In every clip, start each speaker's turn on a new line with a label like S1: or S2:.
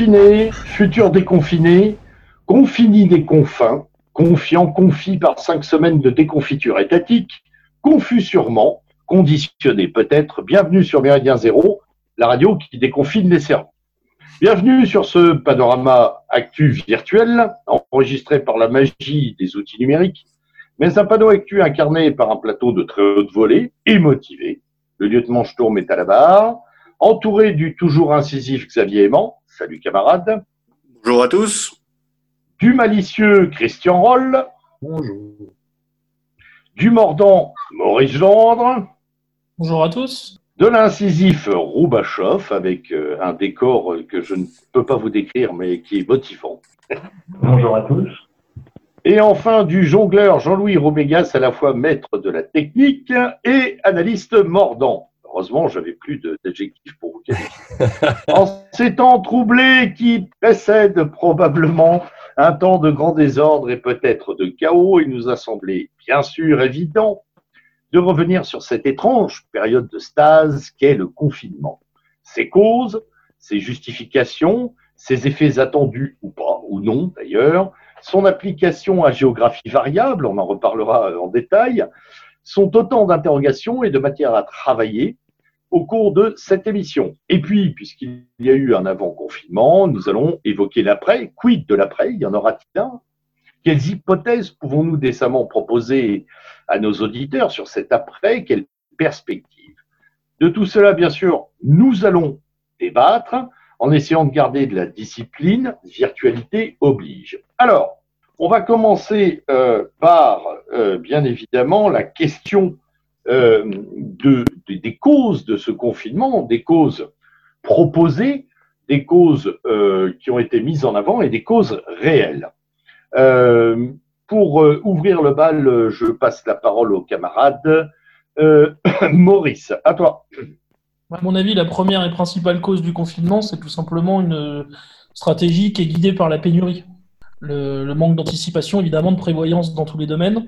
S1: Confinés, futurs déconfinés, confinis des confins, confiants, confis par cinq semaines de déconfiture étatique, confus sûrement, conditionnés peut-être, bienvenue sur Méridien Zéro, la radio qui déconfine les cerveaux. Bienvenue sur ce panorama actu virtuel, enregistré par la magie des outils numériques, mais un panneau actu incarné par un plateau de très haute volée et motivé. Le lieutenant Sturm est à la barre, entouré du toujours incisif Xavier Aimant. Salut camarade.
S2: Bonjour à tous.
S1: Du malicieux Christian Roll.
S3: Bonjour.
S1: Du mordant Maurice Gendre.
S3: Bonjour à tous.
S1: De l'incisif Roubachoff avec euh, un décor que je ne peux pas vous décrire mais qui est motivant.
S4: Bonjour à tous.
S1: Et enfin du jongleur Jean-Louis Romégas, à la fois maître de la technique et analyste mordant. Heureusement, j'avais plus d'adjectifs pour vous qualifier. en ces temps troublés qui précèdent probablement un temps de grand désordre et peut-être de chaos, il nous a semblé bien sûr évident de revenir sur cette étrange période de stase qu'est le confinement. Ses causes, ses justifications, ses effets attendus ou pas, ou non d'ailleurs, son application à géographie variable, on en reparlera en détail, sont autant d'interrogations et de matières à travailler au cours de cette émission. Et puis, puisqu'il y a eu un avant-confinement, nous allons évoquer l'après. Quid de l'après Y en aura-t-il un? Quelles hypothèses pouvons-nous décemment proposer à nos auditeurs sur cet après? Quelles perspectives? De tout cela, bien sûr, nous allons débattre en essayant de garder de la discipline. Virtualité oblige. Alors, on va commencer euh, par, euh, bien évidemment, la question euh, de, des causes de ce confinement, des causes proposées, des causes euh, qui ont été mises en avant et des causes réelles. Euh, pour ouvrir le bal, je passe la parole au camarade Maurice. À toi.
S3: À mon avis, la première et principale cause du confinement, c'est tout simplement une stratégie qui est guidée par la pénurie. Le, le manque d'anticipation, évidemment, de prévoyance dans tous les domaines,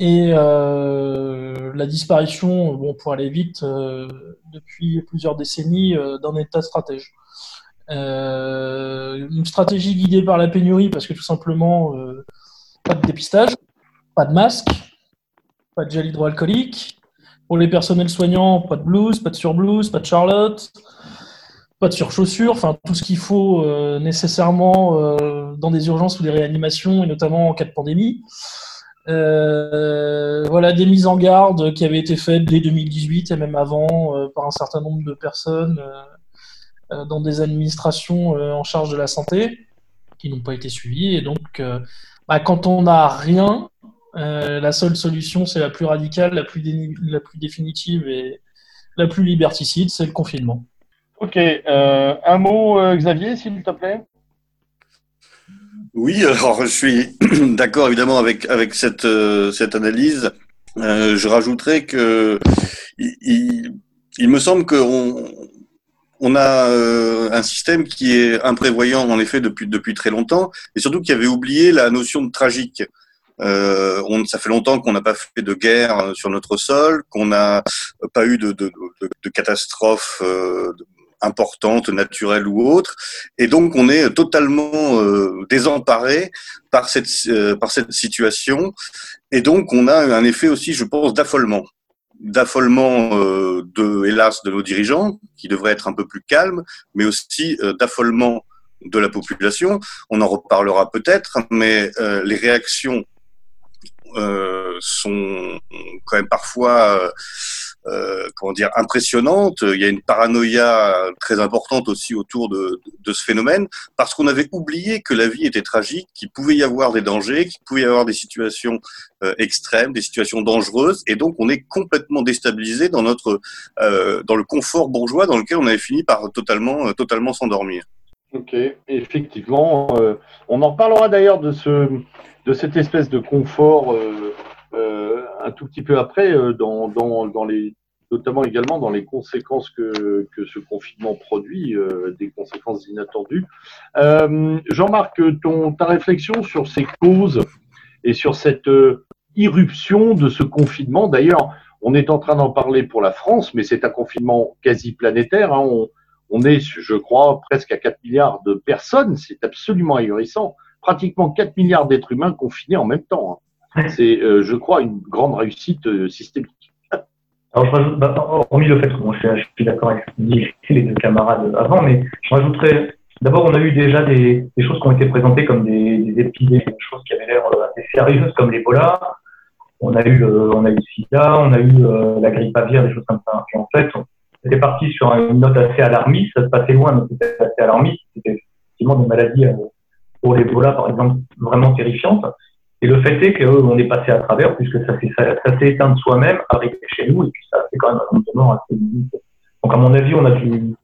S3: et euh, la disparition, bon, pour aller vite, euh, depuis plusieurs décennies euh, d'un État stratège. une stratégie guidée par la pénurie parce que tout simplement, pas de dépistage, pas de masque, pas de gel hydroalcoolique. Pour les personnels soignants, pas de blouse, pas de surblouse, pas de charlotte, pas de surchaussures, enfin tout ce qu'il faut nécessairement dans des urgences ou des réanimations, et notamment en cas de pandémie. Euh, voilà des mises en garde qui avaient été faites dès 2018 et même avant euh, par un certain nombre de personnes euh, dans des administrations en charge de la santé qui n'ont pas été suivies. Et donc, bah, quand on n'a rien, la seule solution, c'est la plus radicale, la plus, la plus définitive et la plus liberticide, c'est le confinement.
S1: Ok, un mot, Xavier, s'il te plaît?
S2: Oui, alors je suis d'accord évidemment avec avec cette euh, cette analyse. Euh, je rajouterais que il, il me semble qu'on on a euh, un système qui est imprévoyant en effet depuis depuis très longtemps et surtout qui avait oublié la notion de tragique. Euh, on, ça fait longtemps qu'on n'a pas fait de guerre sur notre sol, qu'on n'a pas eu de, de, de, de euh, importante, naturelle ou autre. Et donc, on est totalement euh, désemparé par cette, euh, par cette situation. Et donc, on a un effet aussi, je pense, d'affolement. D'affolement, euh, de, hélas, de nos dirigeants, qui devraient être un peu plus calmes, mais aussi d'affolement de la population. On en reparlera peut-être, mais les réactions sont quand même parfois euh, comment dire impressionnante. Il y a une paranoïa très importante aussi autour de, ce phénomène parce qu'on avait oublié que la vie était tragique, qu'il pouvait y avoir des dangers, qu'il pouvait y avoir des situations euh, extrêmes, des situations dangereuses, et donc on est complètement déstabilisé dans notre euh, dans le confort bourgeois dans lequel on avait fini par totalement totalement s'endormir.
S1: Ok, effectivement, on en parlera d'ailleurs de ce de cette espèce de confort. Euh, euh, un tout petit peu après, euh, dans, dans, dans, les, notamment également dans les conséquences que, que ce confinement produit, euh, des conséquences inattendues. Jean-Marc, ton, ta réflexion sur ces causes et sur cette irruption de ce confinement, d'ailleurs, on est en train d'en parler pour la France, mais c'est un confinement quasi planétaire. Hein. On, On est, je crois, presque à 4 milliards de personnes. C'est absolument ahurissant. Pratiquement 4 milliards d'êtres humains confinés en même temps. Hein. C'est, je crois, une grande réussite systémique.
S4: Alors, je rajoute, bah, hormis le fait que bon, je, suis, je suis d'accord avec les deux camarades avant, mais je rajouterais, d'abord, on a eu déjà des, des, choses qui ont été présentées comme des, des épidémies, des choses qui avaient l'air euh, assez sérieuses, comme l'Ebola. On a eu, euh, on a eu le SIDA, on a eu euh, la grippe aviaire, des choses comme ça. Et en fait, on était parti sur une note assez alarmiste, ça se passait loin, mais c'était assez alarmiste. C'était effectivement des maladies pour l'Ebola, par exemple, vraiment terrifiantes. Et le fait est qu'on est passé à travers, puisque ça s'est éteint de soi-même, arrivé chez nous, et puis ça fait quand même un morts assez limité. Donc, à mon avis, on a dû,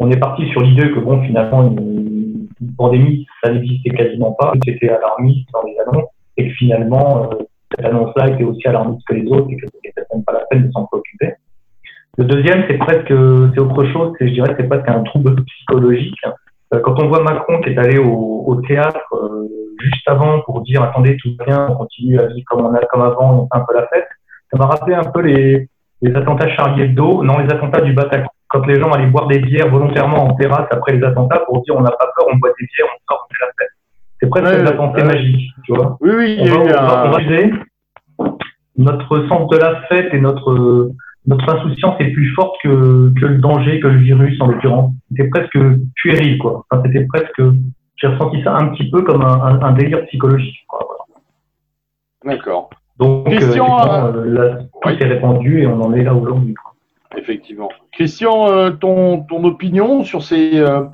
S4: on est parti sur l'idée que, bon, finalement, une, pandémie, ça n'existait quasiment pas, c'était alarmiste dans les annonces, et que finalement, euh, cette annonce-là était aussi alarmiste que les autres, et que c'était même pas la peine de s'en préoccuper. Le deuxième, c'est presque, c'est autre chose, c'est, je dirais, c'est presque un trouble psychologique. Euh, quand on voit Macron qui est allé au, au théâtre, euh, juste avant pour dire attendez tout va bien, on continue à vivre comme on a comme avant, on fait un peu la fête. Ça m'a rappelé un peu les, les attentats Charlie Hebdo, non les attentats du Bataclan. Quand les gens allaient boire des bières volontairement en terrasse après les attentats pour dire on n'a pas peur, on boit des bières, on sort, on fait la fête. C'est presque ouais, la pensée ouais. magique, tu vois.
S1: Oui, oui,
S4: on, va, on, va, user. Notre sens de la fête et notre notre insouciance est plus forte que, que le danger, que le virus en l'occurrence. C'était presque puéril, quoi. Enfin, c'était presque j'ai ressenti ça un petit peu comme un, un, un délire psychologique.
S1: Voilà. D'accord.
S4: Donc, Christian, euh, euh, là, tout oui. est répandu et on en est là aujourd'hui.
S1: Effectivement. Christian, euh, ton, ton opinion sur ces, euh,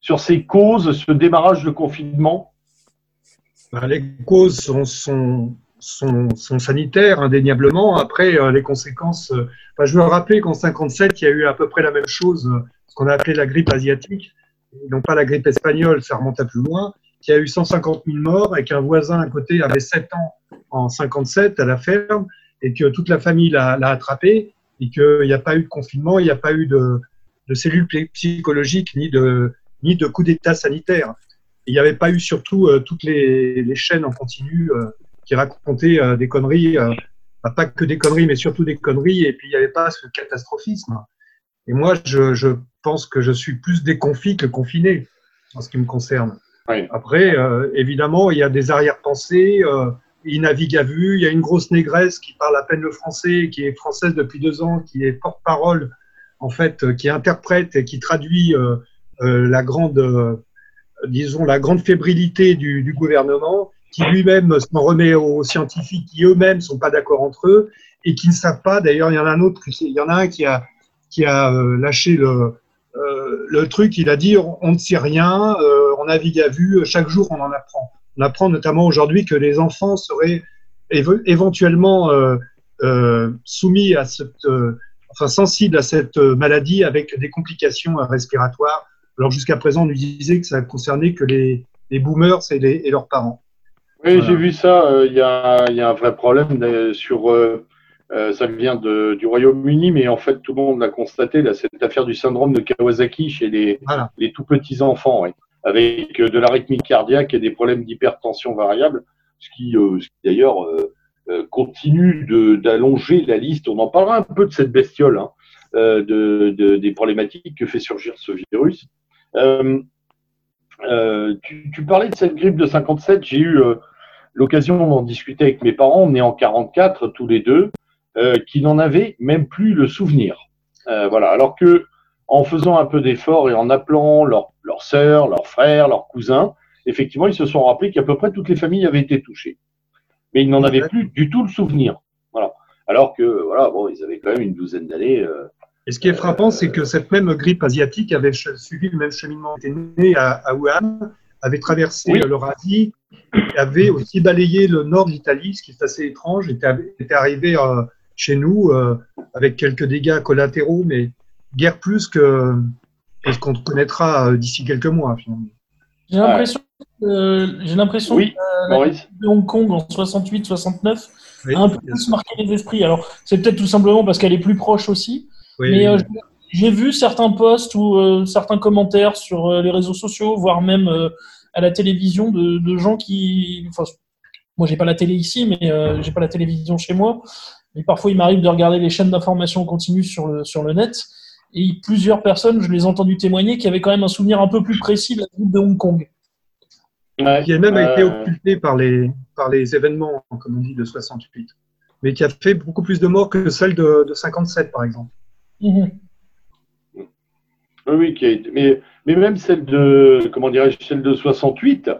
S1: sur ces causes, ce démarrage de confinement?
S5: Ben, Les causes sont, sont, sont, sanitaires, indéniablement. Après, euh, les conséquences. Enfin, je veux rappeler qu'en 57, il y a eu à peu près la même chose, ce qu'on a appelé la grippe asiatique non pas la grippe espagnole, ça remonte à plus loin, qui a eu 150 000 morts et qu'un voisin à côté avait 7 ans en 57 à la ferme et que toute la famille l'a attrapé et qu'il n'y a pas eu de confinement, il n'y a pas eu de, de cellules psychologiques ni de, coup d'état sanitaire. il n'y avait pas eu surtout euh, toutes les, chaînes en continu euh, qui euh, des conneries, pas que des conneries, mais surtout des conneries, et puis il n'y avait pas ce catastrophisme. Et moi, je, je pense que je suis plus déconfit que confiné, en ce qui me concerne.
S1: Oui.
S5: Après, euh, évidemment, il y a des arrière-pensées. Euh, il navigue à vue. Il y a une grosse négresse qui parle à peine le français, qui est française depuis deux ans, qui est porte-parole, en fait, euh, qui interprète et qui traduit euh, euh, la grande, euh, disons, la grande fébrilité du, du gouvernement, qui lui-même s'en remet aux scientifiques qui eux-mêmes sont pas d'accord entre eux et qui ne savent pas. D'ailleurs, il y en a un autre, il y en a un qui a qui a lâché le, euh, le truc, il a dit on ne sait rien, euh, on navigue à vue, chaque jour on en apprend. On apprend notamment aujourd'hui que les enfants seraient éventuellement euh, euh, soumis à cette, euh, enfin sensibles à cette maladie avec des complications respiratoires. Alors jusqu'à présent, on nous disait que ça concernait que les, les boomers et, leurs parents.
S1: Oui, voilà. j'ai vu ça. Il y, a, y, a, un vrai problème sur euh, ça vient de, du Royaume-Uni, mais en fait, tout le monde l'a constaté, là, cette affaire du syndrome de Kawasaki chez les, voilà. les tout petits enfants, ouais, avec euh, de l'arythmie cardiaque et des problèmes d'hypertension variable, ce qui, euh, qui d'ailleurs euh, euh, continue d'allonger la liste. On en parlera un peu de cette bestiole, hein, euh, de, de, des problématiques que fait surgir ce virus. Tu, tu, parlais de cette grippe de 57, j'ai eu l'occasion d'en discuter avec mes parents, est en 44 tous les deux euh, qui n'en avaient même plus le souvenir. Euh, voilà. Alors que en faisant un peu d'effort et en appelant leurs leur sœurs, leurs frères, leurs cousins, effectivement, ils se sont rappelés qu'à peu près toutes les familles avaient été touchées. Mais ils n'en avaient plus du tout le souvenir. Voilà. Alors que, voilà, bon, ils avaient quand même une douzaine d'années. Euh,
S5: et ce qui est frappant, c'est que cette même grippe asiatique avait suivi le même cheminement. était né à, à Wuhan, avait traversé oui. l'Eurasie, avait aussi balayé le nord de l'Italie, ce qui est assez étrange, était, était arrivé euh, chez nous euh, avec quelques dégâts collatéraux, mais guère plus que, que ce qu'on connaîtra euh, d'ici quelques mois.
S3: J'ai l'impression euh, j'ai l'impression
S1: oui,
S3: que la de Hong Kong en 68-69 oui, a un peu plus marqué les esprits. Alors, c'est peut-être tout simplement parce qu'elle est plus proche aussi. Oui, mais euh, j'ai vu certains posts ou euh, certains commentaires sur euh, les réseaux sociaux, voire même à la télévision, de, de gens qui. Enfin, moi, j'ai pas la télé ici, mais j'ai pas la télévision chez moi. Mais parfois, il m'arrive de regarder les chaînes d'information continue sur le, sur le net. Et plusieurs personnes, je les ai entendues témoigner, qui avaient quand même un souvenir un peu plus précis de la groupe de Hong Kong.
S5: qui a même été occulté par les, par les événements, comme on dit, de 68. Mais qui a fait beaucoup plus de morts que celle de, de 57, par exemple.
S3: Mhm.
S1: Oui, été, mais, mais même celle de, comment dirais-je, celle de 68,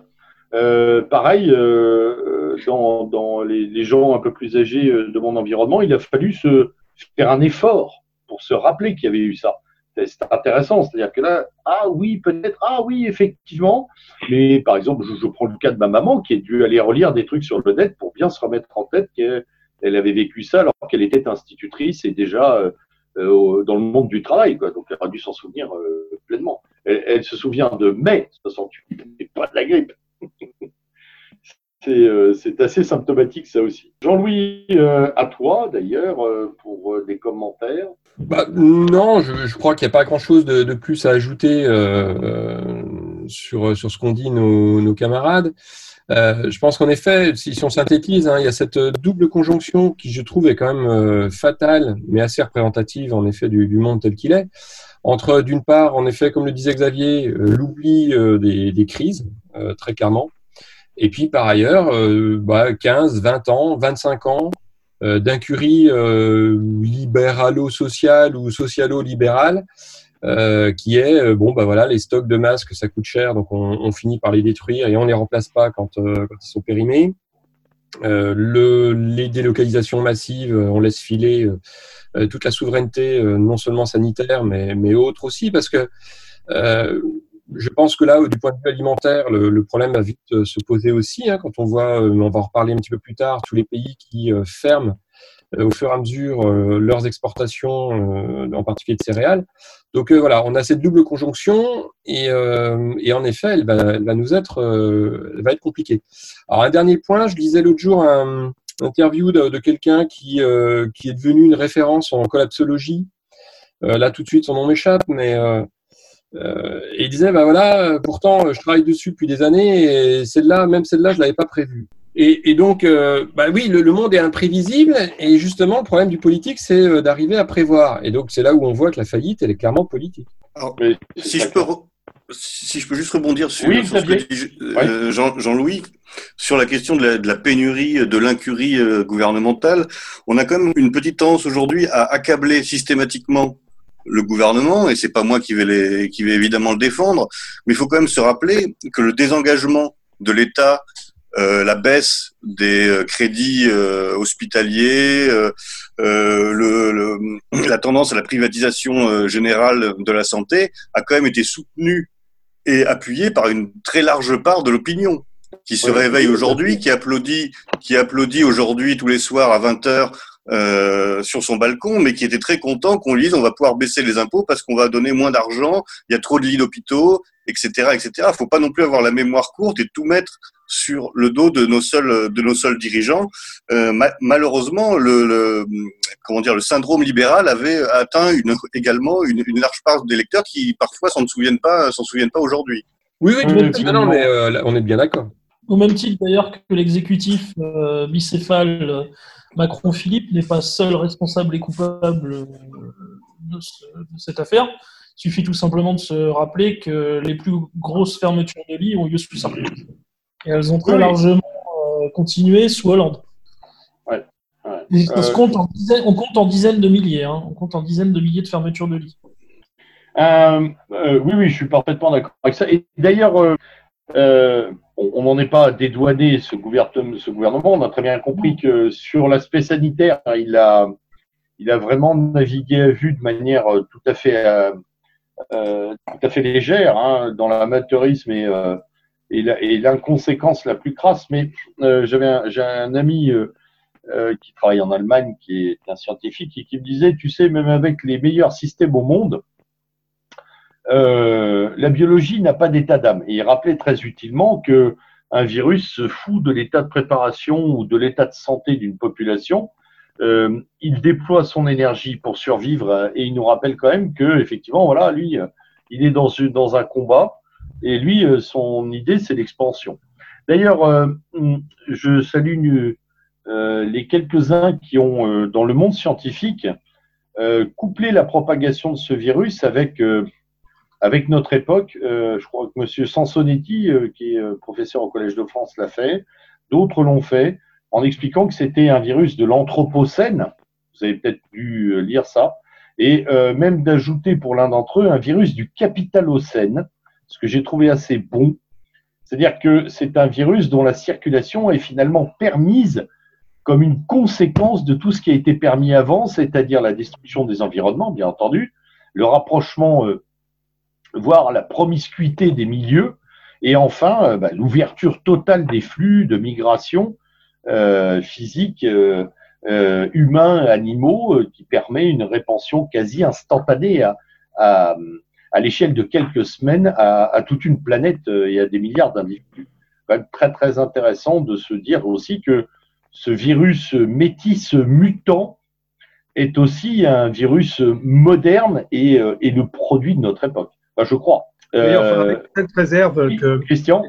S1: euh, pareil, euh, dans, dans les, gens un peu plus âgés euh, de mon environnement, il a fallu se faire un effort pour se rappeler qu'il y avait eu ça. C'est intéressant, c'est-à-dire que là, ah oui, peut-être, ah oui, effectivement. Mais par exemple, je, je, prends le cas de ma maman qui a dû aller relire des trucs sur le net pour bien se remettre en tête qu'elle avait vécu ça alors qu'elle était institutrice et déjà euh, euh, dans le monde du travail. Quoi. Donc elle a dû s'en souvenir euh, pleinement. Elle, elle, se souvient de mai 68, mais pas de la grippe. Euh, c'est assez symptomatique ça aussi. Jean-Louis, euh, à toi d'ailleurs, euh, pour des commentaires.
S6: Bah, non, je, je crois qu'il n'y a pas grand-chose de, de, plus à ajouter sur, sur ce qu'ont dit nos, camarades. je pense qu'en effet, si, on synthétise, hein, il y a cette double conjonction qui, je trouve, est quand même fatale, mais assez représentative en effet du, monde tel qu'il est. Entre, d'une part, en effet, comme le disait Xavier, l'oubli des, crises, très clairement, et puis par ailleurs, euh, bah, 15, 20 ans, 25 ans euh, d'incurie euh, libéralo-sociale ou socialo-libérale, euh, qui est euh, bon bah voilà les stocks de masques ça coûte cher donc on, on finit par les détruire et on les remplace pas quand, euh, quand ils sont périmés. le, les délocalisations massives, on laisse filer toute la souveraineté non seulement sanitaire mais, mais autre aussi parce que je pense que là, du point de vue alimentaire, le, le problème va vite euh, se poser aussi. Hein, quand on voit, euh, on va en reparler un petit peu plus tard, tous les pays qui euh, ferment au fur et à mesure leurs exportations, en particulier de céréales. Donc voilà, on a cette double conjonction et, et en effet, elle va, elle va nous être, elle va être compliquée. Alors un dernier point, je lisais l'autre jour un interview de, quelqu'un qui, qui est devenu une référence en collapsologie. là, tout de suite, son nom m'échappe, mais euh, et il disait, bah voilà, pourtant, je travaille dessus depuis des années et celle-là, même celle-là, je l'avais pas prévue. Et, et, donc, euh, bah oui, le, le, monde est imprévisible et justement, le problème du politique, c'est euh, d'arriver à prévoir. Et donc, c'est là où on voit que la faillite, elle est clairement politique.
S2: Alors, si je peux, si je peux juste rebondir sur, oui, sur ce que dit euh, Jean, Jean-Louis, sur la question de la, de la pénurie, de l'incurie euh, gouvernementale, on a quand même une petite tendance aujourd'hui à accabler systématiquement le gouvernement, et c'est pas moi qui vais, les, qui vais évidemment le défendre, mais il faut quand même se rappeler que le désengagement de l'État, euh, la baisse des euh, crédits euh, hospitaliers, euh, euh, le, le, la tendance à la privatisation générale de la santé a quand même été soutenue et appuyée par une très large part de l'opinion qui se réveille aujourd'hui, qui applaudit, qui applaudit aujourd'hui tous les soirs à 20 heures euh, sur son balcon, mais qui était très content qu'on lui dise on va pouvoir baisser les impôts parce qu'on va donner moins d'argent, il y a trop de lits d'hôpitaux, etc., etc. Il faut pas non plus avoir la mémoire courte et tout mettre sur le dos de nos seuls de nos seuls dirigeants. Euh, ma malheureusement, le, le, comment dire le syndrome libéral avait atteint une, également une, une large part d'électeurs qui parfois s'en souviennent pas s'en souviennent pas aujourd'hui.
S6: Oui, oui, oui non, non, mais euh, on est bien d'accord.
S3: Au même titre d'ailleurs que l'exécutif euh, bicéphale Macron-Philippe n'est pas seul responsable et coupable de, ce, de, cette affaire. Il suffit tout simplement de se rappeler que les plus grosses fermetures de lits ont lieu sous Sarkozy. Et elles ont très oui. largement euh, continué sous Hollande.
S1: Ouais.
S3: Euh... compte en dizaines, on compte en dizaines de milliers. Hein. On compte en dizaines de milliers de fermetures de lits.
S1: Euh, oui, oui, je suis parfaitement d'accord avec ça. Et d'ailleurs, on n'en est pas dédouané ce gouvernement, ce gouvernement. On a très bien compris que sur l'aspect sanitaire, il a, il a vraiment navigué à vue de manière tout à fait, euh, tout à fait légère, hein, dans l'amateurisme et, euh, et l'inconséquence la, plus crasse. Mais euh, j'avais un, j'ai un ami euh, qui travaille en Allemagne, qui est un scientifique, et qui me disait, tu sais, même avec les meilleurs systèmes au monde, euh, la biologie n'a pas d'état d'âme. Et il rappelait très utilement que un virus se fout de l'état de préparation ou de l'état de santé d'une population. Euh, il déploie son énergie pour survivre et il nous rappelle quand même que effectivement, voilà, lui, il est dans, dans un combat et lui, son idée, c'est l'expansion. D'ailleurs, euh, je salue euh, les quelques-uns qui ont, dans le monde scientifique, coupler la propagation de ce virus avec, avec notre époque. je crois que M. Sansonetti, qui est professeur au Collège de France, l'a fait. D'autres l'ont fait en expliquant que c'était un virus de l'Anthropocène. Vous avez peut-être dû lire ça. Et même d'ajouter pour l'un d'entre eux un virus du Capitalocène, ce que j'ai trouvé assez bon c'est-à-dire que c'est un virus dont la circulation est finalement permise comme une conséquence de tout ce qui a été permis avant, c'est-à-dire la destruction des environnements, bien entendu, le rapprochement, euh, voire la promiscuité des milieux, et enfin euh, bah, l'ouverture totale des flux de migration euh, physique, humains, animaux, qui permet une répansion quasi instantanée à l'échelle de quelques semaines à, toute une planète euh, et à des milliards d'individus. Très très intéressant de se dire aussi que ce virus métis mutant est aussi un virus moderne et, euh, le produit de notre époque. je crois.
S5: Enfin, avec euh, cette réserve que
S1: Christian,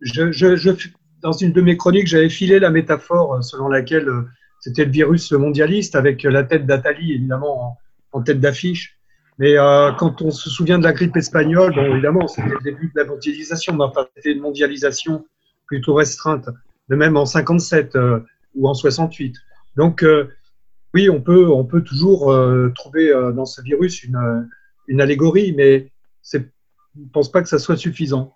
S5: je, dans une de mes chroniques, j'avais filé la métaphore selon laquelle c'était le virus mondialiste avec la tête d'Atali évidemment en tête d'affiche. Mais euh, quand on se souvient de la grippe espagnole, bon, évidemment, c'était le début de la mondialisation, mais enfin, c'était une mondialisation plutôt restreinte, de même en 57 euh, ou en 68. Donc, euh, oui, on peut, on peut toujours trouver dans ce virus une, une allégorie, mais je ne pense pas que ça soit suffisant.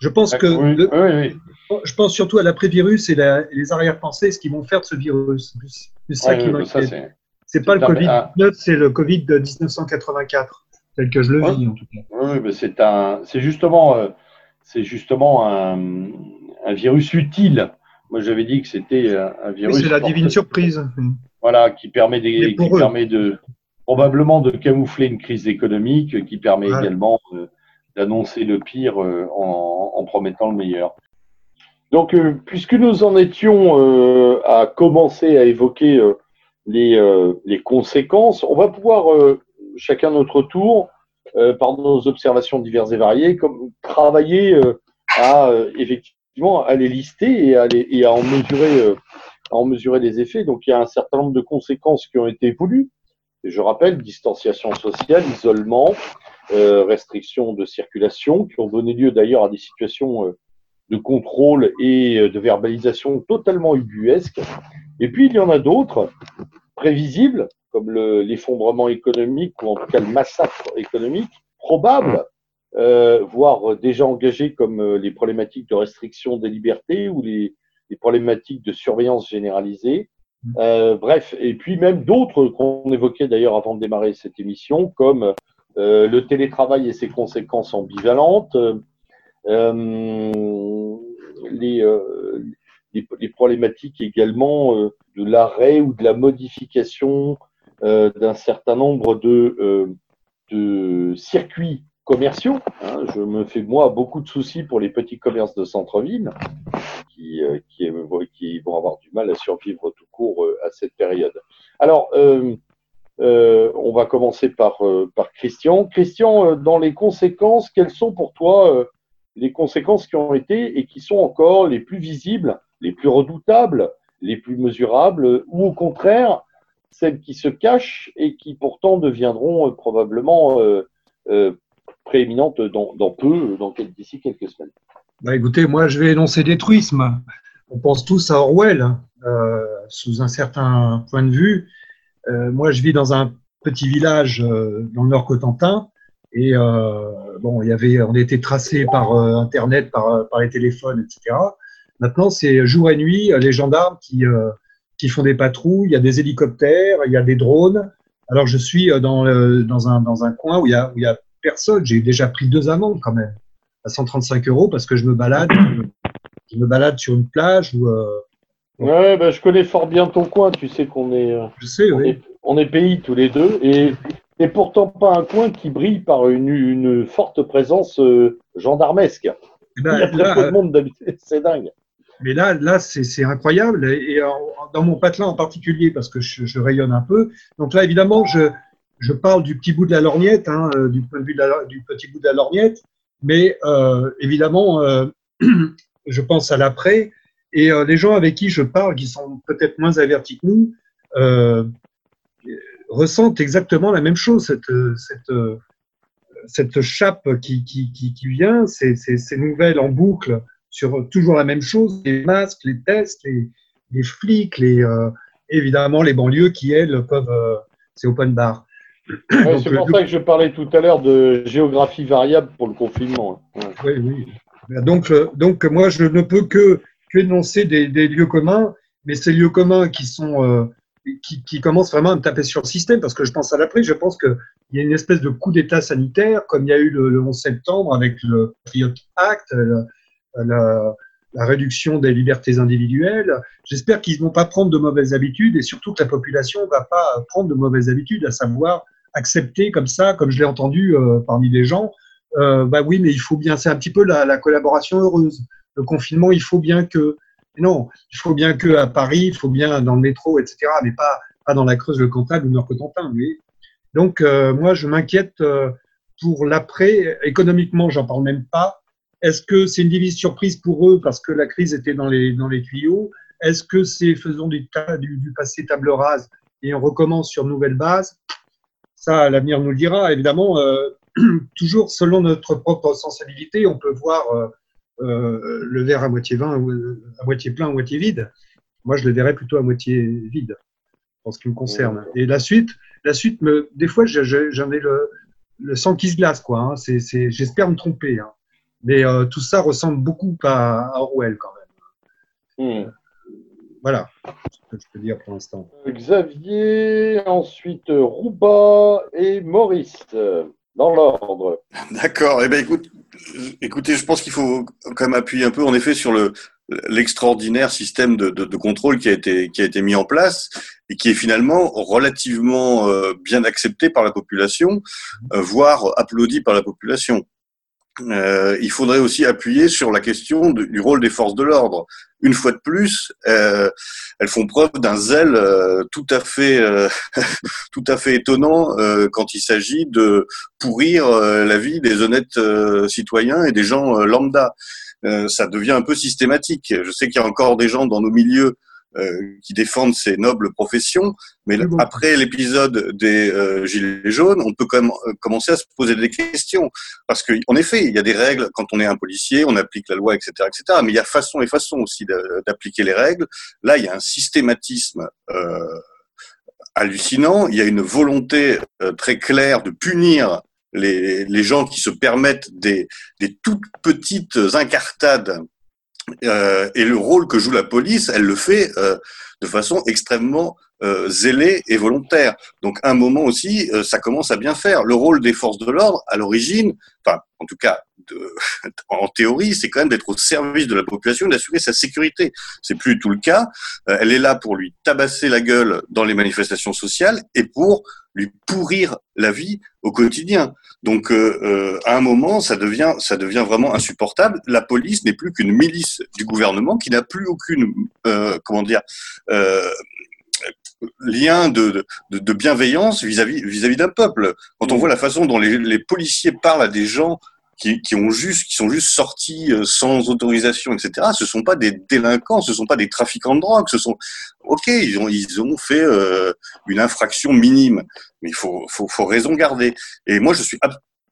S5: Je pense que
S1: oui, oui,
S5: oui. je pense surtout à l'après-virus et, la, et les arrière-pensées, ce qu'ils vont faire de ce virus. C'est ça qui m'inquiète. C'est pas le Covid-19, c'est le Covid de 1984, tel que je le vis en tout cas.
S1: Oui, mais c'est un, c'est justement, euh, c'est justement un, un, virus utile. Moi, j'avais dit que c'était un virus.
S5: c'est la divine surprise.
S1: Voilà, qui permet, des, qui permet de probablement de camoufler une crise économique, qui permet également euh, d'annoncer le pire euh, en, en, promettant le meilleur. Donc, puisque nous en étions à commencer à évoquer les, euh, les conséquences. On va pouvoir, euh, chacun notre tour, euh, par nos observations diverses et variées, comme, travailler à effectivement à les lister et à, et à en mesurer à en mesurer les effets. Donc il y a un certain nombre de conséquences qui ont été voulues. Je rappelle, distanciation sociale, isolement, euh, restrictions de circulation, qui ont donné lieu d'ailleurs à des situations de contrôle et de verbalisation totalement ubuesques. Et puis il y en a d'autres prévisibles, comme l'effondrement économique ou en tout cas le massacre économique, probable, euh, voire déjà engagé comme euh, les problématiques de restriction des libertés ou les, les problématiques de surveillance généralisée. Euh, bref, et puis même d'autres qu'on évoquait d'ailleurs avant de démarrer cette émission, comme euh, le télétravail et ses conséquences ambivalentes, euh, les, problématiques également euh, de l'arrêt ou de la modification euh, d'un certain nombre de, euh, de circuits commerciaux. Hein. Je me fais moi beaucoup de soucis pour les petits commerces de centre-ville qui, qui, qui, vont avoir du mal à survivre tout court à cette période. Alors, euh, on va commencer par, par Christian. Christian, dans les conséquences, quelles sont pour toi les conséquences qui ont été et qui sont encore les plus visibles les plus redoutables, les plus mesurables, ou au contraire, celles qui se cachent et qui pourtant deviendront euh, probablement euh, euh, prééminentes dans, dans, peu, dans d'ici quelques semaines.
S5: Bah écoutez, moi je vais énoncer des truismes. On pense tous à Orwell, euh, sous un certain point de vue. Euh, moi je vis dans un petit village euh, dans le nord Cotentin et bon, il y avait, on était tracé par Internet, par, par les téléphones, etc. Maintenant, c'est jour et nuit les gendarmes qui, euh, qui font des patrouilles, il y a des hélicoptères, il y a des drones. Alors, je suis euh, dans, dans, un, dans un coin où il y a, où il y a personne. J'ai déjà pris deux amendes quand même, à 135 euros, parce que je me balade, je me balade sur une plage où. Euh,
S1: ouais, bah, je connais fort bien ton coin. Tu sais qu'on est.
S5: Je sais,
S1: on
S5: oui.
S1: Est, on est pays tous les deux et et pourtant pas un coin qui brille par une, une forte présence gendarmesque. Eh ben, il y a très peu de monde d'habiter, c'est dingue.
S5: Mais là, là c'est incroyable. Et, dans mon patelin en particulier, parce que je, rayonne un peu. Donc là, évidemment, je, parle du petit bout de la lorgnette, hein, euh, du point de vue du petit bout de la lorgnette. Mais euh, évidemment, euh, je pense à l'après. Et les gens avec qui je parle, qui sont peut-être moins avertis que nous, ressentent exactement la même chose, cette, cette, cette chape qui, qui, qui, vient, ces, nouvelles en boucle sur toujours la même chose, les masques, les tests, les, les flics, les, euh, évidemment les banlieues qui, elles, peuvent... Euh, c'est open bar.
S1: Ouais, c'est pour ça que je parlais tout à l'heure de géographie variable pour le confinement.
S5: Ouais. Oui, oui. Donc, donc, moi, je ne peux que, que énoncer des, des lieux communs, mais ces lieux communs qui sont... Euh, qui, qui commence vraiment à me taper sur le système, parce que je pense à l'après, je pense qu'il y a une espèce de coup d'État sanitaire, comme il y a eu le, le 11 septembre avec le Patriot Act, la, la réduction des libertés individuelles. J'espère qu'ils ne vont pas prendre de mauvaises habitudes et surtout que la population ne va pas prendre de mauvaises habitudes, à savoir accepter comme ça, comme je l'ai entendu euh, parmi les gens, euh, bah oui, mais il faut bien, c'est un petit peu la, la collaboration heureuse. Le confinement, il faut bien que non, il faut bien que à Paris, il faut bien dans le métro, etc., mais pas, pas dans la Creuse, le Cantal ou Nord-Cotentin. Donc, euh, moi, je m'inquiète euh, pour l'après. Économiquement, j'en parle même pas. Est-ce que c'est une divise surprise pour eux parce que la crise était dans les, dans les tuyaux? Est-ce que c'est faisons du, du, du, passé table rase et on recommence sur nouvelle base? Ça, l'avenir nous le dira. Évidemment, euh, toujours selon notre propre sensibilité, on peut voir euh, euh, le verre à moitié, vin, à moitié plein, à moitié vide. Moi, je le verrais plutôt à moitié vide, en ce qui me concerne. Et la suite, la suite me, des fois, j'en ai le, le, sang qui se glace, quoi. Hein. J'espère me tromper. Hein. Mais euh, tout ça ressemble beaucoup à, à Orwell, quand même.
S1: Hmm.
S5: Voilà ce que je peux dire pour l'instant.
S1: Xavier, ensuite Rouba et Maurice, dans l'ordre.
S2: D'accord. Eh bien, écoute, écoutez, je pense qu'il faut quand même appuyer un peu, en effet, sur le l'extraordinaire système de, de, de, contrôle qui a été qui a été mis en place et qui est finalement relativement euh, bien accepté par la population, euh, voire applaudi par la population. Euh, il faudrait aussi appuyer sur la question du rôle des forces de l'ordre. Une fois de plus, euh, elles font preuve d'un zèle euh, tout à fait, tout à fait étonnant quand il s'agit de pourrir la vie des honnêtes citoyens et des gens lambda. ça devient un peu systématique. Je sais qu'il y a encore des gens dans nos milieux euh, qui défendent ces nobles professions. Mais après l'épisode des euh, Gilets jaunes, on peut quand même euh, commencer à se poser des questions. Parce qu'en effet, il y a des règles. Quand on est un policier, on applique la loi, etc. etc. Mais il y a façon et façon aussi d'appliquer les règles. Là, il y a un systématisme euh, hallucinant. Il y a une volonté euh, très claire de punir les, les gens qui se permettent des, des toutes petites incartades euh, et le rôle que joue la police, elle le fait euh, de façon extrêmement euh, zélée et volontaire. Donc, à un moment aussi, euh, ça commence à bien faire. Le rôle des forces de l'ordre, à l'origine, enfin, en tout cas, de, en théorie, c'est quand même d'être au service de la population et d'assurer sa sécurité. C'est plus tout le cas. Euh, elle est là pour lui tabasser la gueule dans les manifestations sociales et pour lui pourrir la vie au quotidien. Donc, euh, euh, à un moment, ça devient, ça devient vraiment insupportable. La police n'est plus qu'une milice du gouvernement qui n'a plus aucune, euh, comment dire, lien de, de, de bienveillance vis-à-vis vis-à-vis d'un peuple. Quand on voit la façon dont les, les policiers parlent à des gens qui, qui, ont juste, qui sont juste sortis sans autorisation, etc. Ce sont pas des délinquants, ce sont pas des trafiquants de drogue, ce sont, ok, ils ont, ils ont fait euh, une infraction minime, mais il faut, faut, faut raison garder. Et moi, je suis,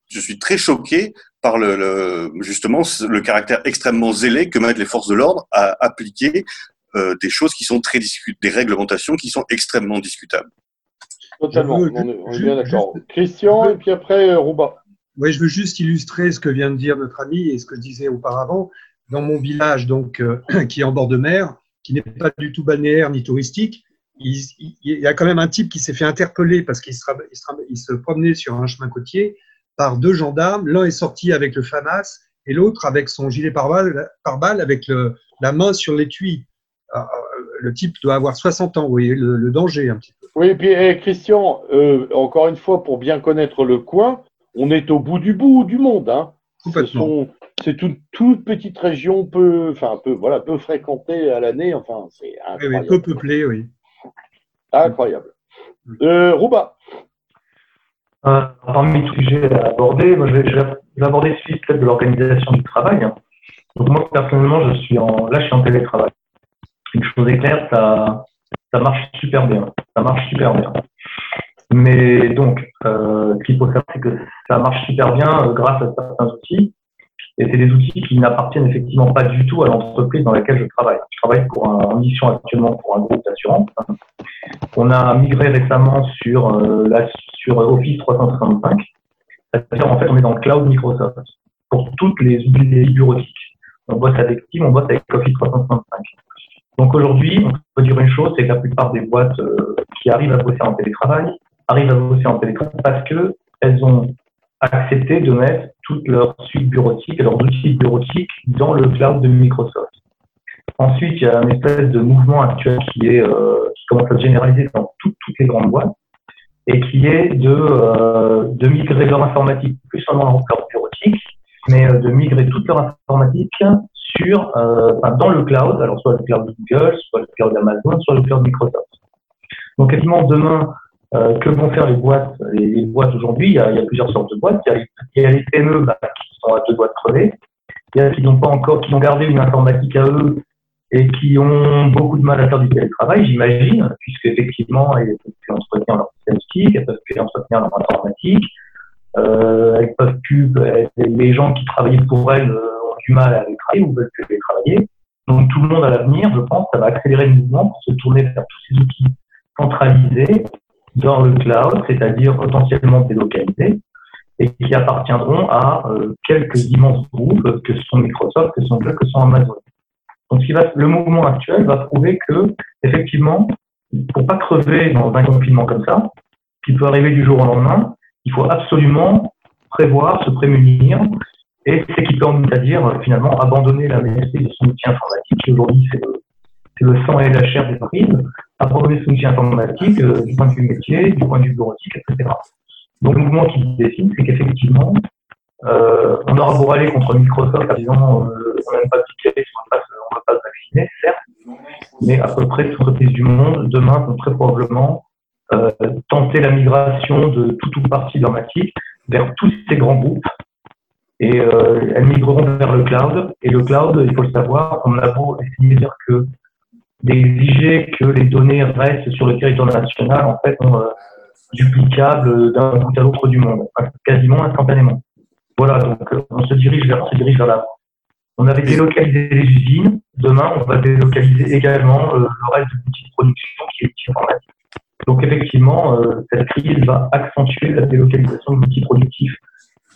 S2: je suis très choqué par le, le, justement le caractère extrêmement zélé que mettent les forces de l'ordre à appliquer euh, des choses qui sont très discutables, des réglementations qui sont extrêmement discutables.
S1: Totalement, on est, on est bien d'accord. Christian et puis après euh, Rouba.
S5: Oui, je veux juste illustrer ce que vient de dire notre ami et ce que je disais auparavant. Dans mon village, donc, euh, qui est en bord de mer, qui n'est pas du tout balnéaire ni touristique, il, il, il, y a quand même un type qui s'est fait interpeller parce qu'il se, il se, promenait sur un chemin côtier par deux gendarmes. L'un est sorti avec le FAMAS et l'autre avec son gilet pare-balles par avec le, la main sur l'étui. Le type doit avoir 60 ans, vous voyez le, le danger un petit peu.
S1: Oui, et puis eh, Christian, euh, encore une fois, pour bien connaître le coin, on est au bout du bout du monde. Hein. C'est une toute petite région peu, enfin peu, voilà, peu fréquentée à l'année. Enfin, c'est
S5: oui, oui, peu peuplée, oui.
S1: Incroyable. Euh, Rouba.
S4: Euh, parmi les sujets à aborder, moi, je, vais, je vais aborder celui peut-être de l'organisation du travail. Donc moi personnellement, je suis en, là, je suis en télétravail. Une chose est claire, ça, ça marche super bien. Ça marche super bien. Mais donc, euh, ce qu'il faut savoir, c'est que ça marche super bien euh, grâce à certains outils. Et c'est des outils qui n'appartiennent effectivement pas du tout à l'entreprise dans laquelle je travaille. Je travaille pour un, en mission actuellement pour un groupe d'assurance. On a migré récemment sur, euh, la, sur Office 365. C'est-à-dire, en fait, on est dans le cloud Microsoft pour toutes les outils bureautiques. On bosse avec Team, on bosse avec Office 365. Donc aujourd'hui, on peut dire une chose, c'est que la plupart des boîtes euh, qui arrivent à bosser en télétravail arrivent à bosser en télétravail parce que elles ont accepté de mettre toutes leurs suites bureautiques et leurs outils bureautiques dans le cloud de Microsoft. Ensuite, il y a un espèce de mouvement actuel qui est euh, qui commence à se généraliser dans toutes, toutes les grandes boîtes et qui est de, euh, de migrer leur informatique, plus seulement leur bureautique, mais euh, de migrer toute leur informatique euh, dans le cloud, alors soit le cloud Google, soit le cloud d'Amazon, soit le cloud Microsoft. Donc, quasiment demain, euh, que vont faire les boîtes Les, boîtes aujourd'hui, il, y a, plusieurs sortes de boîtes. Il y a, il y a les PME bah, qui sont à deux doigts de crever. Il y a qui n'ont pas encore, qui ont gardé une informatique à eux et qui ont beaucoup de mal à faire du télétravail, j'imagine, puisque effectivement, elles peuvent plus entretenir leur statistique, elles peuvent plus entretenir leur informatique, euh, elles peuvent plus, les gens qui travaillaient pour elles euh, du mal à les travailler ou veulent plus les travailler. Donc tout le monde à l'avenir, je pense, ça va accélérer le mouvement pour se tourner vers tous ces outils centralisés dans le cloud, c'est-à-dire potentiellement délocalisés, et qui appartiendront à euh, quelques immenses groupes que sont Microsoft, que sont Google, que sont Amazon. Donc, ce le mouvement actuel va prouver que, effectivement, pour pas crever dans un confinement comme ça, qui peut arriver du jour au lendemain, il faut absolument prévoir, se prémunir, et c'est qui peut à dire finalement abandonner la maîtrise de son outil informatique, qui aujourd'hui c'est le, le, sang et la chair des prises, abandonner son outil informatique euh, du point de vue métier, du point de vue bureautique, etc. Donc le mouvement qui dessine, c'est qu'effectivement, euh, on aura beau aller contre Microsoft en disant euh, on n'aime pas piquer, on ne va pas se vacciner, certes, mais à peu près toutes les entreprises du monde, demain, vont très probablement euh, tenter la migration de toute ou partie d'informatique vers tous ces grands groupes et euh, elles migreront vers le cloud. Et le cloud, il faut le savoir, on a beau essayer de dire que d'exiger que les données restent sur le territoire national, en fait, sont euh, duplicables d'un bout à l'autre du monde, quasiment instantanément. Voilà, donc on se dirige vers, on se dirige vers là. On avait délocalisé les usines. Demain, on va délocaliser également le reste de l'outil de production qui est l'outil informatique. Donc effectivement, euh, cette crise va accentuer la délocalisation de l'outil productif,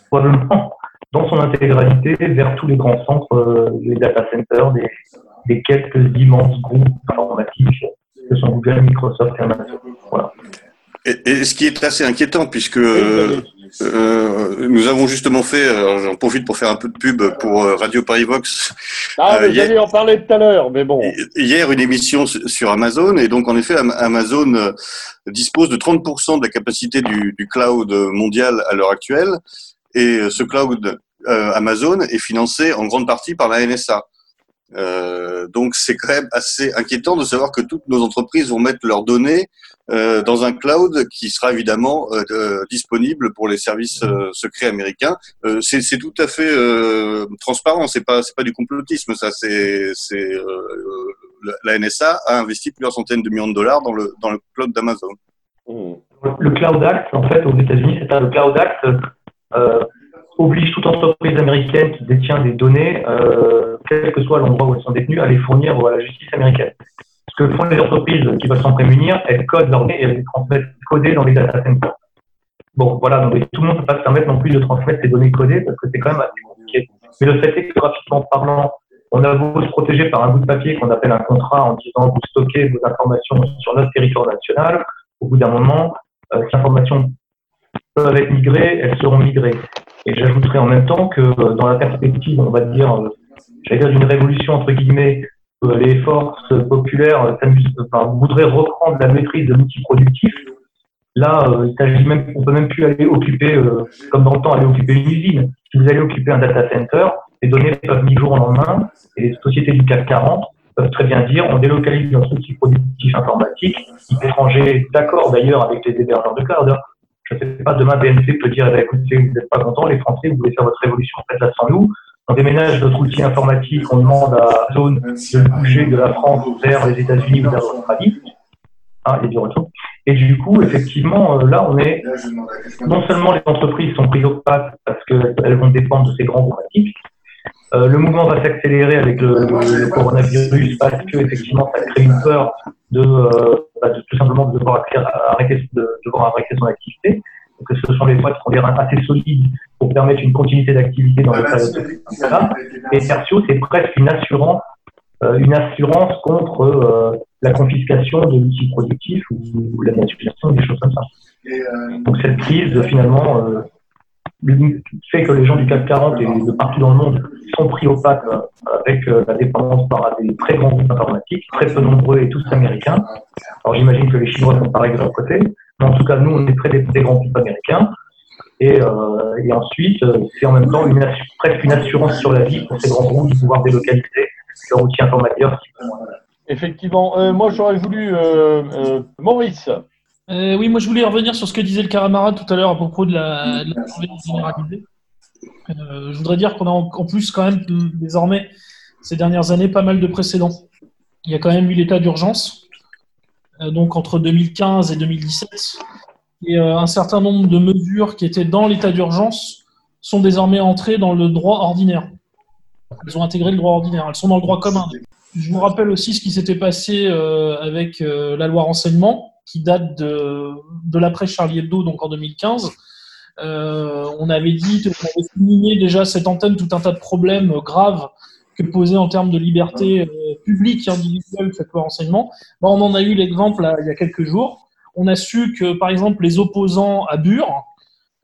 S4: probablement dans son intégralité vers tous les grands centres, euh, les data centers, des, des, quelques immenses groupes informatiques que sont Google, Microsoft et Amazon. Voilà.
S2: Et, et, ce qui est assez inquiétant, puisque euh, nous avons justement fait, j'en profite pour faire un peu de pub pour euh, Radio Paris Vox.
S1: Ah, euh, j'allais en parler tout à l'heure, mais bon.
S2: Hier, une émission sur Amazon, et donc en effet, Amazon euh, dispose de 30% de la capacité du, du cloud mondial à l'heure actuelle, et ce cloud euh, Amazon est financé en grande partie par la NSA. Euh, donc c'est quand même assez inquiétant de savoir que toutes nos entreprises vont mettre leurs données euh, dans un cloud qui sera évidemment euh, euh disponible pour les services euh, secrets américains. Euh, c'est tout à fait transparent. C'est pas c'est pas du complotisme. Ça c'est la NSA a investi plusieurs centaines de millions de dollars dans le dans le cloud d'Amazon.
S4: Le Cloud Act, en fait, aux États-Unis, c'est le Cloud Act oblige toute entreprise américaine qui détient des données, euh, quel que soit l'endroit où elles sont détenues, à les fournir à la justice américaine. Ce que font les entreprises qui veulent s'en prémunir, elles codent leurs données et elles les transmettent codées dans les data centers. Bon, voilà, donc tout le monde ne peut pas se permettre non plus de transmettre ces données codées parce que c'est quand même assez compliqué. Mais le fait est que, graphiquement parlant, on a beau se protéger par un bout de papier qu'on appelle un contrat en disant vous stockez vos informations sur notre territoire national. Au bout d'un moment, euh, ces informations peuvent être migrées, elles seront migrées. Et j'ajouterais en même temps que euh, dans la perspective, on va dire, euh, j'allais dire d'une révolution entre guillemets, euh, les forces populaires enfin, voudraient reprendre la maîtrise de l'outil productif. Là, il s'agit même, on peut même plus aller occuper, comme dans le temps, aller occuper une usine. Si vous allez occuper un data center, les données peuvent du jour au lendemain, et les sociétés du CAC 40 peuvent très bien dire, on délocalise notre outil productif informatique, étranger, d'accord d'ailleurs avec les hébergeurs de cloud, je ne sais pas, demain BNP peut dire, eh écoutez, vous n'êtes pas content, les Français, vous voulez faire votre révolution, faites-la sans nous. On déménage notre outil informatique, on demande à Zone de bouger de la France vers les États-Unis ou vers l'Australie. Ah, il y a du retour. Et du coup, effectivement, euh, là, on est non seulement les entreprises sont prises au pas parce qu'elles vont dépendre de ces grands groupes euh, le mouvement va s'accélérer avec le, le, coronavirus parce que effectivement, ça crée une peur de, euh, bah, de tout simplement de devoir arrêter, de devoir arrêter son activité. Donc, ce sont les boîtes qui ont l'air assez solides pour permettre une continuité d'activité dans le période de Et tertio, c'est presque une assurance, euh, une assurance contre euh, la confiscation de l'outil productif ou, la manipulation, des choses comme ça. Donc cette crise, finalement, fait que les gens du CAC 40 et de partout dans le monde sont pris au pape euh, avec euh, la dépendance par des très grands groupes informatiques, très peu nombreux et tous américains. Alors j'imagine que les Chinois sont pareils de leur côté, mais en tout cas nous on est très des, grands groupes américains. Et, euh, et ensuite, c'est en même temps une presque une assurance sur la vie pour ces grands groupes de pouvoir délocaliser leur outil informatique.
S1: Effectivement. moi, j'aurais voulu, Maurice,
S3: euh, oui, moi je voulais revenir sur ce que disait le camarade tout à l'heure à propos de la, de surveillance généralisée. Euh, je voudrais dire qu'on a en, plus quand même désormais ces dernières années pas mal de précédents. Il y a quand même eu l'état d'urgence, euh, donc entre 2015 et 2017, et un certain nombre de mesures qui étaient dans l'état d'urgence sont désormais entrées dans le droit ordinaire. Elles ont intégré le droit ordinaire, elles sont dans le droit commun. Je vous rappelle aussi ce qui s'était passé avec la loi renseignement qui date de, de l'après Charlie Hebdo, donc en 2015. Euh, on avait dit, on avait souligné déjà cette antenne tout un tas de problèmes graves que posait en termes de liberté euh, publique et individuelle cette loi renseignement. on en a eu l'exemple il y a quelques jours. On a su que, par exemple, les opposants à Bure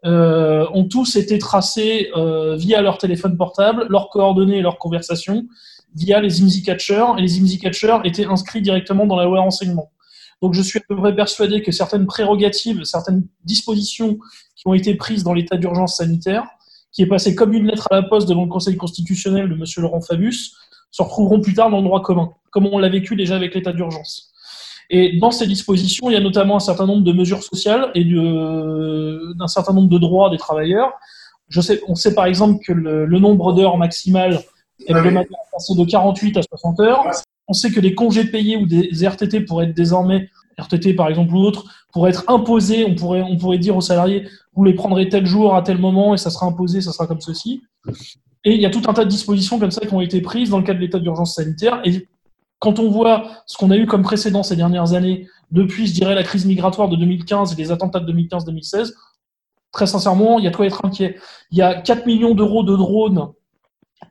S3: euh, ont tous été tracés via leur téléphone portable, leurs coordonnées et leurs conversations via les IMSI Catchers. Et les IMSI Catchers étaient inscrits directement dans la loi renseignement. Donc je suis à peu près persuadé que certaines prérogatives, certaines dispositions qui ont été prises dans l'état d'urgence sanitaire, qui est passé comme une lettre à la poste devant le Conseil constitutionnel de M. Laurent Fabius, se retrouveront plus tard dans le droit commun, comme on l'a vécu déjà avec l'état d'urgence. Et dans ces dispositions, il y a notamment un certain nombre de mesures sociales et d'un certain nombre de droits des travailleurs. Je sais, on sait par exemple que le, nombre d'heures maximales hebdomadaires est passé de 48 à 60 heures. On sait que les congés payés ou des RTT pourraient être désormais, RTT par exemple ou autres, pourraient être imposés. On pourrait, on pourrait dire aux salariés, vous les prendrez tel jour à tel moment et ça sera imposé, ça sera comme ceci. Et il y a tout un tas de dispositions comme ça qui ont été prises dans le cadre de l'état d'urgence sanitaire. Et quand on voit ce qu'on a eu comme précédent ces dernières années, depuis, je dirais, la crise migratoire de 2015 et les attentats de 2015-2016, très sincèrement, il y a de quoi être inquiet. Il y a 4 millions d'euros de drones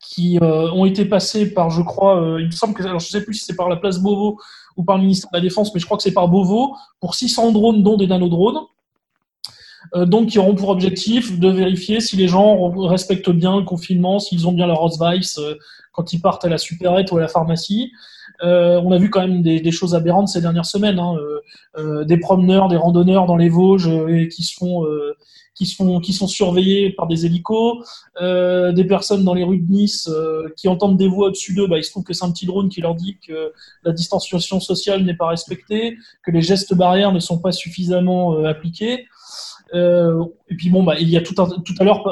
S3: qui euh, ont été passés par, je crois, euh, il me semble que, alors je sais plus si c'est par la place Beauvau ou par le ministère de la Défense, mais je crois que c'est par Beauvau, pour 600 drones, dont des nanodrones. Euh, donc, qui auront pour objectif de vérifier si les gens respectent bien le confinement, s'ils ont bien leur Ausweis quand ils partent à la supérette ou à la pharmacie. on a vu quand même des, choses aberrantes ces dernières semaines, hein, des promeneurs, des randonneurs dans les Vosges qui se font qui sont, surveillés par des hélicos, euh, des personnes dans les rues de Nice euh, qui entendent des voix au-dessus d'eux, bah, il se trouve que c'est un petit drone qui leur dit que la distanciation sociale n'est pas respectée, que les gestes barrières ne sont pas suffisamment euh, appliqués. et puis bon, bah, il y a tout, à l'heure,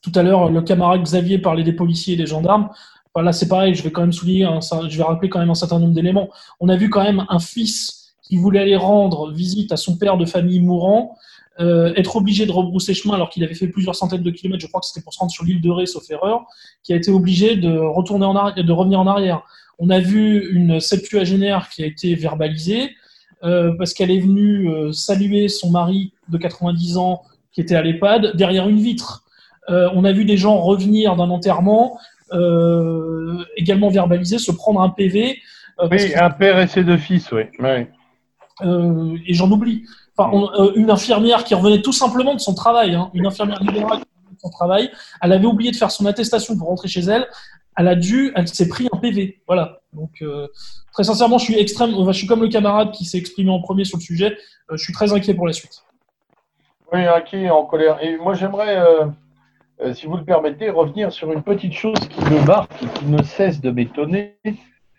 S3: tout à l'heure, le camarade Xavier parlait des policiers et des gendarmes. là, c'est pareil, je vais quand même souligner, je vais rappeler quand même un certain nombre d'éléments. On a vu quand même un fils qui voulait aller rendre visite à son père de famille mourant euh, être obligé de rebrousser chemin alors qu'il avait fait plusieurs centaines de kilomètres, je crois que c'était pour se rendre sur l'île de Ré, sauf erreur, qui a été obligé de retourner en arrière, de revenir en arrière. On a vu une septuagénaire qui a été verbalisée euh, parce qu'elle est venue euh, saluer son mari de 90 ans qui était à l'EHPAD derrière une vitre. on a vu des gens revenir d'un enterrement, également verbalisés, se prendre un PV.
S1: oui, un père et ses deux fils, oui.
S3: et j'en oublie. Euh, une infirmière qui revenait tout simplement de son travail, hein, une infirmière libérale qui revenait de son travail, elle avait oublié de faire son attestation pour rentrer chez elle, elle a dû, elle s'est pris un PV. Voilà. Donc, euh, très sincèrement, je suis extrême, je suis comme le camarade qui s'est exprimé en premier sur le sujet, euh, je suis très inquiet pour la suite.
S1: Oui, inquiet, en colère. Et moi, j'aimerais, si vous le permettez, revenir sur une petite chose qui me marque qui ne cesse de m'étonner.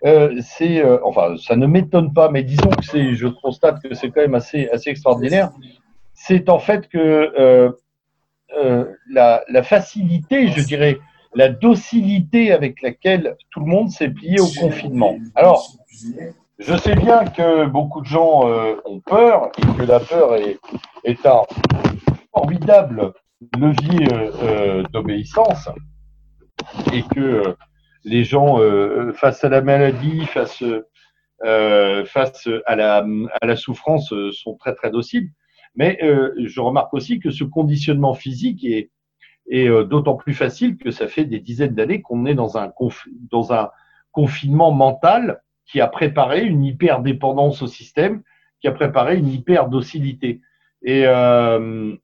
S1: Euh, c'est, euh, enfin, ça ne m'étonne pas, mais disons que c'est, je constate que c'est quand même assez, assez extraordinaire. C'est en fait que euh, la, la, facilité, je dirais, la docilité avec laquelle tout le monde s'est plié au confinement. Alors, je sais bien que beaucoup de gens euh, ont peur et que la peur est, est un formidable levier euh, euh, d'obéissance et que les gens, face à la maladie, face, face à, la, souffrance, sont très très dociles. Mais je remarque aussi que ce conditionnement physique est, d'autant plus facile que ça fait des dizaines d'années qu'on est dans un, confinement mental qui a préparé une hyper-dépendance au système, qui a préparé une hyper-docilité. Et, euh,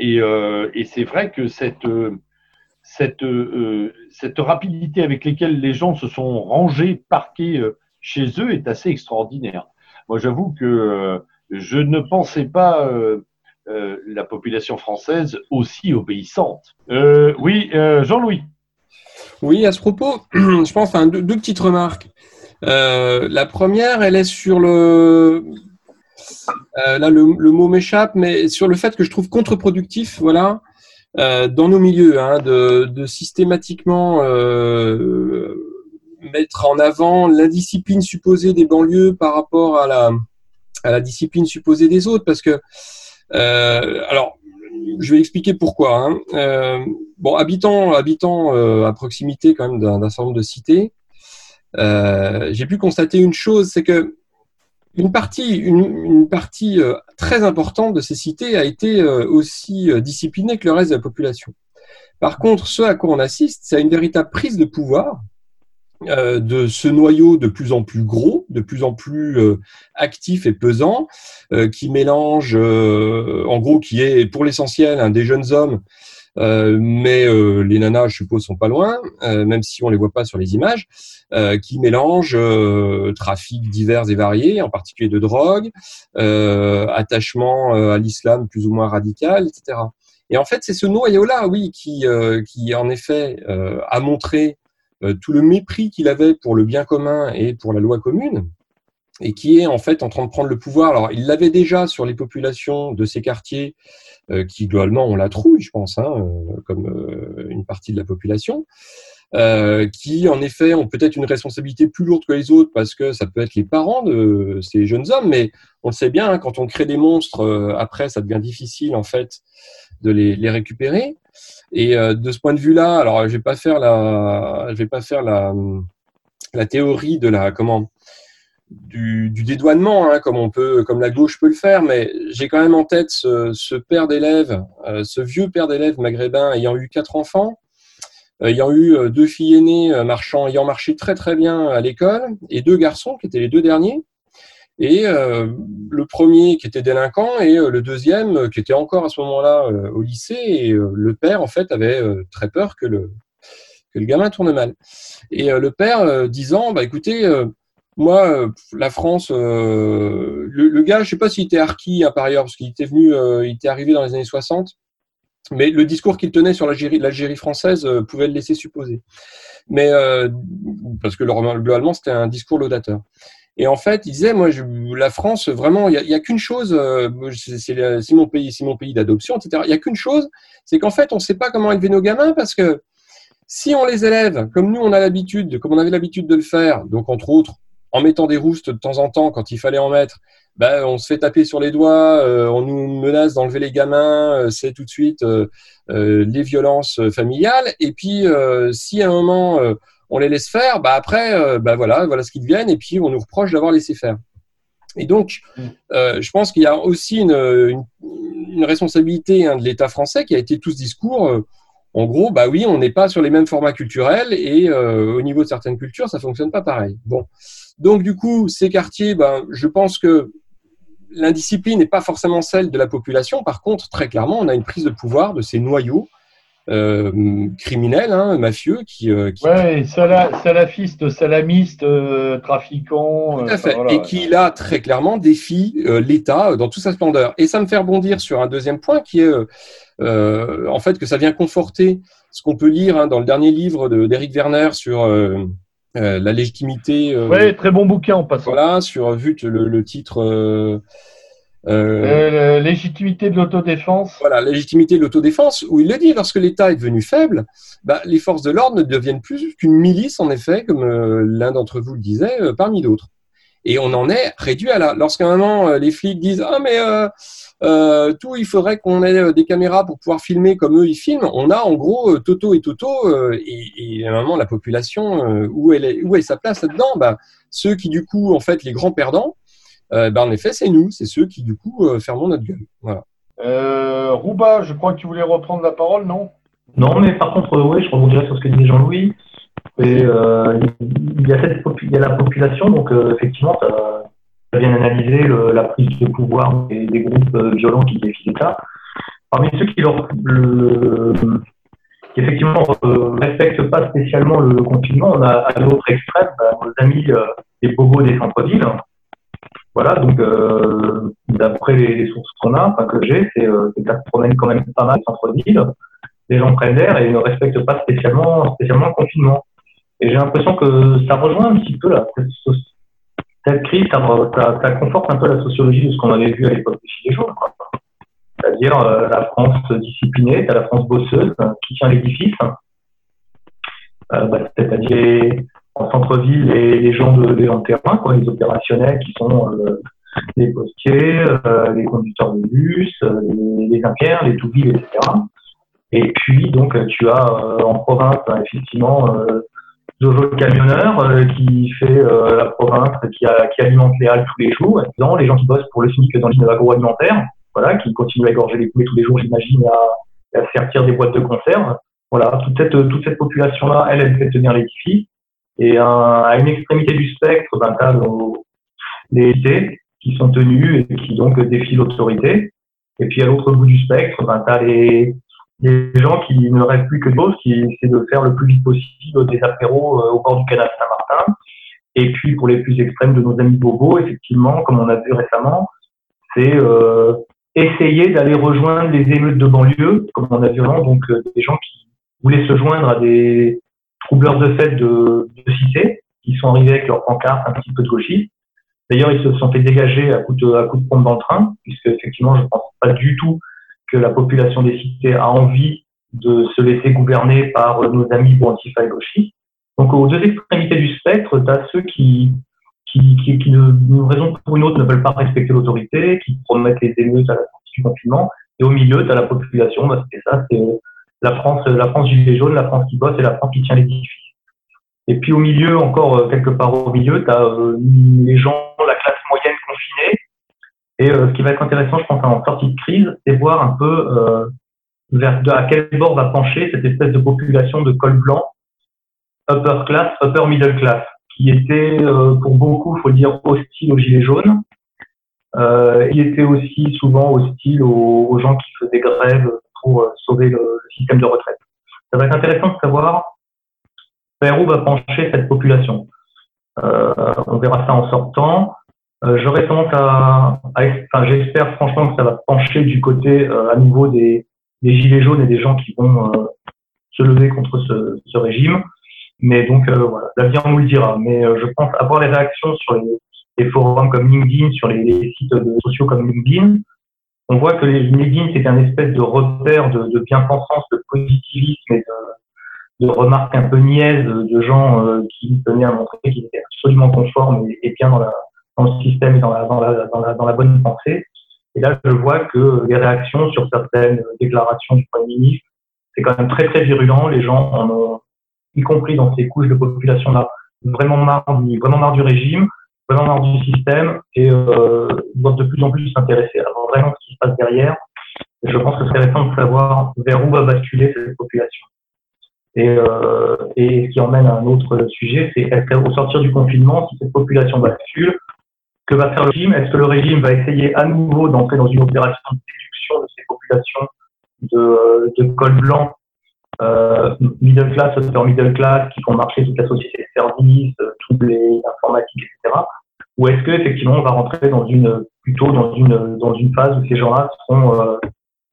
S1: euh, et c'est vrai que cette, cette, euh, cette rapidité avec laquelle les gens se sont rangés, parqués euh, chez eux est assez extraordinaire. Moi, j'avoue que euh, je ne pensais pas la population française aussi obéissante. oui, Jean-Louis.
S6: Oui, à ce propos, je pense enfin, deux, petites remarques. Euh, la première, elle est sur le. Euh, là, le, mot m'échappe, mais sur le fait que je trouve contre-productif, voilà, euh, dans nos milieux, hein, de, systématiquement mettre en avant la discipline supposée des banlieues par rapport à la, à la discipline supposée des autres, parce que, alors, je vais expliquer pourquoi. Hein. bon, habitant, habitant à proximité quand même d'un certain nombre de cités, euh, j'ai pu constater une chose, c'est que une partie, une, partie euh, très importante de ces cités a été euh, aussi disciplinée que le reste de la population. Par contre, ce à quoi on assiste, c'est une véritable prise de pouvoir de ce noyau de plus en plus gros, de plus en plus actif et pesant, qui mélange, en gros, qui est pour l'essentiel des jeunes hommes euh, mais euh, les nanas, je suppose, sont pas loin, euh, même si on les voit pas sur les images, qui mélangent trafic divers et variés, en particulier de drogue, attachement à l'islam plus ou moins radical, etc. Et en fait, c'est ce noyau-là, oui, qui, qui en effet a montré tout le mépris qu'il avait pour le bien commun et pour la loi commune, et qui est en fait en train de prendre le pouvoir. Alors, il l'avait déjà sur les populations de ces quartiers euh, qui globalement ont la trouille, je pense, hein, euh, comme euh, une partie de la population. Euh, qui en effet ont peut-être une responsabilité plus lourde que les autres parce que ça peut être les parents de ces jeunes hommes, mais on le sait bien, hein, quand on crée des monstres, après ça devient difficile en fait de les, les récupérer. Et de ce point de vue-là, alors je vais pas faire la, je vais pas faire la, la théorie de la comment du, dédouanement, hein, comme on peut, comme la gauche peut le faire, mais j'ai quand même en tête ce, père d'élèves, euh, ce vieux père d'élèves maghrébin ayant eu quatre enfants, euh, ayant eu euh, deux filles aînées marchant, ayant marché très très bien à l'école, et deux garçons qui étaient les deux derniers. Et le premier qui était délinquant et le deuxième qui était encore à ce moment-là au lycée. Et le père, en fait, avait très peur que le, que le gamin tourne mal. Et le père disant, bah écoutez, moi, euh, la France, euh, le, gars, je sais pas s'il était harki hein, par ailleurs, parce qu'il était venu, euh, il était arrivé dans les années 60, mais le discours qu'il tenait sur l'Algérie française pouvait le laisser supposer. Mais parce que globalement, c'était un discours laudateur. Et en fait, il disait, moi, je, la France, vraiment, il n'y a, qu'une chose, c'est mon pays, c'est mon pays d'adoption, etc. Il n'y a qu'une chose, c'est qu'en fait, on ne sait pas comment élever nos gamins parce que si on les élève comme nous, on a l'habitude, comme on avait l'habitude de le faire, donc entre autres en mettant des roustes de temps en temps quand il fallait en mettre, ben, on se fait taper sur les doigts, euh, on nous menace d'enlever les gamins, euh, c'est tout de suite euh, les violences familiales. Et puis, si à un moment on les laisse faire, bah après, bah voilà, voilà ce qu'ils deviennent, et puis on nous reproche d'avoir laissé faire. Et donc, mm. je pense qu'il y a aussi une, une, responsabilité hein, de l'État français qui a été tout ce discours. en gros, bah oui, on n'est pas sur les mêmes formats culturels et au niveau de certaines cultures, ça fonctionne pas pareil. Bon, donc du coup, ces quartiers, ben, je pense que l'indiscipline n'est pas forcément celle de la population. Par contre, très clairement, on a une prise de pouvoir de ces noyaux euh, criminels, hein, mafieux, qui,
S1: euh, ouais, salafistes, salamistes, euh, trafiquants.
S6: Tout à fait. et qui là très clairement défie l'État dans toute sa splendeur. Et ça me fait rebondir sur un deuxième point qui est en fait que ça vient conforter ce qu'on peut lire hein, dans le dernier livre d'Éric Werner sur euh, la légitimité.
S1: Euh, oui, très bon bouquin en passant.
S6: Voilà, sur vu le, le titre. Euh,
S1: euh, légitimité de l'autodéfense.
S6: Voilà, légitimité de l'autodéfense, où il le dit, lorsque l'État est devenu faible, bah, les forces de l'ordre ne deviennent plus qu'une milice, en effet, comme l'un d'entre vous le disait, parmi d'autres. Et on en est réduit à là. Lorsqu'à un moment, les flics disent Ah, mais euh, tout, il faudrait qu'on ait euh, des caméras pour pouvoir filmer comme eux ils filment. On a en gros euh, Toto et Toto et, et, à un moment la population où elle est, où est sa place là-dedans? Bah, ceux qui du coup en fait les grands perdants, bah, en effet c'est nous, c'est ceux qui du coup ferment notre gueule. Voilà.
S1: Rouba, je crois que tu voulais reprendre la parole, non?
S4: Non, mais par contre, oui, je rebondirai sur ce que disait Jean-Louis. Et il y, a cette il y a la population, donc effectivement, bien analysé le, la prise de pouvoir des, des groupes euh, violents qui défient l'État. Parmi ceux qui, leur, le, qui effectivement euh, respectent pas spécialement le, confinement, on a à l'autre extrême bah, nos amis euh, les bobos des centres-villes. Voilà, donc euh, d'après les, sources qu'on a, enfin que j'ai, c'est euh, que ça quand même pas mal centre-ville. Les gens prennent l'air et ne respectent pas spécialement, spécialement le confinement. Et j'ai l'impression que ça rejoint un petit peu là, cette crise, ça, conforte un peu la sociologie de ce qu'on avait vu à l'époque des Gilets jaunes. C'est-à-dire euh, la France disciplinée, la France bosseuse qui tient l'édifice. Euh, bah, c'est-à-dire en centre-ville les, gens de, les terrain, les opérationnels qui sont euh, les postiers, euh, les conducteurs de bus, euh, les, les les tout-villes, etc. Et puis, donc, tu as en province, effectivement, Le camionneur euh, qui fait euh, la province, qui, a, qui, alimente les halles tous les jours, exemple, les gens qui bossent pour le SMIC dans l'île agroalimentaire, voilà, qui continuent à égorger les poulets tous les jours, j'imagine, à, à sortir des boîtes de conserve. Voilà, toute cette, toute cette population-là, elle, elle fait tenir l'édifice. Et à une extrémité du spectre, ben, tu les cités qui sont tenus et qui donc défient l'autorité. Et puis à l'autre bout du spectre, ben, tu as les, gens qui ne rêvent plus que de choses, qui c'est de faire le plus vite possible des apéros euh, au bord du canal Saint-Martin. Et puis pour les plus extrêmes de nos amis bobos, effectivement, comme on a vu récemment, c'est euh, essayer d'aller rejoindre les émeutes de banlieue, comme on a vu vraiment, donc euh, des gens qui voulaient se joindre à des troubleurs de fête de, de cité, qui sont arrivés avec leur pancarte un petit peu de gauchistes. D'ailleurs, ils se sont fait dégager à coup de, à coup de pompe dans le train, puisque effectivement, je ne pense pas du tout que la population des cités a envie de se laisser gouverner par nos amis pour Antifa et gauchistes. Donc aux deux extrémités du spectre, tu as ceux qui, qui, qui, qui d'une raison pour une autre, ne veulent pas respecter l'autorité, qui promettent les émeutes à la sortie du confinement. Et au milieu, tu as la population, bah, c'est ça, c'est la France, la France gilet jaune, la France qui bosse et la France qui tient l'édifice. Et puis au milieu, encore euh, quelque part au milieu, tu as euh, les gens, la classe et euh, ce qui va être intéressant, je pense, en sortie de crise, c'est voir un peu euh, vers à quel bord va pencher cette espèce de population de col blanc, upper class, upper middle class, qui était euh, pour beaucoup, faut dire, hostile aux gilets jaunes. Euh, il était aussi souvent hostile aux, gens qui faisaient grève pour sauver le, le, système de retraite. Ça va être intéressant de savoir vers où va pencher cette population. Euh, on verra ça en sortant. Euh, J'aurais tendance à, à enfin, j'espère franchement que ça va pencher du côté euh, à nouveau des, des, gilets jaunes et des gens qui vont euh, se lever contre ce, ce, régime. Mais donc euh, voilà, l'avenir nous le dira. Mais je pense avoir les réactions sur les, les forums comme LinkedIn, sur les, sites sociaux comme LinkedIn, on voit que les LinkedIn c'est un espèce de repère de, de bien-pensance, de positivisme et de, de remarques un peu niaises de gens euh, qui tenaient à montrer qu'ils étaient absolument conformes et, bien dans la, dans le système et dans la, dans la, dans la, dans la bonne pensée. Et là, je vois que les réactions sur certaines déclarations du Premier ministre, c'est quand même très, très virulent. Les gens en ont, y compris dans ces couches de population-là, vraiment marre, vraiment marre du régime, vraiment marre du système et euh, doivent de plus en plus s'intéresser à vraiment ce qui se passe derrière. Je pense que c'est intéressant de savoir vers où va basculer cette population. Et, euh, et ce qui emmène à un autre sujet, c'est est-ce qu'au sortir du confinement, si cette population bascule, que va faire le régime? Est-ce que le régime va essayer à nouveau d'entrer dans une opération de séduction de ces populations de, de col blanc, euh, middle class, upper middle class, qui font marcher toute la société de services, euh, toutes les informatiques, etc. Ou est-ce que effectivement on va rentrer dans une plutôt dans une dans une phase où ces gens-là seront euh,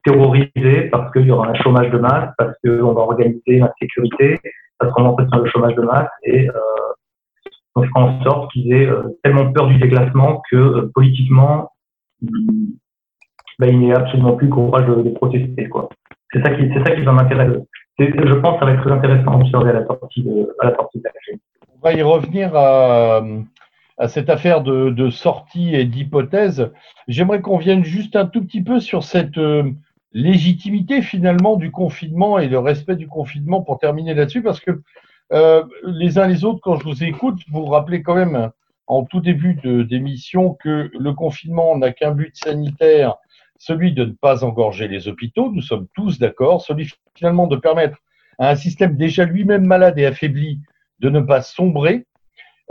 S4: terrorisés parce qu'il y aura un chômage de masse, parce qu'on va organiser l'insécurité, parce qu'on entretient le chômage de masse et euh, on fera en sorte qu'ils aient euh, tellement peur du déclassement que euh, politiquement, bah, il n'est absolument plus courage de, protester. Quoi. C'est ça qui, c'est ça qui va m'intéresser. Je pense que ça va être très intéressant à observer à la sortie de, à la sortie de
S1: On va y revenir à, cette affaire de, de sortie et d'hypothèse, j'aimerais qu'on vienne juste un tout petit peu sur cette euh, légitimité finalement du confinement et le respect du confinement pour terminer là-dessus, parce que euh, les uns les autres, quand je vous écoute, vous vous rappelez quand même en tout début d'émission que le confinement n'a qu'un but sanitaire, celui de ne pas engorger les hôpitaux, nous sommes tous d'accord, celui finalement de permettre à un système déjà lui-même malade et affaibli de ne pas sombrer.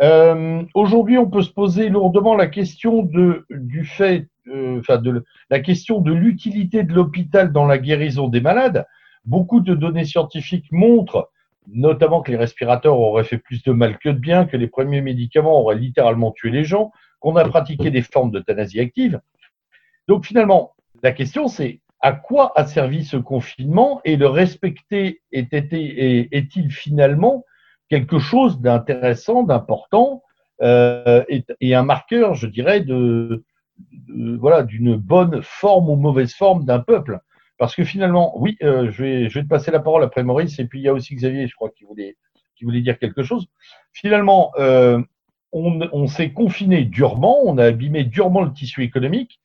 S1: Euh, Aujourd'hui, on peut se poser lourdement la question de, du fait, euh, enfin de la question de l'utilité de l'hôpital dans la guérison des malades. Beaucoup de données scientifiques montrent notamment que les respirateurs auraient fait plus de mal que de bien, que les premiers médicaments auraient littéralement tué les gens, qu'on a pratiqué des formes d'euthanasie active. Donc finalement, la question c'est à quoi a servi ce confinement et le respecter est-il finalement quelque chose d'intéressant, d'important euh, et, un marqueur, je dirais, de, de voilà d'une bonne forme ou mauvaise forme d'un peuple? Parce que finalement, oui, euh, je, vais, te passer la parole après Maurice, et puis il y a aussi Xavier, je crois, qui voulait, qui voulait dire quelque chose. Finalement, euh, on, s'est confiné durement, on a abîmé durement le tissu économique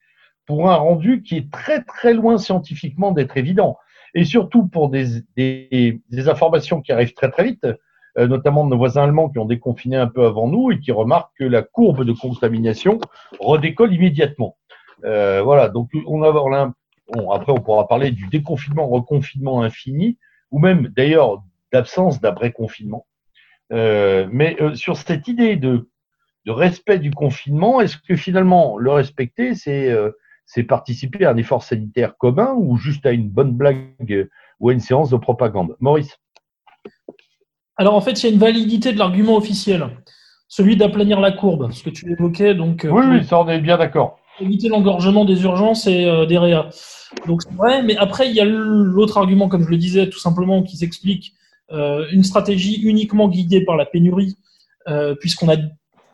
S1: pour un rendu qui est très très loin scientifiquement d'être évident. Et surtout pour des, informations qui arrivent très très vite, euh, notamment de nos voisins allemands qui ont déconfiné un peu avant nous et qui remarquent que la courbe de contamination redécolle immédiatement. Voilà, donc on a, on a Bon, après, on pourra parler du déconfinement, reconfinement infini, ou même d'ailleurs d'absence d'après-confinement. Euh, mais euh, sur cette idée de, de, respect du confinement, est-ce que finalement le respecter, c'est euh, participer à un effort sanitaire commun ou juste à une bonne blague ou à une séance de propagande? Maurice
S3: Alors en fait, il y a une validité de l'argument officiel, celui d'aplanir la courbe, ce que tu évoquais. Donc,
S1: oui, oui, ça on est bien d'accord
S3: éviter l'engorgement des urgences et euh, des réa. Donc c'est vrai, mais après il y a l'autre argument, comme je le disais, tout simplement, qui s'explique euh, une stratégie uniquement guidée par la pénurie, euh, puisqu'on a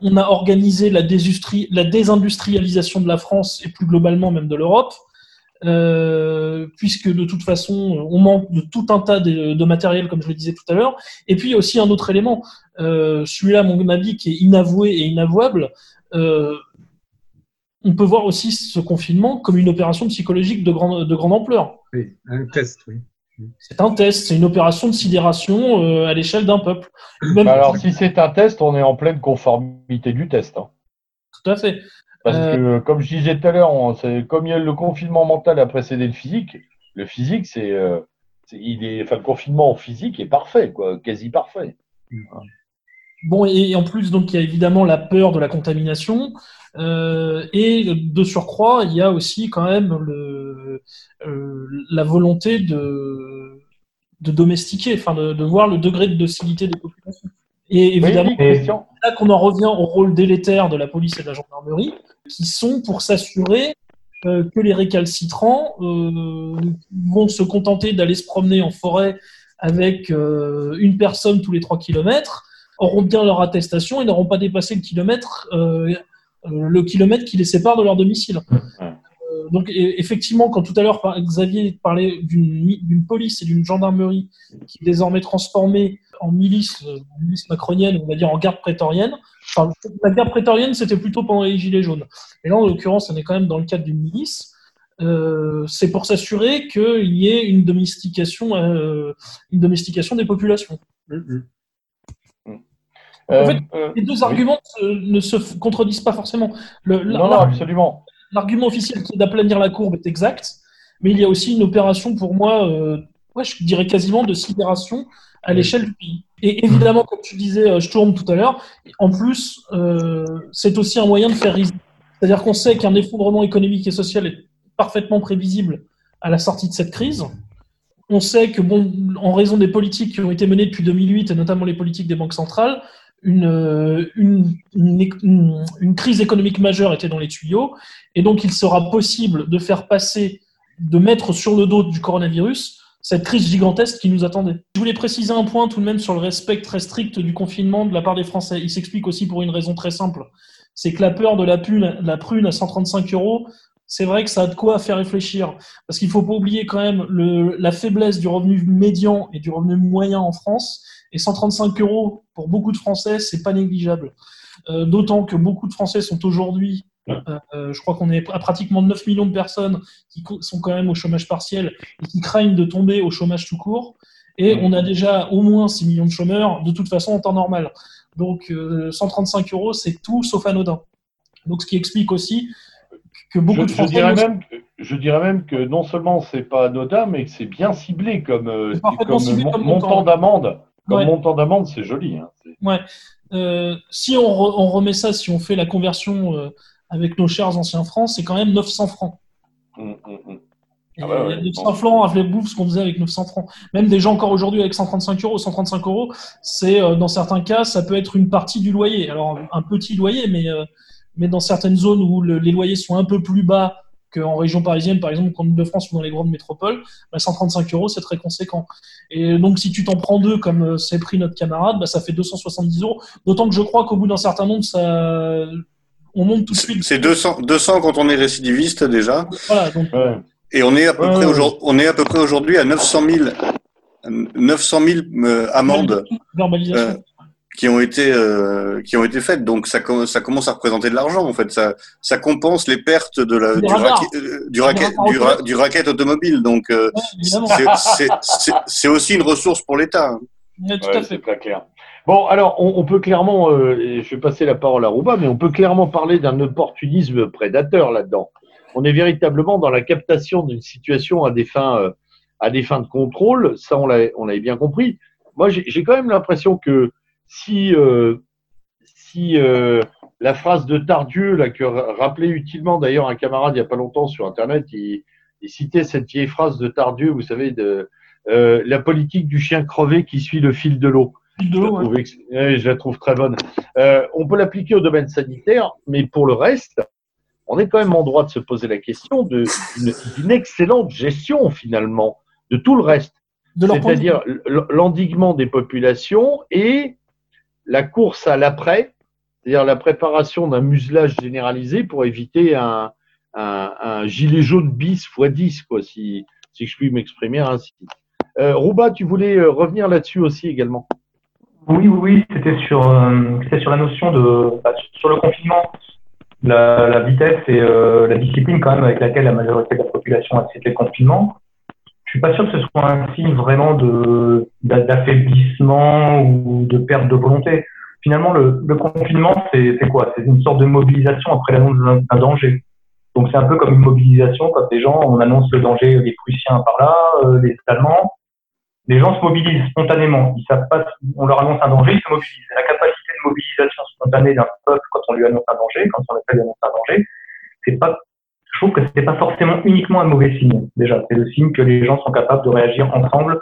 S3: on a organisé la, la, désindustrialisation de la France et plus globalement même de l'Europe, puisque de toute façon on manque de tout un tas de, matériel, comme je le disais tout à l'heure. Et puis il y a aussi un autre élément, celui-là, mon avis, qui est inavoué et inavouable on peut voir aussi ce confinement comme une opération psychologique de grande, de grande ampleur.
S5: Oui, un test, oui.
S3: C'est un test, c'est une opération de sidération euh, à l'échelle d'un peuple.
S1: Bah alors, si c'est un test, on est en pleine conformité du test. Hein.
S3: Tout à fait.
S1: Parce euh, que, comme je disais tout à l'heure, comme le confinement mental a précédé le physique, le physique, c'est, euh, il est, enfin, le confinement physique est parfait, quoi, quasi parfait.
S3: Bon, et en plus, donc, il y a évidemment la peur de la contamination. Euh, et de surcroît, il y a aussi quand même le, euh, la volonté de, de domestiquer, enfin de, de, voir le degré de docilité des populations. Et évidemment, c'est là qu'on en revient au rôle délétère de la police et de la gendarmerie, qui sont pour s'assurer euh, que les récalcitrants vont se contenter d'aller se promener en forêt avec une personne tous les 3 km, auront bien leur attestation et n'auront pas dépassé le kilomètre le kilomètre qui les sépare de leur domicile. Euh, donc effectivement, quand tout à l'heure Xavier parlait d'une police et d'une gendarmerie qui est désormais transformée en milice, euh, milice macronienne, on va dire en garde prétorienne. Enfin, la garde prétorienne, c'était plutôt pendant les Gilets jaunes. Et là, en l'occurrence, on est quand même dans le cadre d'une milice. Euh, c'est pour s'assurer qu'il y ait une domestication, euh, une domestication des populations. Mm-hmm. En fait, euh, euh, les deux arguments ne se contredisent pas forcément.
S1: Le, non, non, absolument.
S3: L'argument officiel qui est d'aplanir la courbe est exact, mais il y a aussi une opération pour moi, euh, ouais, je dirais quasiment de sidération à l'échelle du pays. Et évidemment, comme tu disais, je tourne tout à l'heure, en plus, c'est aussi un moyen de faire risque. C'est-à-dire qu'on sait qu'un effondrement économique et social est parfaitement prévisible à la sortie de cette crise. On sait que, bon, en raison des politiques qui ont été menées depuis 2008, et notamment les politiques des banques centrales, une, crise économique majeure était dans les tuyaux, et donc il sera possible de faire passer, de mettre sur le dos du coronavirus cette crise gigantesque qui nous attendait. Je voulais préciser un point tout de même sur le respect très strict du confinement de la part des Français. Il s'explique aussi pour une raison très simple. C'est que la peur de la, prune, à 135 euros, c'est vrai que ça a de quoi faire réfléchir. Parce qu'il ne faut pas oublier quand même la faiblesse du revenu médian et du revenu moyen en France et 135 euros pour beaucoup de Français, c'est pas négligeable. Euh, D'autant que beaucoup de Français sont aujourd'hui, euh, je crois qu'on est à pratiquement 9 millions de personnes qui sont quand même au chômage partiel et qui craignent de tomber au chômage tout court. Et on a déjà au moins 6 millions de chômeurs, de toute façon, en temps normal. Donc, euh, 135 euros, c'est tout sauf anodin. Donc, ce qui explique aussi que beaucoup
S1: Je,
S3: de
S1: je
S3: Français.
S1: dirais
S3: ne-
S1: même, je dirais même que non seulement c'est pas anodin, mais que c'est bien ciblé comme, euh,
S3: ciblé
S1: montant
S3: montant.
S1: d'amende. Comme
S3: Ouais.
S1: montant d'amende, c'est joli. Hein. C'est-
S3: Euh, si on, re- on remet ça, si on fait la conversion euh, avec nos chers anciens francs, c'est quand même 900 francs.
S1: Hum, hum, hum.
S3: Et
S1: Ah ouais, ouais,
S3: 900
S1: bon.
S3: francs, avec les bouffe, ce qu'on faisait avec 900 francs. Même des gens encore aujourd'hui avec 135 euros, 135 euros, c'est euh, dans certains cas, ça peut être une partie du loyer. Alors un petit loyer, mais mais dans certaines zones où le- les loyers sont un peu plus bas qu'en région parisienne, par exemple, qu'en Ile-de-France ou dans les grandes métropoles, bah, 135 euros, c'est très conséquent. Et donc, si tu t'en prends deux, comme euh, c'est pris notre camarade, bah, ça fait 270 euros. D'autant que je crois qu'au bout d'un certain nombre, ça, on monte tout de suite.
S2: C'est 200, 200 quand on est récidiviste déjà,
S3: Voilà, donc
S1: Ouais.
S2: et on est à peu
S1: Ouais,
S2: près
S1: ouais.
S2: aujourd'hui, on est à peu près aujourd'hui à 900 000, 900 000 euh, amendes
S3: verbalisation.
S2: euh, qui ont été euh, qui ont été faites. Donc ça, com- ça commence à représenter de l'argent en fait. Ça, ça compense les pertes de la, du, euh, du, racket,
S3: radars
S2: du, ra-
S3: automatiques.
S2: du racket automobile. Donc euh,
S3: Ouais,
S2: c'est- aussi une ressource pour l'État.
S3: Ouais, tout
S1: Ouais,
S3: à
S1: c'est
S3: fait.
S1: pas clair. Bon, alors, on, on peut clairement, euh, je vais passer la parole à Rouba, mais on peut clairement parler d'un opportunisme prédateur là-dedans. On est véritablement dans la captation d'une situation à des fins, euh, à des fins de contrôle. Ça, on l'avait, on l'avait bien compris. Moi, j'ai j'ai quand même l'impression que si, euh, si euh, la phrase de Tardieu, là, que ra- rappelait utilement d'ailleurs un camarade il y a pas longtemps sur Internet, il, il citait cette vieille phrase de Tardieu, vous savez, de euh, la politique du chien crevé qui suit le fil de l'eau. Je
S3: ouais.
S1: je la trouve très bonne. Euh, on peut l'appliquer au domaine sanitaire, mais pour le reste, on est quand même en droit de se poser la question d'une excellente gestion finalement de tout le reste, c'est-à-dire l'endiguement des populations et la course à l'après, c'est-à-dire la préparation d'un muselage généralisé pour éviter un, un, un gilet jaune bis x 10, quoi, si, si je puis m'exprimer ainsi. Euh, Rouba, tu voulais euh, revenir là-dessus aussi également.
S4: Oui, oui, c'était sur, euh, sur la notion de, bah, sur le confinement, la, la vitesse et euh, la discipline quand même avec laquelle la majorité de la population a accepté le confinement. Suis pas sûr que ce soit un signe vraiment de d'a- d'affaiblissement ou de perte de volonté. Finalement, le, confinement, c'est quoi? C'est une sorte de mobilisation après l'annonce d'un danger. Donc c'est un peu comme une mobilisation quand les gens, on annonce le danger, les Prussiens par là, euh, les Allemands, les gens se mobilisent spontanément. Ils savent pas, on leur annonce un danger, ils se mobilisent. La capacité de mobilisation spontanée d'un peuple quand on lui annonce un danger, quand on appelle annonce un danger, c'est pas, je trouve que c'est pas forcément uniquement un mauvais signe. Déjà, c'est le signe que les gens sont capables de réagir ensemble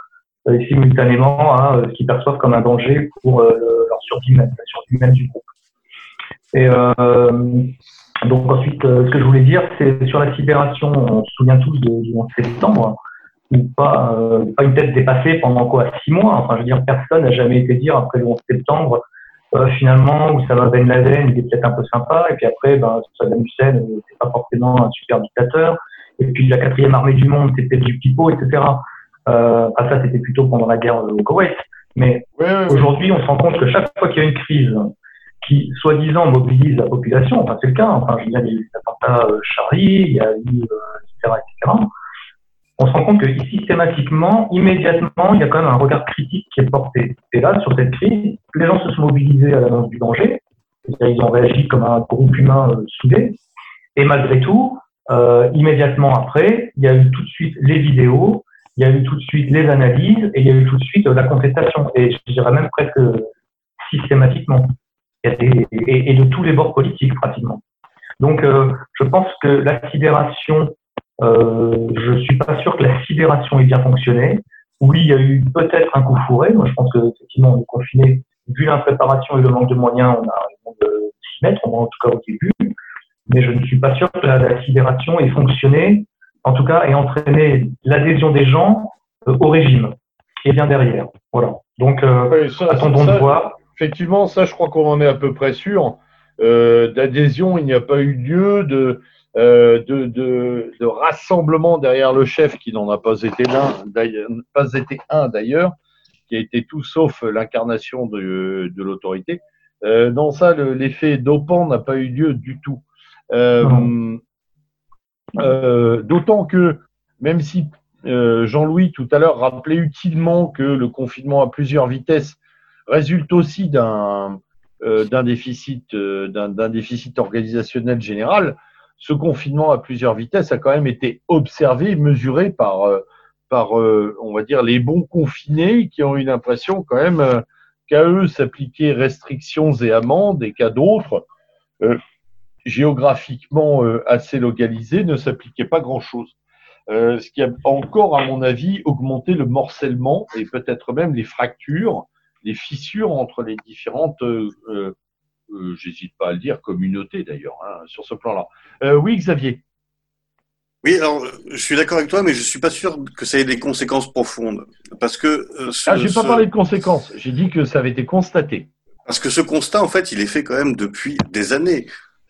S4: euh, simultanément à euh, ce qu'ils perçoivent comme un danger pour euh, le- leur survie même, la survie même du groupe. Et euh, donc ensuite, ce que je voulais dire, c'est sur la sidération, on se souvient tous de- du 11 septembre, ou pas, pas une tête dépassée pendant quoi? Six mois? Enfin, je veux dire, personne n'a jamais été dire après le 11 septembre, euh, finalement, où ça va Ben Laden, il est peut-être un peu sympa, et puis après, ben, Saddam Hussein, euh, c'est pas forcément un super dictateur, et puis la quatrième armée du monde, c'était du pipeau, etc. Euh, ah, ça, c'était plutôt pendant la guerre au Koweït. Mais. Aujourd'hui, on se rend compte que chaque fois qu'il y a une crise qui, soi-disant, mobilise la population, enfin c'est le cas, enfin je veux dire, il y a eu l'attentat euh, Charlie, il y a eu, euh, etc., etc., on se rend compte que systématiquement, immédiatement, il y a quand même un regard critique qui est porté. Et là, sur cette crise, les gens se sont mobilisés à l'annonce du danger, ils ont réagi comme un groupe humain euh, soudé, et malgré tout, euh, immédiatement après, il y a eu tout de suite les vidéos, il y a eu tout de suite les analyses et il y a eu tout de suite euh, la contestation. Et je dirais même presque systématiquement. Et de tous les bords politiques pratiquement. Donc euh, je pense que la sidération, euh, je suis pas sûr que la sidération ait bien fonctionné. Oui, il y a eu peut-être un coup fourré. Moi, je pense que effectivement, on est confiné. Vu l'impréparation et le manque de moyens, on a raison de s'y mettre, au moins en tout cas au début. Mais je ne suis pas sûr que la, la sidération ait fonctionné en tout cas, et entraîner l'adhésion des gens euh, au régime et bien derrière. Voilà. Donc, euh,
S1: Ouais, ça-
S4: attendons
S1: ça-
S4: de voir.
S1: Effectivement, ça, je crois qu'on en est à peu près sûr. Euh, D'adhésion, il n'y a pas eu lieu de, euh, de, de, de rassemblement derrière le chef, qui n'en a pas été l'un, d'ailleurs- pas été un d'ailleurs, qui a été tout sauf l'incarnation de, de l'autorité. Euh, non, ça, l'effet dopant n'a pas eu lieu du tout. Euh, euh, d'autant que, même si Jean-Louis tout à l'heure rappelait utilement que le confinement à plusieurs vitesses résulte aussi d'un d'un déficit d'un déficit organisationnel général, ce confinement à plusieurs vitesses a quand même été observé, mesuré par par on va dire les bons confinés qui ont eu l'impression quand même qu'à eux s'appliquaient restrictions et amendes et qu'à d'autres, euh, géographiquement euh, assez localisés, ne s'appliquait pas grand-chose. Euh, ce qui a encore, à mon avis, augmenté le morcellement et peut-être même les fractures, les fissures entre les différentes, j'hésite pas à le dire, communautés d'ailleurs, hein, sur ce plan-là. oui, Xavier.
S2: Oui, alors je suis d'accord avec toi, mais je suis pas sûr que ça ait des conséquences profondes, parce que.
S1: Euh, ah, j'ai pas parlé de conséquences. J'ai dit que ça avait été constaté.
S2: Parce que ce constat, en fait, il est fait quand même depuis des années.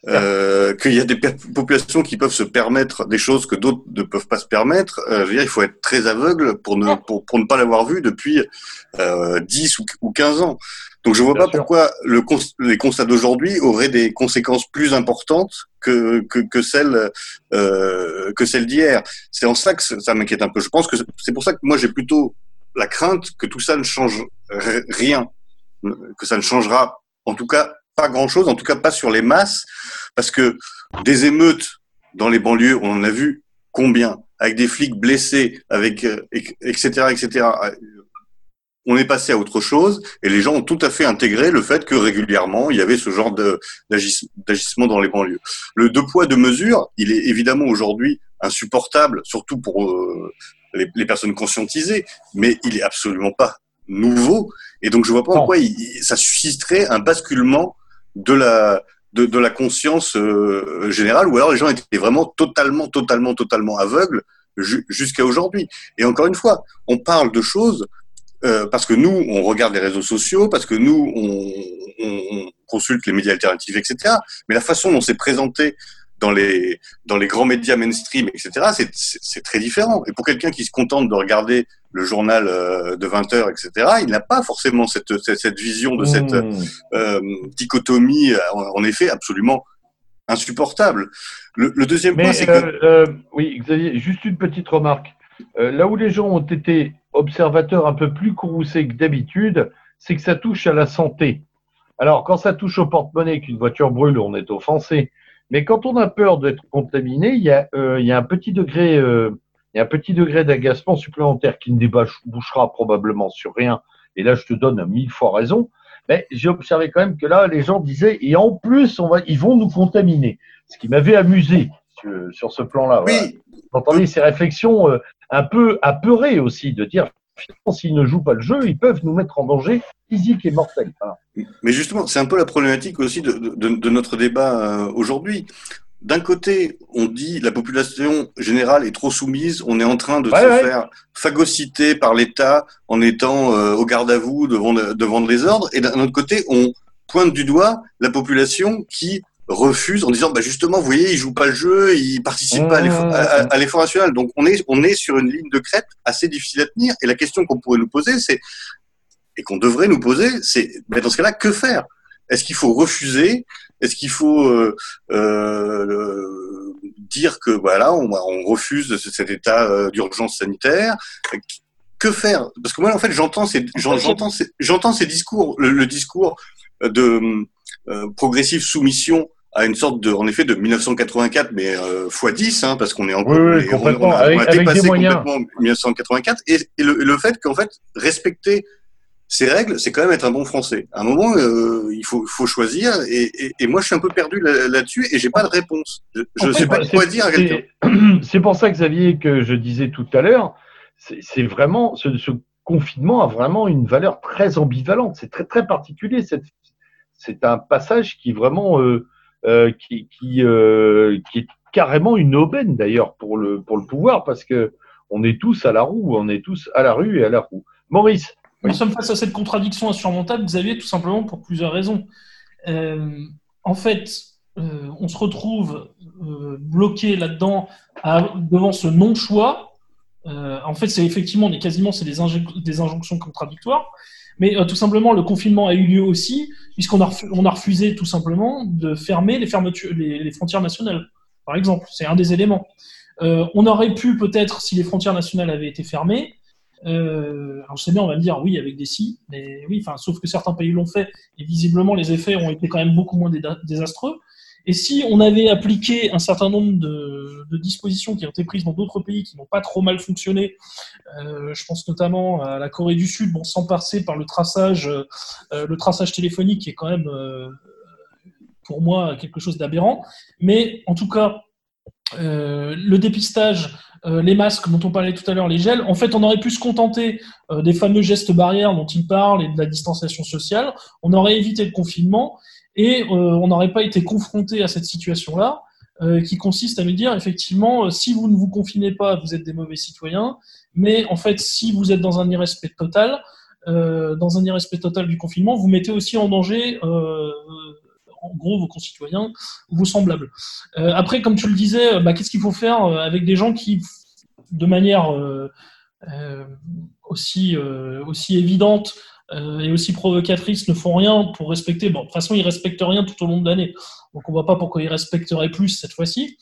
S2: Euh, qu'il y a des populations qui peuvent se permettre des choses que d'autres ne peuvent pas se permettre. Euh, je veux dire, il faut être très aveugle pour ne pour, pour ne pas l'avoir vu depuis euh, 10 ou, ou 15 ans. Donc je vois pas pourquoi le, les constats d'aujourd'hui auraient des conséquences plus importantes que que, que celles euh, que celles d'hier. C'est en ça que ça m'inquiète un peu. Je pense que c'est pour ça que moi j'ai plutôt la crainte que tout ça ne change rien, que ça ne changera en tout cas pas grand chose, en tout cas pas sur les masses, parce que des émeutes dans les banlieues, on en a vu combien, avec des flics blessés, avec etc etc on est passé à autre chose et les gens ont tout à fait intégré le fait que régulièrement il y avait ce genre d'agissement dans les banlieues. Le deux poids deux mesures, il est évidemment aujourd'hui insupportable, surtout pour euh, les, personnes conscientisées, mais il est absolument pas nouveau et donc je vois pas en quoi ça susciterait un basculement de la de, la conscience euh, générale ou alors les gens étaient vraiment totalement totalement totalement aveugles jusqu'à aujourd'hui. Et encore une fois, on parle de choses euh, parce que nous, on regarde les réseaux sociaux, parce que nous, on, on, consulte les médias alternatifs, etc. Mais la façon dont c'est présenté dans les, dans les grands médias mainstream, etc., c'est très différent. Et pour quelqu'un qui se contente de regarder le journal euh, de 20 heures, etc., il n'a pas forcément cette, cette, cette, vision de cette mmh. euh, dichotomie, en, effet, absolument insupportable. Le, le deuxième point, c'est que...
S1: oui, Xavier, juste une petite remarque. Là où les gens ont été observateur un peu plus courroucé que d'habitude, c'est que ça touche à la santé. Alors, quand ça touche au porte-monnaie, qu'une voiture brûle, on est offensé. Mais quand on a peur d'être contaminé, il y a, euh, il y a un petit degré, euh, il y a un petit degré d'agacement supplémentaire qui ne débouchera probablement sur rien. Et là, je te donne mille fois raison. Mais j'ai observé quand même que là, les gens disaient, et en plus, on va, ils vont nous contaminer. Ce qui m'avait amusé sur, ce plan-là.
S2: Oui.
S1: Voilà. Ces réflexions euh, un peu apeuré aussi de dire s'ils ne jouent pas le jeu, ils peuvent nous mettre en danger physique et mortel.
S2: Mais justement, c'est un peu la problématique aussi de, de, notre débat euh, aujourd'hui. D'un côté, on dit la population générale est trop soumise, on est en train de se faire phagocyter par l'État en étant euh, au garde à vous devant, devant les ordres, et d'un autre côté, on pointe du doigt la population qui refuse en disant bah justement vous voyez il joue pas le jeu il participe pas à l'effort national. Donc on est on est sur une ligne de crête assez difficile à tenir. Et la question qu'on pourrait nous poser c'est et qu'on devrait nous poser c'est mais dans ce cas-là que faire? Est-ce qu'il faut refuser? Est-ce qu'il faut euh, euh, dire que voilà on, on refuse cet état euh, d'urgence sanitaire? Que faire? Parce que moi en fait j'entends ces j'entends j'entends ces discours le, discours de euh, progressive soumission à une sorte de, en effet, de 1984, mais euh, x 10, hein, parce qu'on est encore,
S1: oui, on, on, a, avec, dépassé complètement
S2: 1984, et, le, le, fait qu'en fait, respecter ces règles, c'est quand même être un bon Français. À un moment, euh, il faut, faut choisir, et, et, et, moi, je suis un peu perdu là-dessus, et j'ai pas de réponse. Je ne sais pas quoi dire à quelqu'un.
S1: C'est pour ça, Xavier, que je disais tout à l'heure, c'est vraiment ce, ce, confinement a vraiment une valeur très ambivalente. C'est très très particulier. C'est un passage qui vraiment euh, qui, qui, euh, qui, est carrément une aubaine d'ailleurs pour le, pour le pouvoir parce que on est tous à la roue, on est tous à la rue et à la roue. Maurice
S3: Nous sommes face à cette contradiction insurmontable, Xavier, tout simplement pour plusieurs raisons. Euh, en fait, euh, on se retrouve euh, bloqué là-dedans devant ce non-choix en fait, c'est effectivement, quasiment, c'est des, des, injonctions contradictoires. Mais tout simplement, le confinement a eu lieu aussi, puisqu'on a, refusé tout simplement de fermer les, frontières nationales, par exemple. C'est un des éléments. on aurait pu peut-être, si les frontières nationales avaient été fermées, euh, alors je sais bien, on va me dire oui avec des si, mais oui, sauf que certains pays l'ont fait et visiblement les effets ont été quand même beaucoup moins désastreux. Et si on avait appliqué un certain nombre de, dispositions qui ont été prises dans d'autres pays qui n'ont pas trop mal fonctionné, euh, je pense notamment à la Corée du Sud, bon, sans passer par le traçage, euh, le traçage téléphonique qui est quand même euh, pour moi quelque chose d'aberrant, mais en tout cas le dépistage les masques dont on parlait tout à l'heure, les gels, en fait, on aurait pu se contenter des fameux gestes barrières dont il parle et de la distanciation sociale. On aurait évité le confinement et euh, on n'aurait pas été confronté à cette situation-là, qui consiste à me dire, effectivement, si vous ne vous confinez pas, vous êtes des mauvais citoyens, mais en fait, si vous êtes dans un irrespect total, dans un irrespect total du confinement, vous mettez aussi en danger en gros vos concitoyens vos semblables. Euh, après, comme tu le disais, bah, qu'est-ce qu'il faut faire euh, avec des gens qui, de manière euh, aussi évidente et aussi provocatrice, ne font rien pour respecter. Bon, de toute façon, ils respectent rien tout au long de l'année. Donc, on voit pas pourquoi ils respecteraient plus cette fois-ci.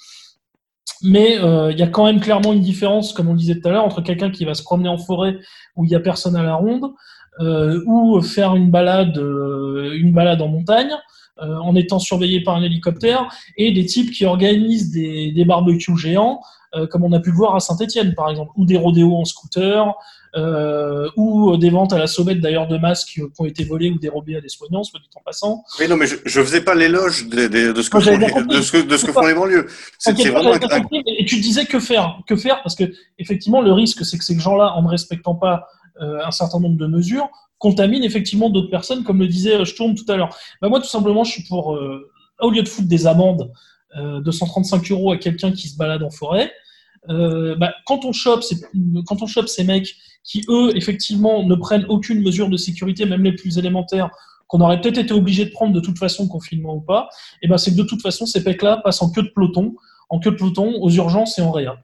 S3: Mais il y a quand même clairement une différence, comme on disait tout à l'heure, entre quelqu'un qui va se promener en forêt où il n'y a personne à la ronde, ou faire une balade, en montagne, euh, en étant surveillé par un hélicoptère, et des types qui organisent des, barbecues géants, euh, comme on a pu le voir à Saint-Etienne, par exemple, ou des rodéos en scooter, euh, ou des ventes à la sommette d'ailleurs de masques qui ont été volés ou dérobés à des soignants, soit dit en passant.
S2: Oui, non, mais je ne faisais pas l'éloge de, ce que font les, de, ce que, de ce que font les banlieues.
S3: C'est vraiment Et tu disais que faire Que faire Parce que effectivement, le risque, c'est que ces gens-là, en ne respectant pas un certain nombre de mesures, contamine effectivement d'autres personnes, comme le disait euh, Sturm tout à l'heure. Bah, moi, tout simplement, je suis pour, euh, au lieu de foutre des amendes euh, de 135 euros à quelqu'un qui se balade en forêt, bah, quand, on chope ces, quand on chope ces mecs qui, eux, effectivement, ne prennent aucune mesure de sécurité, même les plus élémentaires, qu'on aurait peut-être été obligé de prendre de toute façon, confinement ou pas, et ben c'est que de toute façon, ces mecs-là passent en queue de peloton, en queue de peloton, aux urgences et en réa.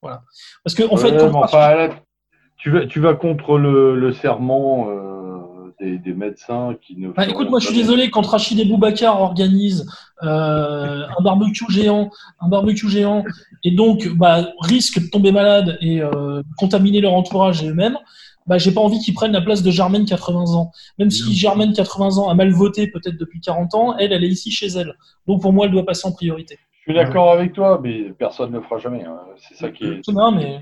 S3: Voilà. Parce que, en fait,
S1: tu, vas, tu vas contre le, le serment des, médecins qui ne.
S3: Bah, écoute, moi je suis désolé quand Rachid et Boubacar organisent euh, un barbecue géant, un barbecue géant, et donc bah, risquent de tomber malade et euh, contaminer leur entourage et eux-mêmes. Bah, j'ai pas envie qu'ils prennent la place de Germaine 80 ans. Même si Germaine 80 ans a mal voté peut-être depuis 40 ans, elle, elle est ici chez elle. Donc pour moi, elle doit passer en priorité.
S1: Je suis d'accord avec toi, mais personne ne le fera jamais. Hein. C'est ça qui est,
S3: non, mais...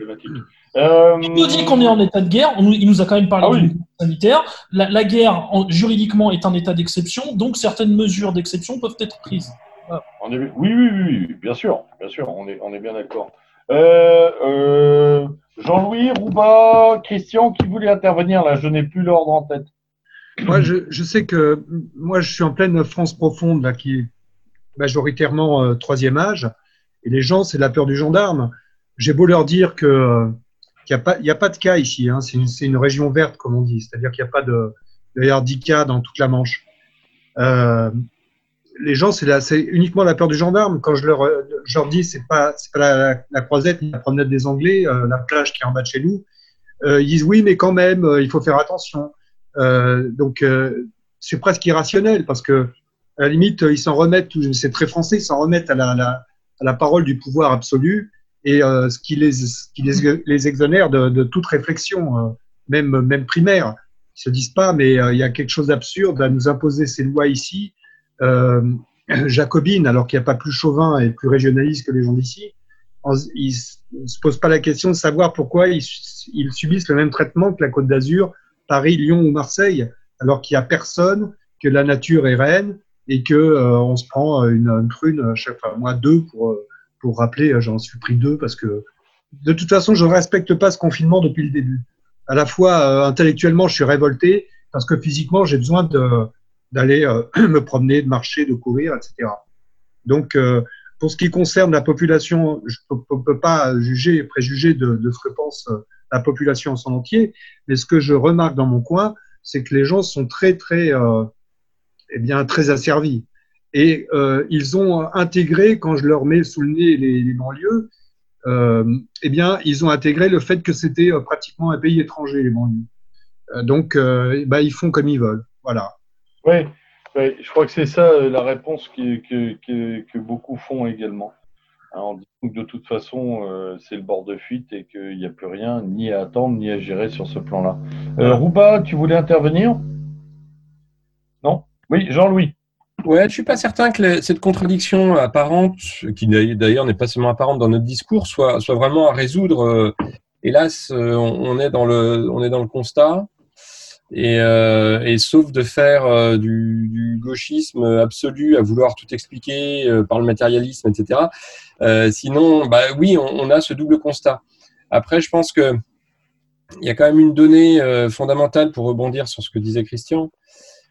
S3: Euh... Il nous dit qu'on est en état de guerre. il nous a quand même parlé ah, sanitaire. La, guerre, juridiquement, est un état d'exception. Donc, certaines mesures d'exception peuvent être prises.
S1: On est... oui, oui, oui, bien sûr. Bien sûr, on est, on est bien d'accord. Euh, euh, Jean-Louis, Rouba, Christian, qui voulait intervenir là Je n'ai plus l'ordre en tête.
S5: Moi, je, je, sais que moi, je suis en pleine France profonde, là, qui est majoritairement euh, troisième âge. Et les gens, c'est la peur du gendarme. J'ai beau leur dire que il n'y a, pas, a pas de cas ici. Hein. C'est une, région verte, comme on dit. C'est-à-dire qu'il n'y a pas de, d'ailleurs 10 cas dans toute la Manche. Euh, les gens, c'est, uniquement la peur du gendarme. Quand je leur, dis, c'est pas, c'est pas la, croisette, la promenade des Anglais, euh, la plage qui est en bas de chez nous, euh, ils disent oui, mais quand même, il faut faire attention. Donc, c'est presque irrationnel parce que, à la limite, ils s'en remettent, c'est très français, ils s'en remettent à la parole du pouvoir absolu et euh, ce qui les, qui les, les exonère de, de, toute réflexion, euh, même, même primaire. Ils se disent pas, mais euh, il y a quelque chose d'absurde à nous imposer ces lois ici, jacobines, alors qu'il n'y a pas plus chauvin et plus régionaliste que les gens d'ici. Ils ne se posent pas la question de savoir pourquoi ils, ils subissent le même traitement que la Côte d'Azur, Paris, Lyon ou Marseille, alors qu'il n'y a personne, que la nature est reine et que euh, on se prend une, une prune chaque fois, moi deux pour pour rappeler, euh, j'en suis pris deux parce que de toute façon, je ne respecte pas ce confinement depuis le début. À la fois, euh, intellectuellement, je suis révolté parce que physiquement, j'ai besoin d'aller euh, me promener, de marcher, de courir, etc. Donc, pour ce qui concerne la population, je ne peux pas juger préjuger de, de, ce que pense la population en son entier, mais ce que je remarque dans mon coin, c'est que les gens sont très, très, eh bien, très asservis. Et euh, ils ont intégré, quand je leur mets sous le nez les, les banlieues, eh bien, ils ont intégré le fait que c'était pratiquement un pays étranger, les banlieues. donc, bah, ils font comme ils veulent. Voilà.
S1: Oui, je crois que c'est ça la réponse que, que, beaucoup font également. Que de toute façon, c'est le bord de fuite et qu'il n'y a plus rien ni à attendre ni à gérer sur ce plan-là. Euh, Rouba, tu voulais intervenir? Non? Oui, Jean-Louis.
S6: Ouais, je suis pas certain que cette contradiction apparente, qui d'ailleurs n'est pas seulement apparente dans notre discours, soit, vraiment à résoudre. Euh, hélas, euh, on est dans le, on est dans le constat. Et, euh, et sauf de faire du, du, gauchisme absolu à vouloir tout expliquer par le matérialisme, etc. sinon, bah oui, on, on, a ce double constat. Après, je pense que il y a quand même une donnée fondamentale pour rebondir sur ce que disait Christian.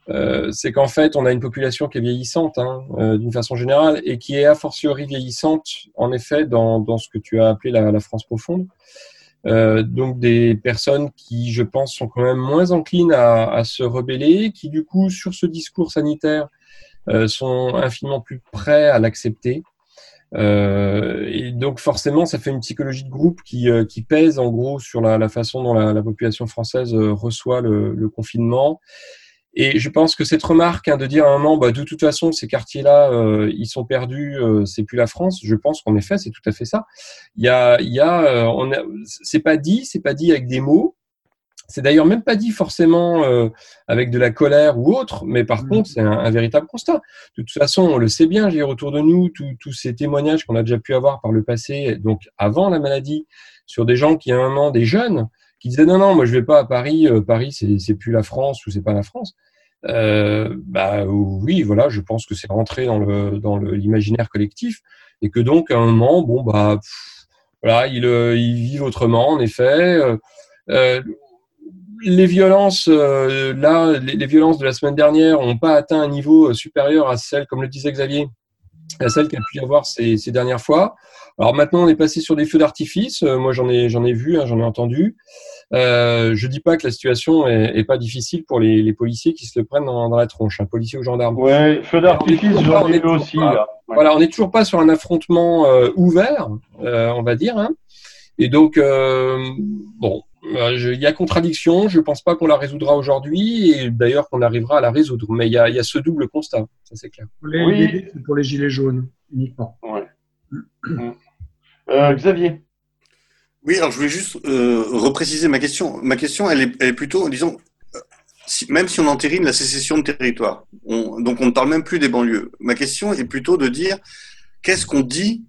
S6: Euh, c'est qu'en fait, on a une population qui est vieillissante hein, euh, d'une façon générale et qui est a fortiori vieillissante, en effet, dans, dans ce que tu as appelé la, la France profonde. Euh, donc des personnes qui, je pense, sont quand même moins enclines à, à se rebeller, qui du coup, sur ce discours sanitaire, euh, sont infiniment plus prêts à l'accepter. Euh, et donc forcément, ça fait une psychologie de groupe qui, qui pèse en gros sur la, la façon dont la, la, population française reçoit le, le confinement et je pense que cette remarque hein, de dire à un moment, bah, de toute façon, ces quartiers-là, euh, ils sont perdus, euh, c'est plus la France. Je pense qu'en effet, c'est tout à fait ça. Il y a, il y a, euh, on a, c'est pas dit, c'est pas dit avec des mots. C'est d'ailleurs même pas dit forcément euh, avec de la colère ou autre, mais par mmh. contre, c'est un, un, véritable constat. De toute façon, on le sait bien, j'ai autour de nous tous ces témoignages qu'on a déjà pu avoir par le passé, donc avant la maladie, sur des gens qui, à un moment, des jeunes, qui disaient non, non, moi je vais pas à Paris, euh, Paris c'est plus la France ou c'est pas la France. Euh, bah oui, voilà, je pense que c'est rentré dans le dans l'imaginaire collectif et que donc à un moment, bon bah voilà, ils, euh, ils vivent autrement en effet. Euh, euh les violences là, les, les, violences de la semaine dernière n'ont pas atteint un niveau supérieur à celle, comme le disait Xavier, à celle qu'il a pu y avoir ces, ces dernières fois. Alors maintenant, on est passé sur des feux d'artifice. Euh, moi, j'en ai, j'en ai vu, hein, j'en ai entendu. Euh, je dis pas que la situation est, est pas difficile pour les, les, policiers qui se le prennent dans, dans la tronche, un policier ou gendarme.
S1: Ouais, feu d'artifice, j'en ai vu aussi.
S6: là. Ouais. Voilà, on n'est toujours pas sur un affrontement euh, ouvert, euh, on va dire. Hein. Et donc, euh, bon, il y a contradiction. Je pense pas qu'on la résoudra aujourd'hui, et d'ailleurs qu'on arrivera à la résoudre. Mais il y a, y a, ce double constat, ça c'est clair.
S5: Les, oui. C'est pour les gilets jaunes uniquement.
S1: Ouais. Euh, Xavier.
S2: Oui, alors je voulais juste euh, repréciser ma question. Ma question, elle est, elle est plutôt, disons, si, même si on entérine la sécession de territoire, on, donc on ne parle même plus des banlieues. Ma question est plutôt de dire qu'est-ce qu'on dit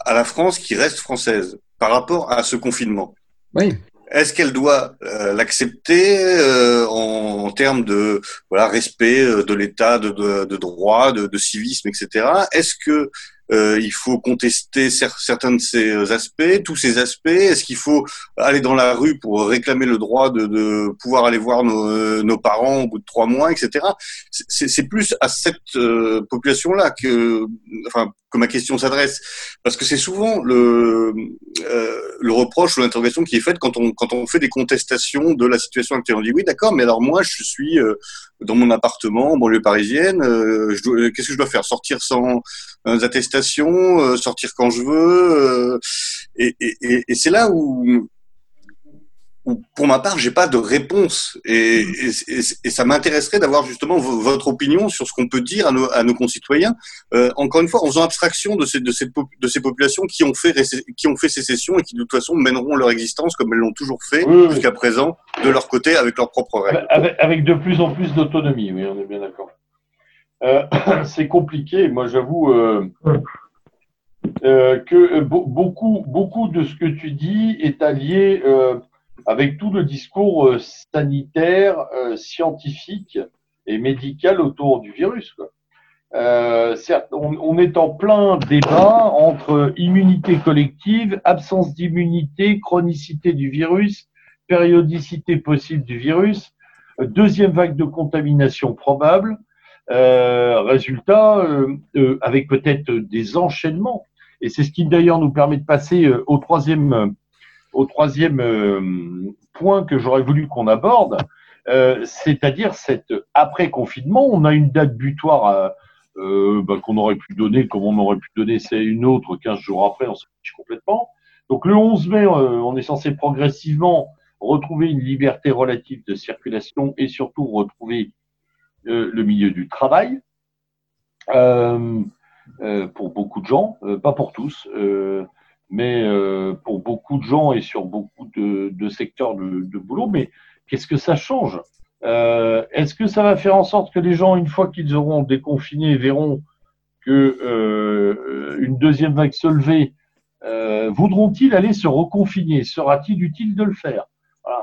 S2: à la France qui reste française par rapport à ce confinement?
S6: Oui.
S2: Est-ce qu'elle doit euh, l'accepter euh, en, termes de respect euh, de l'état de, droit, de, de civisme, etc. Est-ce que euh, il faut contester certains de ces aspects, tous ces aspects Est-ce qu'il faut aller dans la rue pour réclamer le droit de, de pouvoir aller voir nos, nos, parents au bout de trois mois, etc. C'est plus à cette euh, population-là que, enfin, que ma question s'adresse, parce que c'est souvent le, euh, le reproche ou l'interrogation qui est faite quand on, quand on fait des contestations de la situation actuelle. On dit oui, d'accord, mais alors moi, je suis euh, dans mon appartement en banlieue parisienne, euh, qu'est-ce que je dois faire? Sortir sans euh, attestation, euh, sortir quand je veux Et, et, et c'est là où pour ma part, j'ai pas de réponse et, et, et ça m'intéresserait d'avoir justement votre opinion sur ce qu'on peut dire à nos, à nos concitoyens. Euh, encore une fois, en faisant abstraction de ces, de, ces, de ces populations qui ont fait qui ont fait sécession et qui de toute façon mèneront leur existence comme elles l'ont toujours fait oui, jusqu'à oui. présent de leur côté avec leurs propres règles.
S1: Avec, avec de plus en plus d'autonomie, oui, on est bien d'accord. Euh, c'est compliqué, moi j'avoue. Euh, euh, que beaucoup, beaucoup de ce que tu dis est allié euh, avec tout le discours euh, sanitaire, euh, scientifique et médical autour du virus. Quoi. Euh, certes, on, on, est en plein débat entre immunité collective, absence d'immunité, chronicité du virus, périodicité possible du virus, deuxième vague de contamination probable. Euh, résultat, euh, avec peut-être des enchaînements. Et c'est ce qui d'ailleurs nous permet de passer au troisième au troisième euh, point que j'aurais voulu qu'on aborde, euh, c'est-à-dire cet après-confinement. On a une date butoir euh, bah, qu'on aurait pu donner, comme on aurait pu donner, c'est une autre 15 jours après, on s'en fiche complètement. Donc le 11 mai, on est censé progressivement retrouver une liberté relative de circulation et surtout retrouver le milieu du travail. pour beaucoup de gens, pas pour tous, mais pour beaucoup de gens et sur beaucoup de, secteurs de, boulot. Mais qu'est-ce que ça change? Euh, Est-ce que ça va faire en sorte que les gens, une fois qu'ils auront déconfiné, verront que euh, une deuxième vague se lever, euh, voudront-ils aller se reconfiner? Sera-t-il utile de le faire?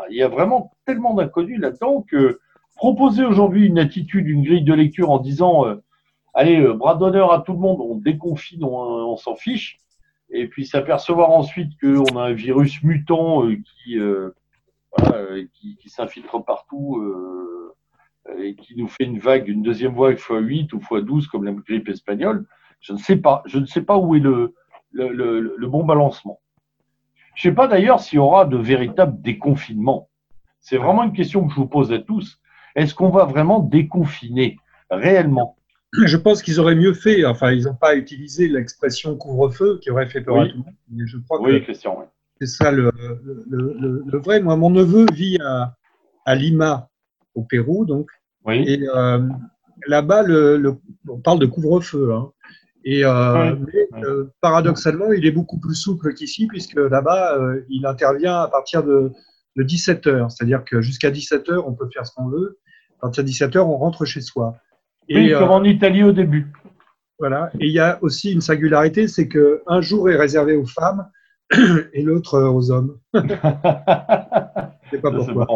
S1: Il y a vraiment tellement d'inconnus là-dedans que proposer aujourd'hui une attitude, une grille de lecture en disant euh, allez, euh, bras d'honneur à tout le monde, on déconfine, on, s'en fiche, et puis s'apercevoir ensuite qu'on a un virus mutant qui euh, qui, qui s'infiltre partout euh, et qui nous fait une vague, une deuxième vague x8 ou x12 comme la grippe espagnole, je ne sais pas. Je ne sais pas où est le, le, le, le bon balancement. Je ne sais pas d'ailleurs s'il y aura de véritables déconfinements. C'est vraiment une question que je vous pose à tous. Est-ce qu'on va vraiment déconfiner réellement?
S5: Je pense qu'ils auraient mieux fait. Enfin, ils n'ont pas utilisé l'expression couvre-feu qui aurait fait peur à tout le monde.
S1: Mais je crois oui, Christian. Oui.
S5: C'est ça le, le, le, vrai. Moi, mon neveu vit à, à Lima, au Pérou, donc.
S1: Oui.
S5: Et euh, là-bas, on parle de couvre-feu. Hein. Et euh, mais, euh, paradoxalement, il est beaucoup plus souple qu'ici, puisque là-bas, il intervient à partir de, de 17 heures. C'est-à-dire que jusqu'à 17 heures, on peut faire ce qu'on veut. À partir de 17 heures, on rentre chez soi.
S1: Et, oui, comme en Italie au début.
S5: Voilà. Et il y a aussi une singularité, c'est qu'un jour est réservé aux femmes et l'autre aux hommes. Je sais pas pourquoi.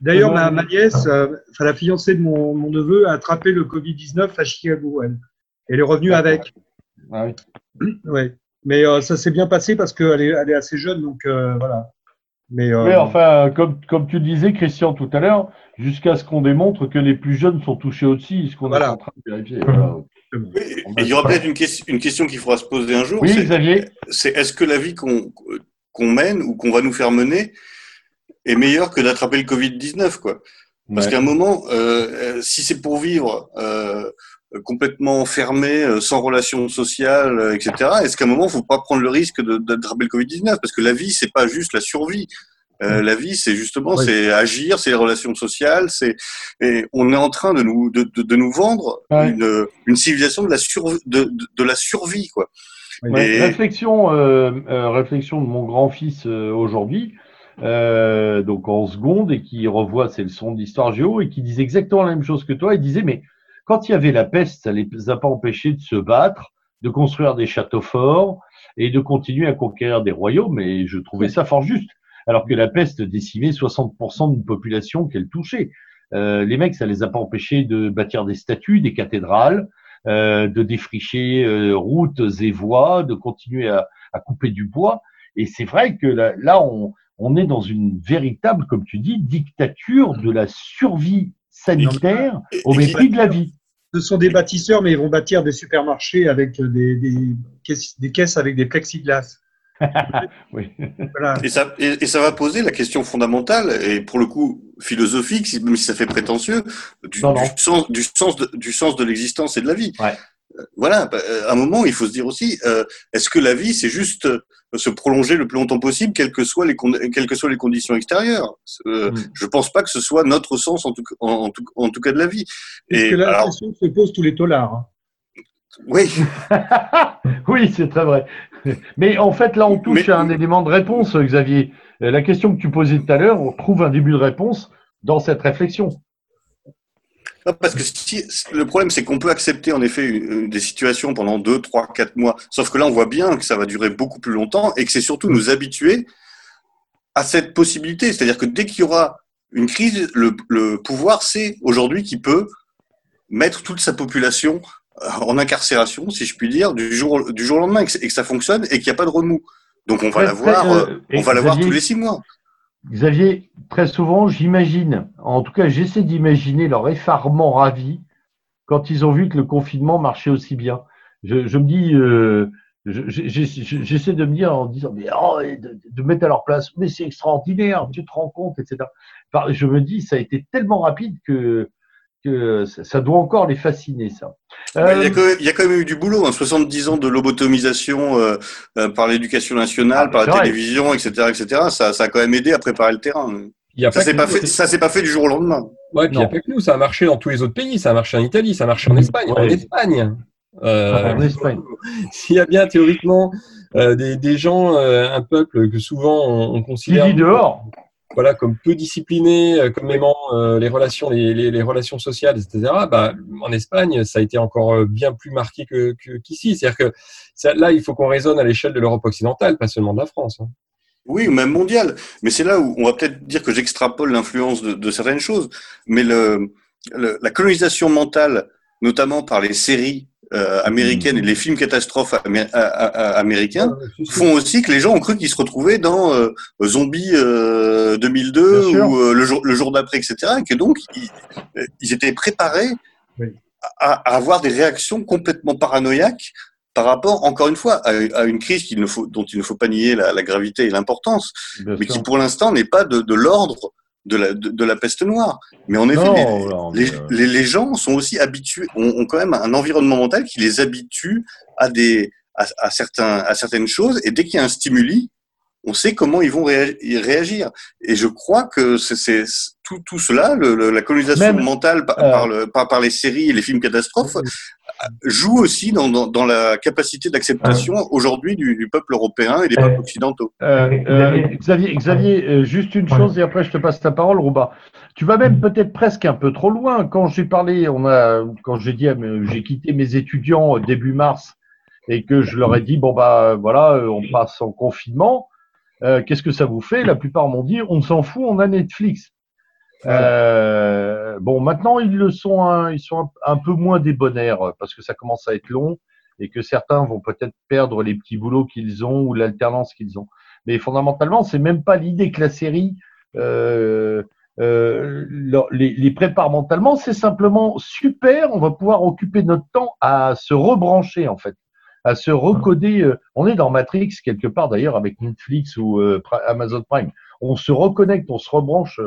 S5: D'ailleurs, ma, ma, nièce, euh, enfin, la fiancée de mon, mon, neveu, a attrapé le Covid-19 à Chicago. Elle. elle est revenue avec.
S1: Ah oui.
S5: ouais. Mais euh, ça s'est bien passé parce qu'elle est, elle est assez jeune, donc euh, voilà.
S1: Mais, oui, enfin, comme, comme tu disais, Christian, tout à l'heure, jusqu'à ce qu'on démontre que les plus jeunes sont touchés aussi, ce qu'on voilà. est en train de vérifier. Voilà.
S2: Oui, il y aura peut-être une, question, une question qu'il faudra se poser un jour.
S1: Oui, Xavier.
S2: C'est est-ce que la vie qu'on qu'on mène ou qu'on va nous faire mener est meilleure que d'attraper le Covid-19 quoi? Parce ouais. qu'à un moment, euh, si c'est pour vivre euh, complètement fermé, euh, sans relations sociales, euh, etc., est-ce qu'à un moment, il ne faut pas prendre le risque d'attraper le Covid-19 Parce que la vie, c'est pas juste la survie. Euh, la vie, c'est justement, oui. c'est agir, c'est les relations sociales, c'est et on est en train de nous de, de, de nous vendre ouais. une, une civilisation de la sur, de, de, la survie quoi.
S1: Et... Réflexion, euh, euh, réflexion de mon grand-fils euh, aujourd'hui, euh, donc en seconde et qui revoit ses leçons d'histoire géo et qui disait exactement la même chose que toi. Il disait mais quand il y avait la peste, ça les a pas empêchés de se battre, de construire des châteaux forts et de continuer à conquérir des royaumes. Et je trouvais ça fort juste alors que la peste décimait 60% d'une population qu'elle touchait. Euh, les mecs, ça les a pas empêchés de bâtir des statues, des cathédrales, euh, de défricher euh, routes et voies, de continuer à, à couper du bois. Et c'est vrai que là, là on, on, est dans une véritable, comme tu dis, dictature de la survie sanitaire au mépris de la vie.
S5: Ce sont des bâtisseurs, mais ils vont bâtir des supermarchés avec des, des, caisses, des caisses avec des plexiglas.
S1: oui.
S2: voilà. et, ça, et, et, ça va poser la question fondamentale, et pour le coup philosophique, même si ça fait prétentieux, du, non, non. du sens, du sens de, du sens de l'existence et de la vie.
S1: Ouais.
S2: Voilà, bah, à un moment, il faut se dire aussi, euh, est-ce que la vie, c'est juste euh, se prolonger le plus longtemps possible, quelles que soient les, quelles que soient les conditions extérieures? Euh, mm. Je pense pas que ce soit notre sens, en tout, en, en tout, en tout cas, de la vie.
S5: Parce et que la alors... question se pose tous les tolards. Hein.
S2: Oui.
S1: oui, c'est très vrai. Mais en fait, là, on touche Mais... à un élément de réponse, Xavier. Euh, la question que tu posais tout à l'heure, on trouve un début de réponse dans cette réflexion.
S2: Parce que si, le problème, c'est qu'on peut accepter en effet des situations pendant 2, 3, 4 mois. Sauf que là, on voit bien que ça va durer beaucoup plus longtemps et que c'est surtout nous habituer à cette possibilité. C'est-à-dire que dès qu'il y aura une crise, le, le pouvoir, c'est aujourd'hui qui peut mettre toute sa population en incarcération, si je puis dire, du jour, du jour au lendemain, et que, et que ça fonctionne et qu'il n'y a pas de remous. Donc on va la voir, euh, on va tous les six mois.
S1: Xavier, très souvent, j'imagine, en tout cas, j'essaie d'imaginer leur effarement ravi quand ils ont vu que le confinement marchait aussi bien. Je, je me dis, euh, j'essaie de me dire en disant, mais oh, de, de, mettre à leur place, mais c'est extraordinaire, tu te rends compte, etc. Je me dis, ça a été tellement rapide que que ça doit encore les fasciner, ça.
S2: Euh, il, y a quand même, eu du boulot, hein, 70 ans de lobotomisation euh, euh, par l'éducation nationale, ah, par la télévision, etc., etc. Ça, ça, a quand même aidé à préparer le terrain. ça s'est pas fait, ça s'est pas fait du jour au lendemain.
S6: Ouais, puis il n'y a pas que nous, ça a marché dans tous les autres pays, ça a marché en Italie, ça a marché en Espagne, en Espagne. en Espagne. S'il y a bien théoriquement des, des, gens, un peuple que souvent on, on considère.
S1: Qui vit dehors
S6: voilà, comme peu discipliné, euh, comme aimant euh, les relations, les, relations sociales, etc. Bah, en Espagne, ça a été encore euh, bien plus marqué que qu'ici. C'est-à-dire que là, il faut qu'on raisonne à l'échelle de l'Europe occidentale, pas seulement de la France. Hein.
S2: Oui, ou même mondiale. Mais c'est là où on va peut-être dire que j'extrapole l'influence de, certaines choses. Mais la colonisation mentale, notamment par les séries euh, américaines et les films catastrophes américains font aussi que les gens ont cru qu'ils se retrouvaient dans euh, Zombie 2002 euh, ou le jour, le jour d'après, etc. Et que donc ils, étaient préparés à, avoir des réactions complètement paranoïaques par rapport, encore une fois, à, une crise qu'il ne faut, dont il ne faut pas nier la, gravité et l'importance, mais qui pour l'instant n'est pas de, de l'ordre de la, de, la peste noire. Mais en effet, les, les, gens sont aussi habitués, ont, quand même un environnement mental qui les habitue à, des, à, certains, à certaines choses. Et dès qu'il y a un stimuli, on sait comment ils vont réagir. Et je crois que c'est tout, tout cela, la colonisation mentale par, par, euh, le, par, par, les séries et les films catastrophes, joue aussi dans, dans, dans la capacité d'acceptation aujourd'hui du, du, peuple européen et des peuples occidentaux.
S1: Euh, euh, Xavier, Xavier euh, juste une chose et après je te passe ta parole, Rouba. Tu vas même peut-être presque un peu trop loin. Quand j'ai parlé, on a, quand j'ai dit, j'ai quitté mes étudiants début mars et que je leur ai dit, bon bah voilà, on passe en confinement. Qu'est-ce que ça vous fait? La plupart m'ont dit, on s'en fout, on a Netflix. Euh, bon, maintenant ils le sont, un, ils sont un, peu moins débonnaires parce que ça commence à être long et que certains vont peut-être perdre les petits boulots qu'ils ont ou l'alternance qu'ils ont. Mais fondamentalement, c'est même pas l'idée que la série euh, euh, les, les, prépare mentalement, c'est simplement super. On va pouvoir occuper notre temps à se rebrancher en fait, à se recoder. Euh, on est dans Matrix quelque part d'ailleurs avec Netflix ou euh, Amazon Prime. On se reconnecte, on se rebranche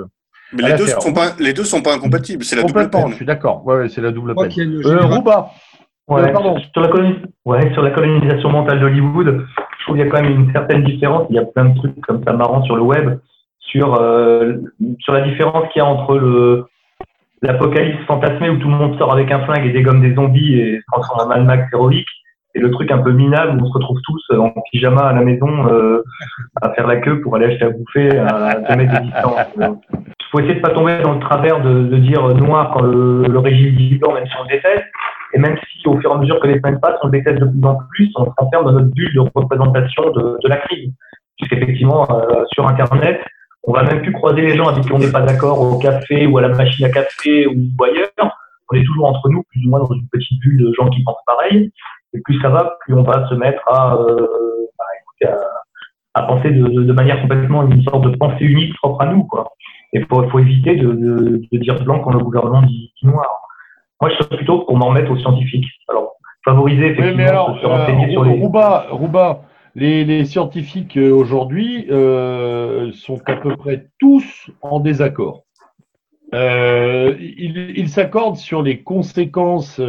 S2: mais les deux, sont pas, les deux sont pas incompatibles, c'est la double peine.
S1: je suis d'accord. Ouais, c'est la double peine. Euh, Rouba.
S4: Ouais, euh, pardon. Sur, la ouais, sur la colonisation mentale d'Hollywood, je trouve qu'il y a quand même une certaine différence. Il y a plein de trucs comme ça marrants sur le web sur euh, sur la différence qu'il y a entre le l'apocalypse fantasmé où tout le monde sort avec un flingue et dégomme des zombies et se transforme en Mad Max héroïque et le truc un peu minable où on se retrouve tous euh, en pyjama à la maison euh, à faire la queue pour aller acheter à bouffer à 2 mètres de distance. Il faut essayer de pas tomber dans le travers de, de dire noir quand le, régime dit blanc, même si on le déteste. Et même si au fur et à mesure que les semaines passent, on le déteste de plus en plus, on s'enferme dans notre bulle de représentation de, de la crise. Puisqu'effectivement, euh, sur Internet, on va même plus croiser les gens avec qui on n'est pas d'accord au café ou à la machine à café ou ailleurs. On est toujours entre nous, plus ou moins dans une petite bulle de gens qui pensent pareil. Et plus ça va, plus on va se mettre à, euh, bah, à, à penser de, de, manière complètement une sorte de pensée unique propre à nous. Quoi. Et il faut, faut, éviter de, dire blanc quand le gouvernement dit, noir. Moi, je serais plutôt pour m'en remettre aux scientifiques. Alors, favoriser effectivement mais alors,
S1: se renseigner euh, sur les... Rouba, Rouba, les, les scientifiques euh, aujourd'hui euh, sont à peu près tous en désaccord. Euh, ils ils s'accordent sur les conséquences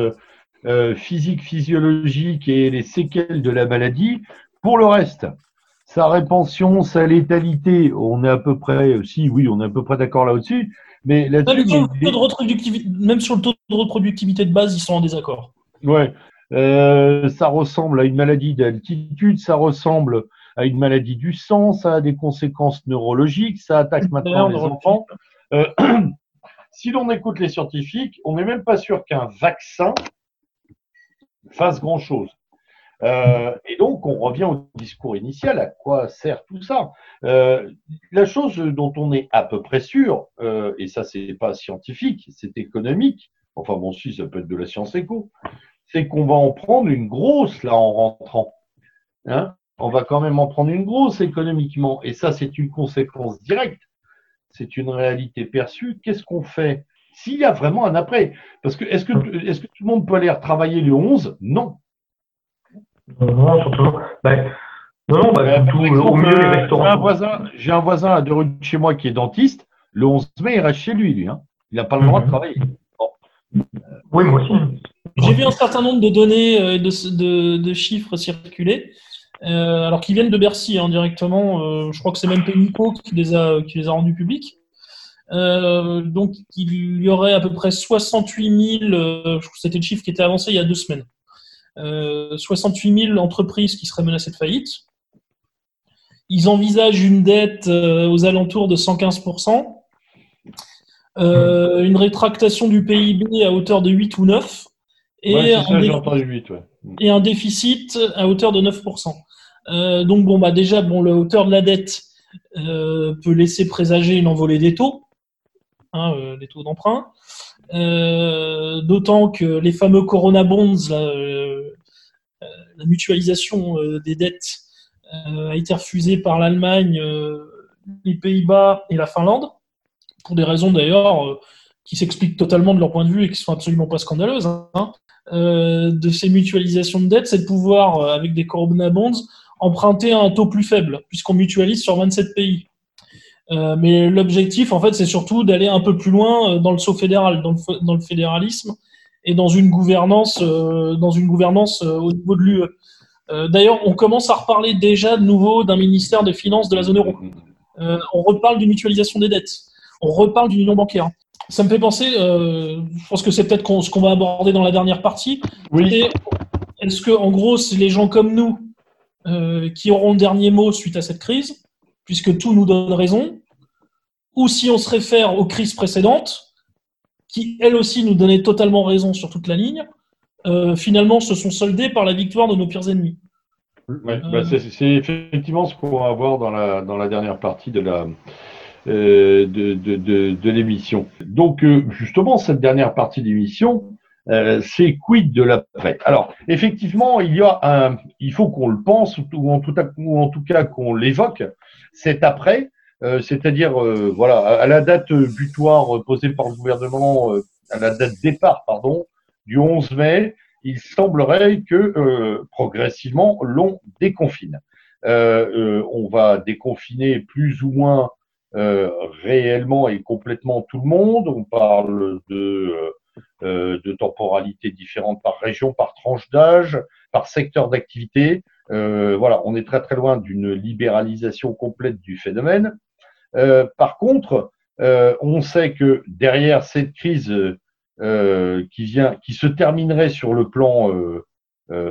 S1: euh, physique, physiologique et les séquelles de la maladie. Pour le reste, sa répansion, sa létalité, on est à peu près, si oui, on est à peu près d'accord là-dessus. Mais là-dessus,
S3: même sur le taux de reproductivité de base, ils sont en désaccord.
S1: Ouais, euh, ça ressemble à une maladie d'altitude, ça ressemble à une maladie du sang, ça a des conséquences neurologiques, ça attaque maintenant les enfants. Euh, si l'on écoute les scientifiques, on n'est même pas sûr qu'un vaccin fasse grand-chose. Euh, et donc, on revient au discours initial. À quoi sert tout ça? Euh, La chose dont on est à peu près sûr, euh, et ça, c'est pas scientifique, c'est économique. Enfin bon, si, ça peut être de la science éco. C'est qu'on va en prendre une grosse là en rentrant. Hein on va quand même en prendre une grosse économiquement. Et ça, c'est une conséquence directe. C'est une réalité perçue. Qu'est-ce qu'on fait? S'il y a vraiment un après. Parce que est-ce que, est que tout le monde peut aller travailler le 11 Non.
S4: Non, surtout. Ben, non, non, bah,
S1: tout, au mieux, les restaurants. J'ai un, voisin, à deux rues de chez moi qui est dentiste. Le 11 mai, il reste chez lui, lui. Hein. Il n'a pas le droit de mhm. travailler.
S4: Oui, moi aussi.
S3: J'ai vu un certain nombre de données, euh, de, de, de chiffres circuler, euh, alors qu'ils viennent de Bercy hein, directement. Euh, je crois que c'est même Pénico qui les a, qui les a rendus publics. Euh, donc, il y aurait à peu près 68 000, euh, c'était le chiffre qui était avancé il y a deux semaines, euh, 68 000 entreprises qui seraient menacées de faillite. Ils envisagent une dette euh, aux alentours de 115% euh, une rétractation du PIB à hauteur de 8 ou 9 et,
S1: Ouais,
S3: un,
S1: ça,
S3: dé-
S1: j'ai entendu 8, ouais.
S3: et un déficit à hauteur de 9%. Euh, donc bon bah déjà bon la hauteur de la dette euh, peut laisser présager une envolée des taux, hein, euh, des taux d'emprunt. Euh, D'autant que les fameux Corona Bonds, euh, la mutualisation des dettes a été refusée par l'Allemagne, les Pays-Bas et la Finlande, pour des raisons d'ailleurs qui s'expliquent totalement de leur point de vue et qui sont absolument pas scandaleuses. hein de ces mutualisations de dettes, c'est de pouvoir, avec des Corona Bonds, emprunter à un taux plus faible, puisqu'on mutualise sur 27 pays. Euh, mais l'objectif, en fait, c'est surtout d'aller un peu plus loin euh, dans le saut fédéral, dans le, dans le fédéralisme et dans une gouvernance, euh, dans une gouvernance euh, au niveau de l'UE. D'ailleurs, on commence à reparler déjà de nouveau d'un ministère des Finances de la zone euro. On reparle d'une mutualisation des dettes. On reparle d'une union bancaire. Ça me fait penser, je pense que c'est peut-être ce qu'on va aborder dans la dernière partie.
S1: Oui,
S3: Est-ce que, en gros, c'est les gens comme nous qui auront le dernier mot suite à cette crise, puisque tout nous donne raison, ou si on se réfère aux crises précédentes, qui elles aussi nous donnaient totalement raison sur toute la ligne, euh, finalement se sont soldées par la victoire de nos pires ennemis.
S1: Ouais, bah, c'est effectivement ce qu'on va voir dans la, dans la dernière partie de la euh, de, de, de, de l'émission. Donc euh, justement, cette dernière partie d'émission, euh, c'est quid de l'après. Alors effectivement, il y a un, il faut qu'on le pense ou en tout, cas- ou en tout cas qu'on l'évoque. Cet après, euh, c'est-à-dire euh, voilà, à la date butoir euh, posée par le gouvernement, euh, à la date départ, pardon, du 11 mai, il semblerait que euh, progressivement l'on déconfine. Euh, euh, on va déconfiner plus ou moins euh, réellement et complètement tout le monde. On parle de, euh, de temporalités différentes par région, par tranche d'âge, par secteur d'activité. Euh, voilà, on est très très loin d'une libéralisation complète du phénomène. Euh, par contre, euh, on sait que derrière cette crise euh, qui vient, qui se terminerait sur le plan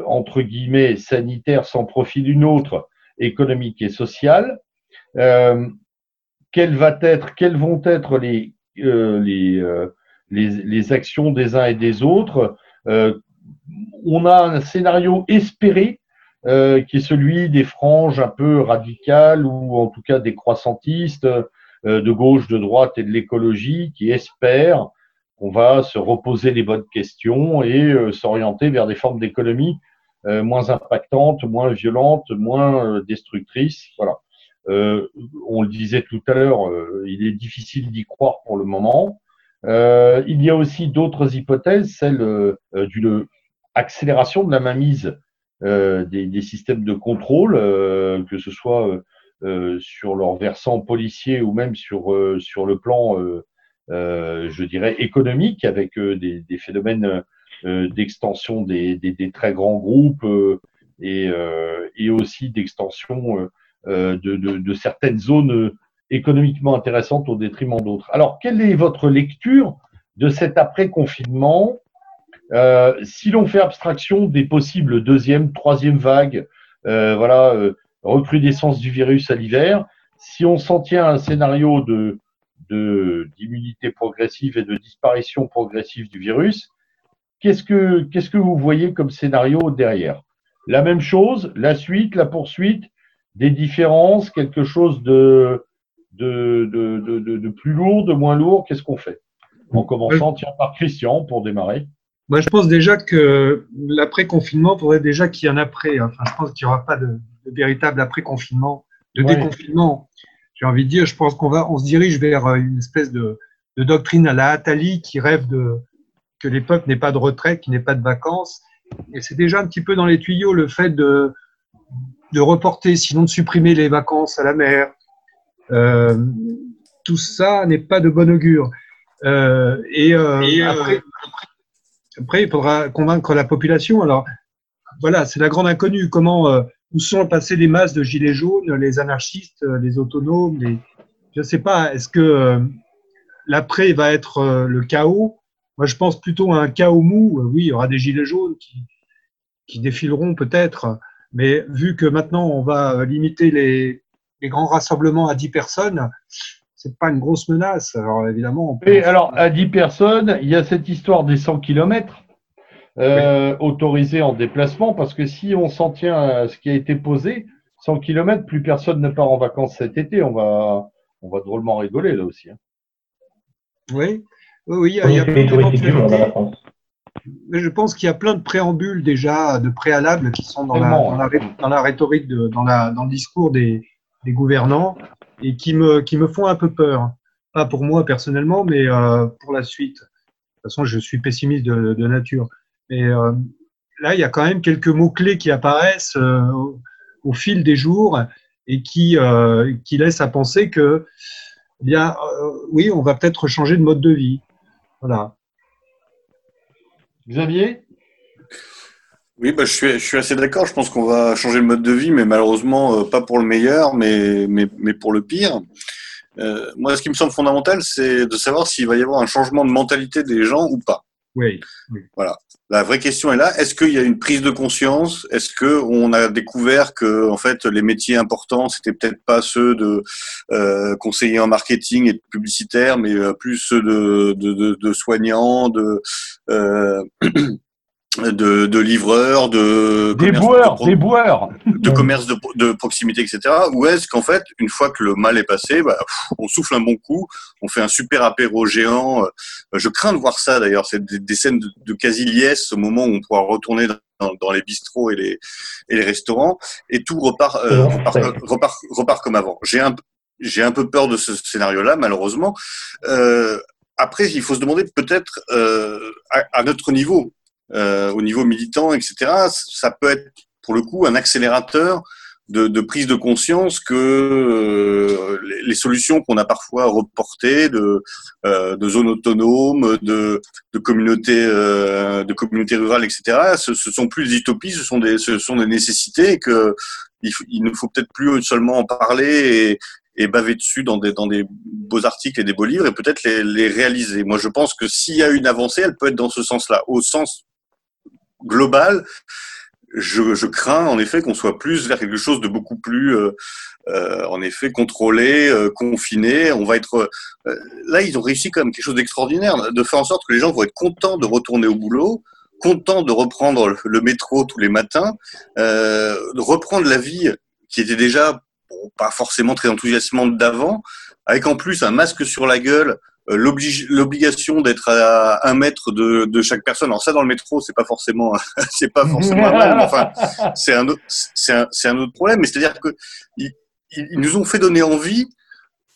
S1: entre guillemets sanitaire, sans profit d'une autre, économique et sociale. Quelles va être, quelles vont être les les, les les actions des uns et des autres On a un scénario espéré euh, qui est celui des franges un peu radicales ou en tout cas des croissantistes euh, de gauche, de droite et de l'écologie qui espèrent qu'on va se reposer les bonnes questions et euh, s'orienter vers des formes d'économie euh, moins impactantes, moins violentes, moins euh, destructrices. Voilà. On le disait tout à l'heure, il est difficile d'y croire pour le moment. Il y a aussi d'autres hypothèses, celle d'une accélération de la mainmise des, des systèmes de contrôle, euh, que ce soit euh, euh, sur leur versant policier ou même sur euh, sur le plan, euh, euh, je dirais économique, avec euh, des, des phénomènes euh, d'extension des, des, très grands groupes euh, et, euh, et aussi d'extension euh, euh, de, de, de certaines zones euh, économiquement intéressantes au détriment d'autres. Alors, quelle est votre lecture de cet après-confinement? Euh, Si l'on fait abstraction des possibles deuxième, troisième vagues, euh, voilà, euh, recrudescence du virus à l'hiver, si on s'en tient à un scénario de de- d'immunité progressive et de disparition progressive du virus, qu'est-ce que qu'est-ce que vous voyez comme scénario derrière? La même chose, la suite, la poursuite, des différences, quelque chose de de, de, de, de, de plus lourd, de moins lourd, qu'est-ce qu'on fait? En commençant, tiens, par Christian pour démarrer.
S5: Moi, je pense déjà que l'après-confinement, il faudrait déjà qu'il y ait un après. Enfin, je pense qu'il n'y aura pas de, de véritable après-confinement, de
S1: Ouais.
S5: déconfinement. J'ai envie de dire, je pense qu'on va, on se dirige vers euh, une espèce de, de doctrine à la Attali qui rêve de que les peuples n'aient pas de retraite, qu'ils n'aient pas de vacances. Et c'est déjà un petit peu dans les tuyaux le fait de, de reporter, sinon de supprimer les vacances à la mer. Euh, tout ça n'est pas de bon augure. Euh, et, euh,
S4: Et,
S5: après, après, il faudra convaincre la population. Alors, voilà, c'est la grande inconnue. Comment, euh, où sont passées les masses de gilets jaunes, les anarchistes, les autonomes. Je ne sais pas, est-ce que l'après va être le chaos? Moi, je pense plutôt à un chaos mou. Oui, il y aura des gilets jaunes qui, qui défileront peut-être, mais vu que maintenant on va limiter les, les grands rassemblements à 10 personnes, c'est pas une grosse menace. Alors évidemment.
S1: On alors à 10 personnes, il y a cette histoire des 100 km euh, autorisés en déplacement, parce que si on s'en tient à ce qui a été posé, 100 km, plus personne ne part en vacances cet été. On va, on va drôlement rigoler là aussi. Hein.
S5: Oui, oui, il y a, plein. Je pense qu'il y a plein de préambules déjà, de préalables qui sont dans, la, dans, la, dans la, rhétorique, de, dans, la, dans le discours des, des gouvernants et qui me, qui me font un peu peur. Pas pour moi personnellement, mais euh, pour la suite. De toute façon, je suis pessimiste de, nature. Mais euh, là, il y a quand même quelques mots-clés qui apparaissent euh, au, fil des jours et qui, qui laissent à penser que, eh bien, oui, on va peut-être changer de mode de vie. Voilà.
S1: Xavier?
S2: Oui, bah, je, suis, je suis assez d'accord. Je pense qu'on va changer le mode de vie, mais malheureusement, euh, pas pour le meilleur, mais, mais, mais pour le pire. Euh, moi, ce qui me semble fondamental, c'est de savoir s'il va y avoir un changement de mentalité des gens ou pas.
S5: Oui.
S2: Voilà. La vraie question est là. Est-ce qu'il y a une prise de conscience? Est-ce que on a découvert que en fait les métiers importants c'était peut-être pas ceux de euh, conseiller en marketing et de publicitaire, mais euh, plus ceux de, de, de, de soignants, de euh, de, de livreurs, de
S1: des boueurs, de, des boueurs,
S2: de commerce de, de proximité, etc. Ou est-ce qu'en fait, une fois que le mal est passé, bah, on souffle un bon coup, on fait un super apéro géant. Euh, je crains de voir ça d'ailleurs, c'est des, des, scènes de, de quasi-liesse au moment où on pourra retourner dans, dans, les bistrots et les, et les restaurants, et tout repart, euh, repart, repart, repart, comme avant. J'ai un, j'ai un peu peur de ce scénario-là, malheureusement. Euh, après, il faut se demander peut-être euh, à, à notre niveau, euh, au niveau militant, etc., ça peut être pour le coup un accélérateur de, de prise de conscience que euh, les, les, solutions qu'on a parfois reportées de, euh, de zones autonomes, de, de communautés, euh, de communautés rurales, etc., ce, ce sont plus des utopies, ce sont des, ce sont des nécessités que il, il ne faut peut-être plus seulement en parler et, et baver dessus dans des, dans des beaux articles et des beaux livres et peut-être les, les réaliser. Moi, je pense que s'il y a une avancée, elle peut être dans ce sens-là, au sens global, je, crains en effet qu'on soit plus vers quelque chose de beaucoup plus, euh, euh, en effet, contrôlé, euh, confiné. On va être là, ils ont réussi quand même quelque chose d'extraordinaire, de faire en sorte que les gens vont être contents de retourner au boulot, contents de reprendre le métro tous les matins, de reprendre la vie qui était déjà pas forcément très enthousiasmante d'avant, avec en plus un masque sur la gueule l'obligation d'être à un mètre de, de, chaque personne. Alors ça, dans le métro, c'est pas forcément, c'est pas forcément mal. Enfin, c'est un, c'est un, un, autre problème. Mais c'est-à-dire que ils, ils, nous ont fait donner envie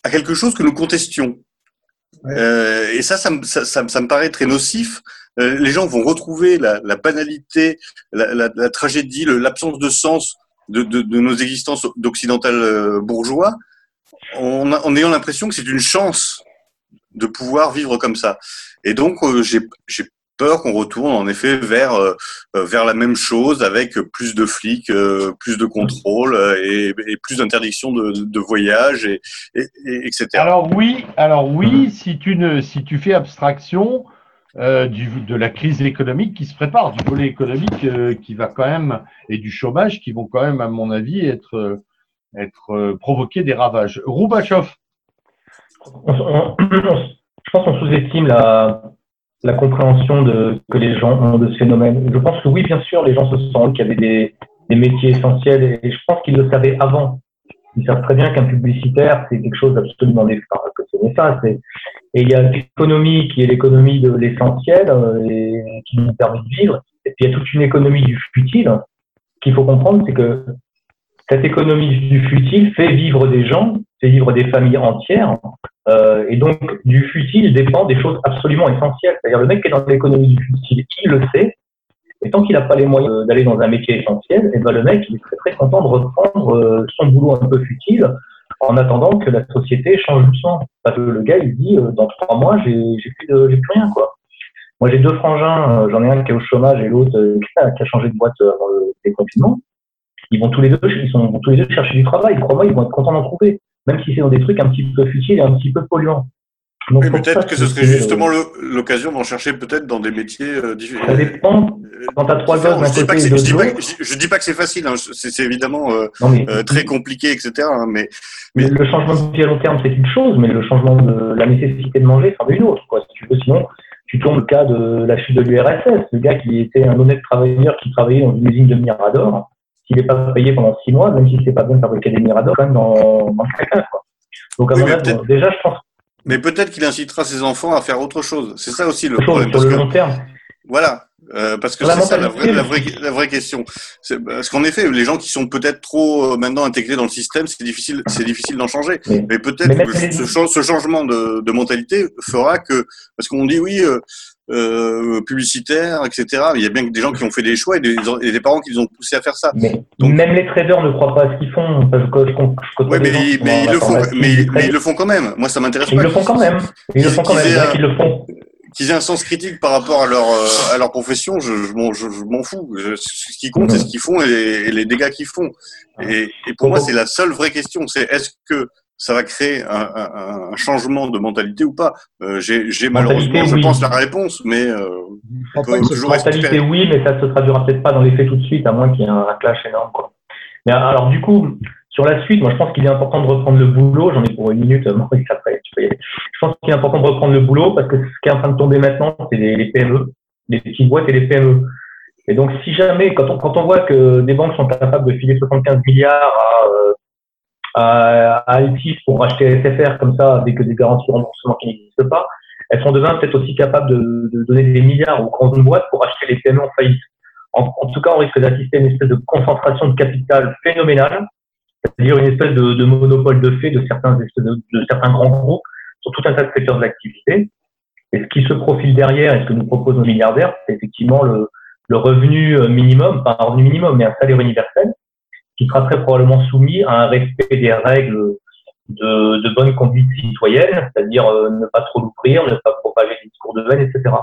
S2: à quelque chose que nous contestions. Ouais. Euh, et ça ça, ça, ça, ça, me paraît très nocif. Euh, les gens vont retrouver la, la banalité, la, la, la tragédie, l'absence de sens de, de, de nos existences d'occidental euh, bourgeois en, en ayant l'impression que c'est une chance de pouvoir vivre comme ça. Et donc, euh, j'ai peur qu'on retourne en effet vers euh, vers la même chose avec plus de flics, euh, plus de contrôle euh, et, et, plus d'interdiction de, de, voyage et, et, et, etc.
S1: Alors oui, alors oui, si tu ne si tu fais abstraction euh, du, de la crise économique qui se prépare, du volet économique euh, qui va quand même et du chômage qui vont quand même à mon avis être être provoquer des ravages. Roubachoff
S4: je pense qu'on sous-estime la, compréhension que les gens ont de ce phénomène. Je pense que oui, bien sûr, les gens se sentent qu'il y avait des, métiers essentiels et je pense qu'ils le savaient avant. Ils savent très bien qu'un publicitaire, c'est quelque chose d'absolument. Et, et il y a l'économie qui est l'économie de l'essentiel euh, et qui nous permet de vivre. Et puis il y a toute une économie du futile. Ce qu'il faut comprendre, c'est que cette économie du futile fait vivre des gens, fait vivre des familles entières, euh, et donc du futile dépend des choses absolument essentielles. C'est-à-dire le mec qui est dans l'économie du futile, il le sait, et tant qu'il n'a pas les moyens d'aller dans un métier essentiel, et ben le mec il est très très content de reprendre euh, son boulot un peu futile en attendant que la société change doucement. Parce que le gars il dit euh, dans trois mois j'ai plus, de, plus rien quoi. Moi, j'ai deux frangins, j'en ai un qui est au chômage et l'autre qui a changé de boîte avant le déconfinement. Ils vont tous les deux, ils sont tous les deux chercher du travail. Crois-moi, ils vont être contents d'en trouver, même si c'est dans des trucs un petit peu futiles et un petit peu polluants.
S2: Donc, peut-être que ce serait justement l'occasion d'en chercher peut-être dans des métiers euh, différents.
S4: Ça dépend. Quand tu as trois gosses
S2: que je, dis pas, je, dis pas que c'est facile. Hein. C'est évidemment euh, euh, très compliqué, etc. Hein, mais,
S4: mais, le changement de vie à long terme, c'est une chose, mais le changement de la nécessité de manger, c'en est une autre. Quoi. Si tu veux, sinon, tu tournes le cas de la chute de l'URSS, le gars qui était un honnête travailleur qui travaillait dans une usine de Mirador, s'il n'est pas payé pendant six mois, même si c'est pas bien de fabriquer des Mirador, quand même caca, quoi. Donc, à oui, déjà, je pense
S2: mais peut-être qu'il incitera ses enfants à faire autre chose. C'est ça aussi le
S4: problème. Sur le long terme.
S2: Voilà. Euh, parce que c'est ça la vraie, la, vraie, la vraie question. Parce qu'en effet, les gens qui sont peut-être trop euh, maintenant intégrés dans le système, c'est difficile, c'est difficile d'en changer. Mais, peut-être que ce, ce, changement de, de, mentalité fera que, parce qu'on dit oui, euh, euh, publicitaire, etc. Il y a bien des gens qui ont fait des choix et des, et des parents qui les ont poussés à faire ça.
S4: Mais Donc, même les traders ne croient pas à ce qu'ils font. Parce que je,
S2: je oui, mais, mais, ils le font, mais, mais, ils le font quand même. Moi, ça m'intéresse pas.
S4: Ils le font quand même. Ils le font quand même. Ils le font
S2: qu'ils aient un sens critique par rapport à leur euh, à leur profession, je, je, m'en fous. ce qui compte, c'est ce qu'ils font et, les dégâts qu'ils font. Et, et pour moi, c'est la seule vraie question. C'est est-ce que ça va créer un, un, changement de mentalité ou pas euh, J'ai malheureusement, je pense, la réponse, mais euh,
S4: on peut toujours mentalité, oui, mais ça se traduira peut-être pas dans les faits tout de suite, à moins qu'il y ait un clash énorme. Quoi. Mais alors, du coup, sur la suite, moi, je pense qu'il est important de reprendre le boulot. J'en ai pour une minute, Maurice, après, tu peux y aller. Je pense qu'il est important de reprendre le boulot parce que ce qui est en train de tomber maintenant, c'est les, les, PME, les petites boîtes et les PME. Et donc, si jamais, quand on, quand on voit que des banques sont capables de filer 75 milliards à, euh, à, à Altis pour acheter SFR comme ça avec des garanties de remboursement qui n'existent pas, elles sont demain peut-être aussi capables de, de, donner des milliards aux grandes boîtes pour acheter les PME en faillite. En, tout cas, on risque d'assister à une espèce de concentration de capital phénoménale, c'est-à-dire une espèce de, de, monopole de fait de certains, de, de, certains grands groupes sur tout un tas de secteurs d'activité. Et ce qui se profile derrière et ce que nous proposent nos milliardaires, c'est effectivement le, le revenu minimum, pas un revenu minimum, mais un salaire universel, qui sera très probablement soumis à un respect des règles de, de bonne conduite citoyenne, c'est-à-dire euh, ne pas trop l'ouvrir, ne pas propager des discours de haine, etc.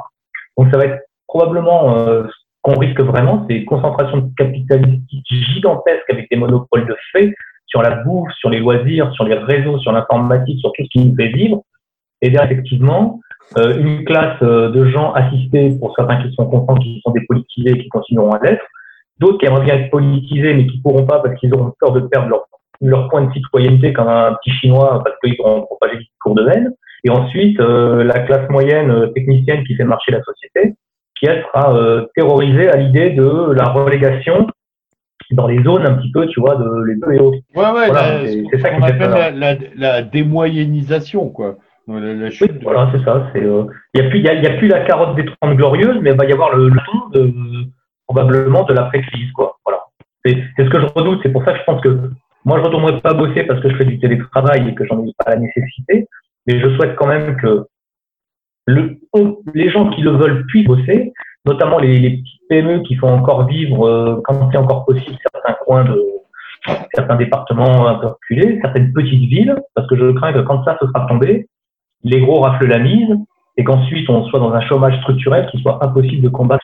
S4: Donc ça va être probablement euh, ce qu'on risque vraiment, c'est une concentration capitalistique gigantesque avec des monopoles de fait sur la bouffe, sur les loisirs, sur les réseaux, sur l'informatique, sur tout ce qui nous fait vivre. Et bien effectivement, euh, une classe de gens assistés, pour certains qui sont contents, qui sont dépolitisés qui continueront à l'être, d'autres qui aimeraient bien être politisés mais qui pourront pas parce qu'ils auront peur de perdre leur, leur point de citoyenneté comme un petit chinois parce qu'ils auront propagé des discours de haine. Et ensuite, euh, la classe moyenne euh, technicienne qui fait marcher la société, qui elle sera euh, terrorisée à l'idée de la relégation dans les zones un petit peu, tu vois, de les deux et autres.
S1: Ouais, ouais, c'est ça qu'on appelle la, la, démoyennisation, quoi.
S4: La, chute Voilà, c'est ça. Il n'y a, plus, y a, y a plus la carotte des 30 glorieuses, mais il va y avoir le, le de, probablement de l'après-crise, quoi. Voilà. C'est ce que je redoute. C'est pour ça que je pense que moi, je retournerai pas bosser parce que je fais du télétravail et que j'en ai pas la nécessité. Mais je souhaite quand même que le, les gens qui le veulent puissent bosser, notamment les, les petites PME qui font encore vivre, euh, quand c'est encore possible, certains coins de certains départements un peu reculés, certaines petites villes, parce que je crains que quand ça se sera tombé, les gros raflent la mise et qu'ensuite on soit dans un chômage structurel qui soit impossible de combattre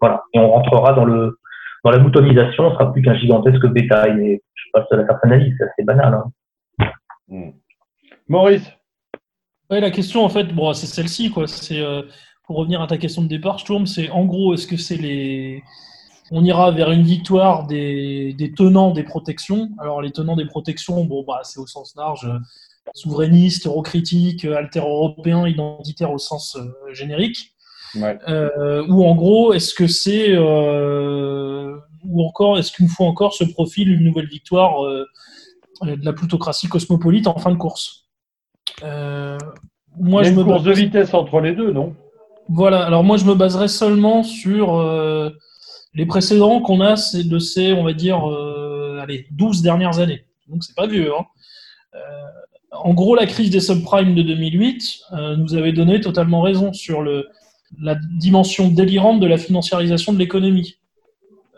S4: voilà. Et on rentrera dans le dans la moutonisation, on sera plus qu'un gigantesque bétail. Mais je passe à la analyse, c'est assez banal. Hein.
S1: Hmm. Maurice
S3: ouais, La question, en fait, bon, c'est celle-ci. quoi. C'est euh, Pour revenir à ta question de départ, Sturm, c'est en gros, est-ce que c'est les. On ira vers une victoire des, des tenants des protections? Alors, les tenants des protections, bon, bah, c'est au sens large souverainiste, eurocritique, alter-européen, identitaire au sens euh, générique. Euh, ou en gros, est-ce que c'est euh, ou encore est-ce qu'une fois encore se profile une nouvelle victoire euh, de la plutocratie cosmopolite en fin de course?
S1: Moi, Il y a une je me course de vitesse entre les deux, non?
S3: Voilà. Alors moi, je me baserai seulement sur les précédents qu'on a de ces, on va dire, allez, 12 dernières années. Donc c'est pas vieux. Hein. en gros, la crise des subprimes de 2008 nous avait donné totalement raison sur le, la dimension délirante de la financiarisation de l'économie.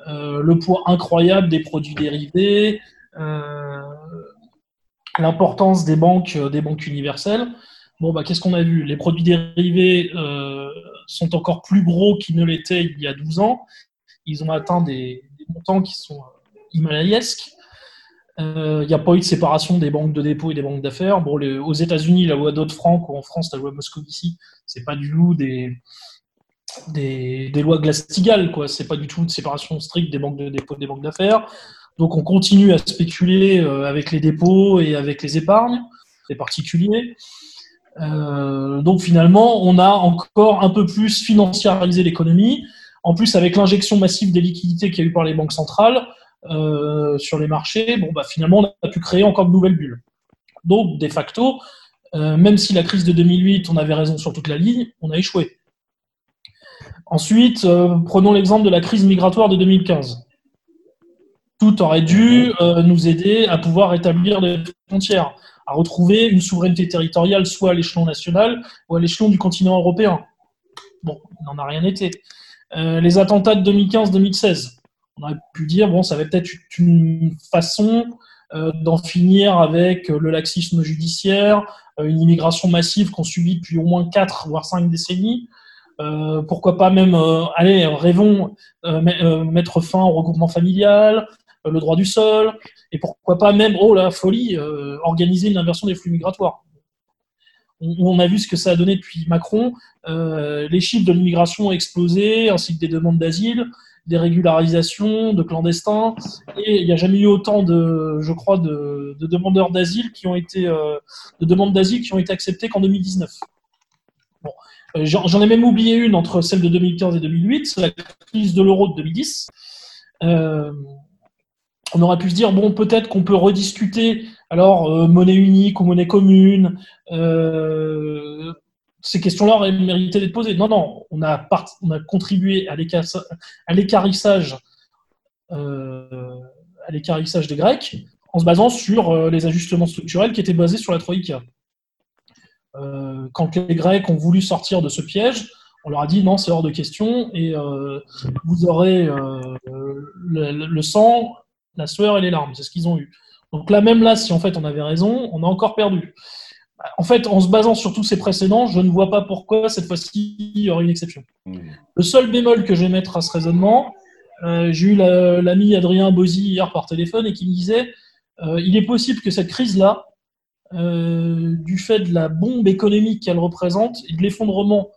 S3: Euh, le poids incroyable des produits dérivés, euh, l'importance des banques, euh, des banques universelles. Bon, bah, qu'est-ce qu'on a vu? Les produits dérivés sont encore plus gros qu'ils ne l'étaient il y a 12 ans. Ils ont atteint des, montants qui sont himalayesques. Il n'y a pas eu de séparation des banques de dépôt et des banques d'affaires. Bon, aux États-Unis, la loi Dodd-Frank ou en France, la loi Moscovici, c'est pas du tout des, des, lois Glass-Steagall, quoi. C'est pas du tout une séparation stricte des banques de dépôt et des banques d'affaires. Donc on continue à spéculer euh, avec les dépôts et avec les épargnes des particuliers. Euh, donc finalement, on a encore un peu plus financiarisé l'économie. En plus, avec l'injection massive des liquidités qu'il y a eu par les banques centrales euh, sur les marchés, bon, bah, finalement, on a pu créer encore de nouvelles bulles. Donc, de facto, même si la crise de 2008, on avait raison sur toute la ligne, on a échoué. Ensuite, prenons l'exemple de la crise migratoire de 2015 tout aurait dû euh, nous aider à pouvoir établir des frontières, à retrouver une souveraineté territoriale, soit à l'échelon national ou à l'échelon du continent européen. Bon, il n'en a rien été. Euh, les attentats de 2015-2016, on aurait pu dire, bon, ça va peut-être une façon euh, d'en finir avec le laxisme judiciaire, une immigration massive qu'on subit depuis au moins 4 voire 5 décennies. pourquoi pas même, allez, rêvons, mettre fin au regroupement familial, euh, le droit du sol, et pourquoi pas même, oh la folie, euh, organiser une inversion des flux migratoires. On, a vu ce que ça a donné depuis Macron. Euh, les chiffres de l'immigration ont explosé, ainsi que des demandes d'asile, des régularisations de clandestins. Et il n'y a jamais eu autant de, je crois, de, demandeurs d'asile qui ont été, de demandes d'asile qui ont été acceptées qu'en 2019. Bon. J'en ai même oublié une entre celle de 2015 et 2008, c'est la crise de l'euro de 2010. Euh, on aurait pu se dire bon peut-être qu'on peut rediscuter alors euh, monnaie unique ou monnaie commune euh, ces questions-là auraient mérité d'être posées non non on a on a contribué à l'écarissage euh, à des Grecs en se basant sur les ajustements structurels qui étaient basés sur la troïka quand les Grecs ont voulu sortir de ce piège on leur a dit non, c'est hors de question et vous aurez le, sang la sueur et les larmes, c'est ce qu'ils ont eu. Donc là, même là, si en fait on avait raison, on a encore perdu. En fait, en se basant sur tous ces précédents, je ne vois pas pourquoi cette fois-ci il y aurait une exception. Mmh. Le seul bémol que je vais mettre à ce raisonnement, euh, j'ai eu l'ami Adrien Bozzi hier par téléphone et qui me disait euh, il est possible que cette crise-là, euh, du fait de la bombe économique qu'elle représente et de l'effondrement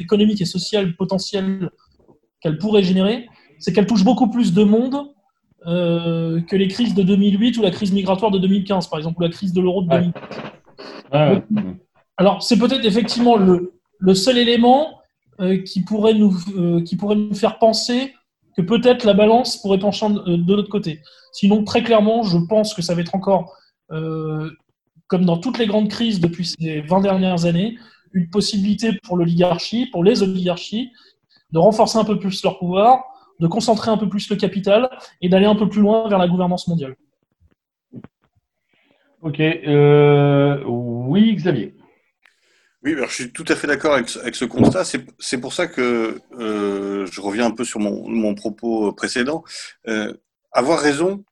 S3: économique et social potentiel qu'elle pourrait générer, c'est qu'elle touche beaucoup plus de monde que les crises de 2008 ou la crise migratoire de 2015, par exemple, ou la crise de l'euro de 2015. Alors, c'est peut-être effectivement le, seul élément euh, qui, pourrait nous, euh, qui pourrait nous faire penser que peut-être la balance pourrait pencher de, de l'autre côté. Sinon, très clairement, je pense que ça va être encore, comme dans toutes les grandes crises depuis ces 20 dernières années, une possibilité pour l'oligarchie, pour les oligarchies, de renforcer un peu plus leur pouvoir, de concentrer un peu plus le capital et d'aller un peu plus loin vers la gouvernance mondiale.
S1: Ok. Euh, oui, Xavier.
S2: Oui, je suis tout à fait d'accord avec, ce constat. C'est pour ça que euh, je reviens un peu sur mon, propos précédent. Euh, avoir raison,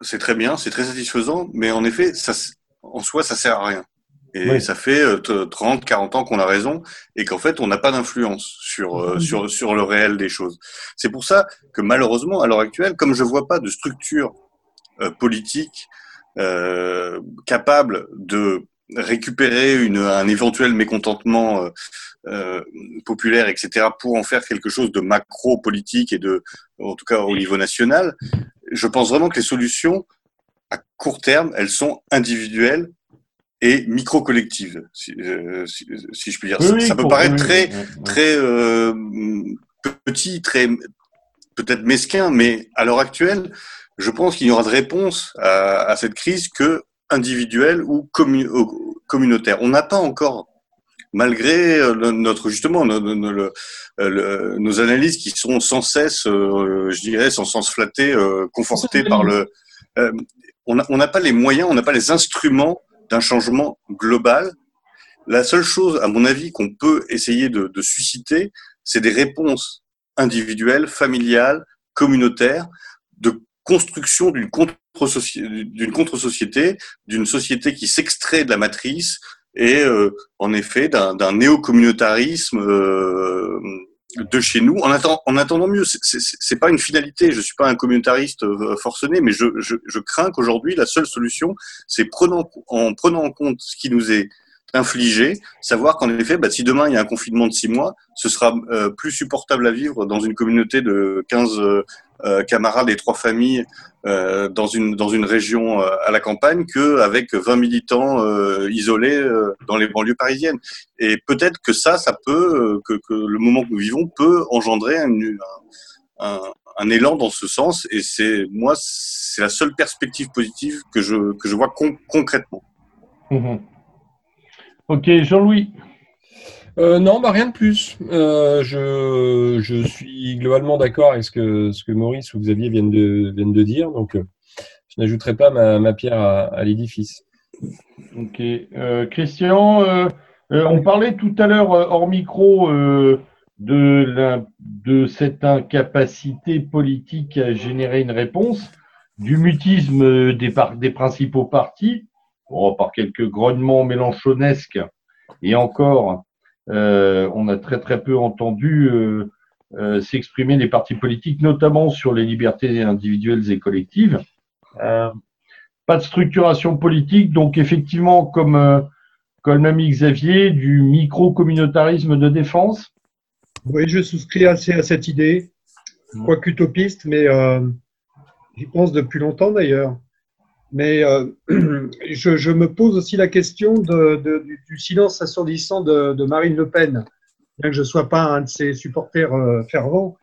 S2: c'est très bien, c'est très satisfaisant, mais en effet, ça, en soi, ça sert à rien. Et ça fait 30, euh, 40 ans qu'on a raison et qu'en fait, on n'a pas d'influence sur, sur, sur le réel des choses. C'est pour ça que malheureusement, à l'heure actuelle, comme je vois pas de structure euh, politique euh, capable de récupérer une, un éventuel mécontentement euh, populaire, etc., pour en faire quelque chose de macro-politique et de, en tout cas au niveau national, je pense vraiment que les solutions, à court terme, elles sont individuelles et micro-collective, si, euh, si, je puis dire. ça, peut paraître très, très euh, petit, très peut-être mesquin, mais à l'heure actuelle, je pense qu'il n'y aura de réponse à, cette crise que individuelle ou communautaire. On n'a pas encore, malgré euh, notre justement nos, nos, analyses qui sont sans cesse, je dirais, sans sens flatté, confortées par le. on n'a pas les moyens, on n'a pas les instruments d'un changement global. La seule chose, à mon avis, qu'on peut essayer de, susciter, c'est des réponses individuelles, familiales, communautaires, de construction d'une contre-société, d'une société qui s'extrait de la matrice, et en effet d'un néo-communautarisme de chez nous. En, attendant, en attendant mieux, c'est pas une finalité. Je suis pas un communautariste forcené, mais je, crains qu'aujourd'hui la seule solution, c'est en prenant en compte ce qui nous est infligé, savoir qu'en effet, bah, si demain il y a un confinement de six mois, ce sera euh, plus supportable à vivre dans une communauté de 15 euh, euh, camarades et trois familles dans une dans une région à la campagne qu'avec 20 militants isolés dans les banlieues parisiennes. Et peut-être que ça, ça peut, que, que, le moment que nous vivons peut engendrer un, un, un élan dans ce sens. Et c'est moi, c'est la seule perspective positive que je que je vois concrètement.
S1: Mmh Ok, Jean-Louis.
S6: Euh, non, bah, rien de plus. Euh, je, je, suis globalement d'accord avec ce que, ce que Maurice ou Xavier viennent de, viennent de dire, donc euh, je n'ajouterai pas ma, ma, pierre à, à l'édifice.
S1: Ok. Christian, on parlait tout à l'heure hors micro de, la, de cette incapacité politique à générer une réponse, du mutisme des, des principaux partis par quelques grognements mélanchonesques, et encore, euh, on a très très peu entendu euh, euh, s'exprimer les partis politiques, notamment sur les libertés individuelles et collectives. pas de structuration politique, donc effectivement, comme, comme l'a mis Xavier, du micro-communautarisme de défense.
S5: Oui, je souscris assez à cette idée, quoique utopiste, mais j'y pense depuis longtemps d'ailleurs. Mais euh, je, me pose aussi la question du, silence assourdissant de, Marine Le Pen. Bien que je ne sois pas un de ses supporters euh, fervents,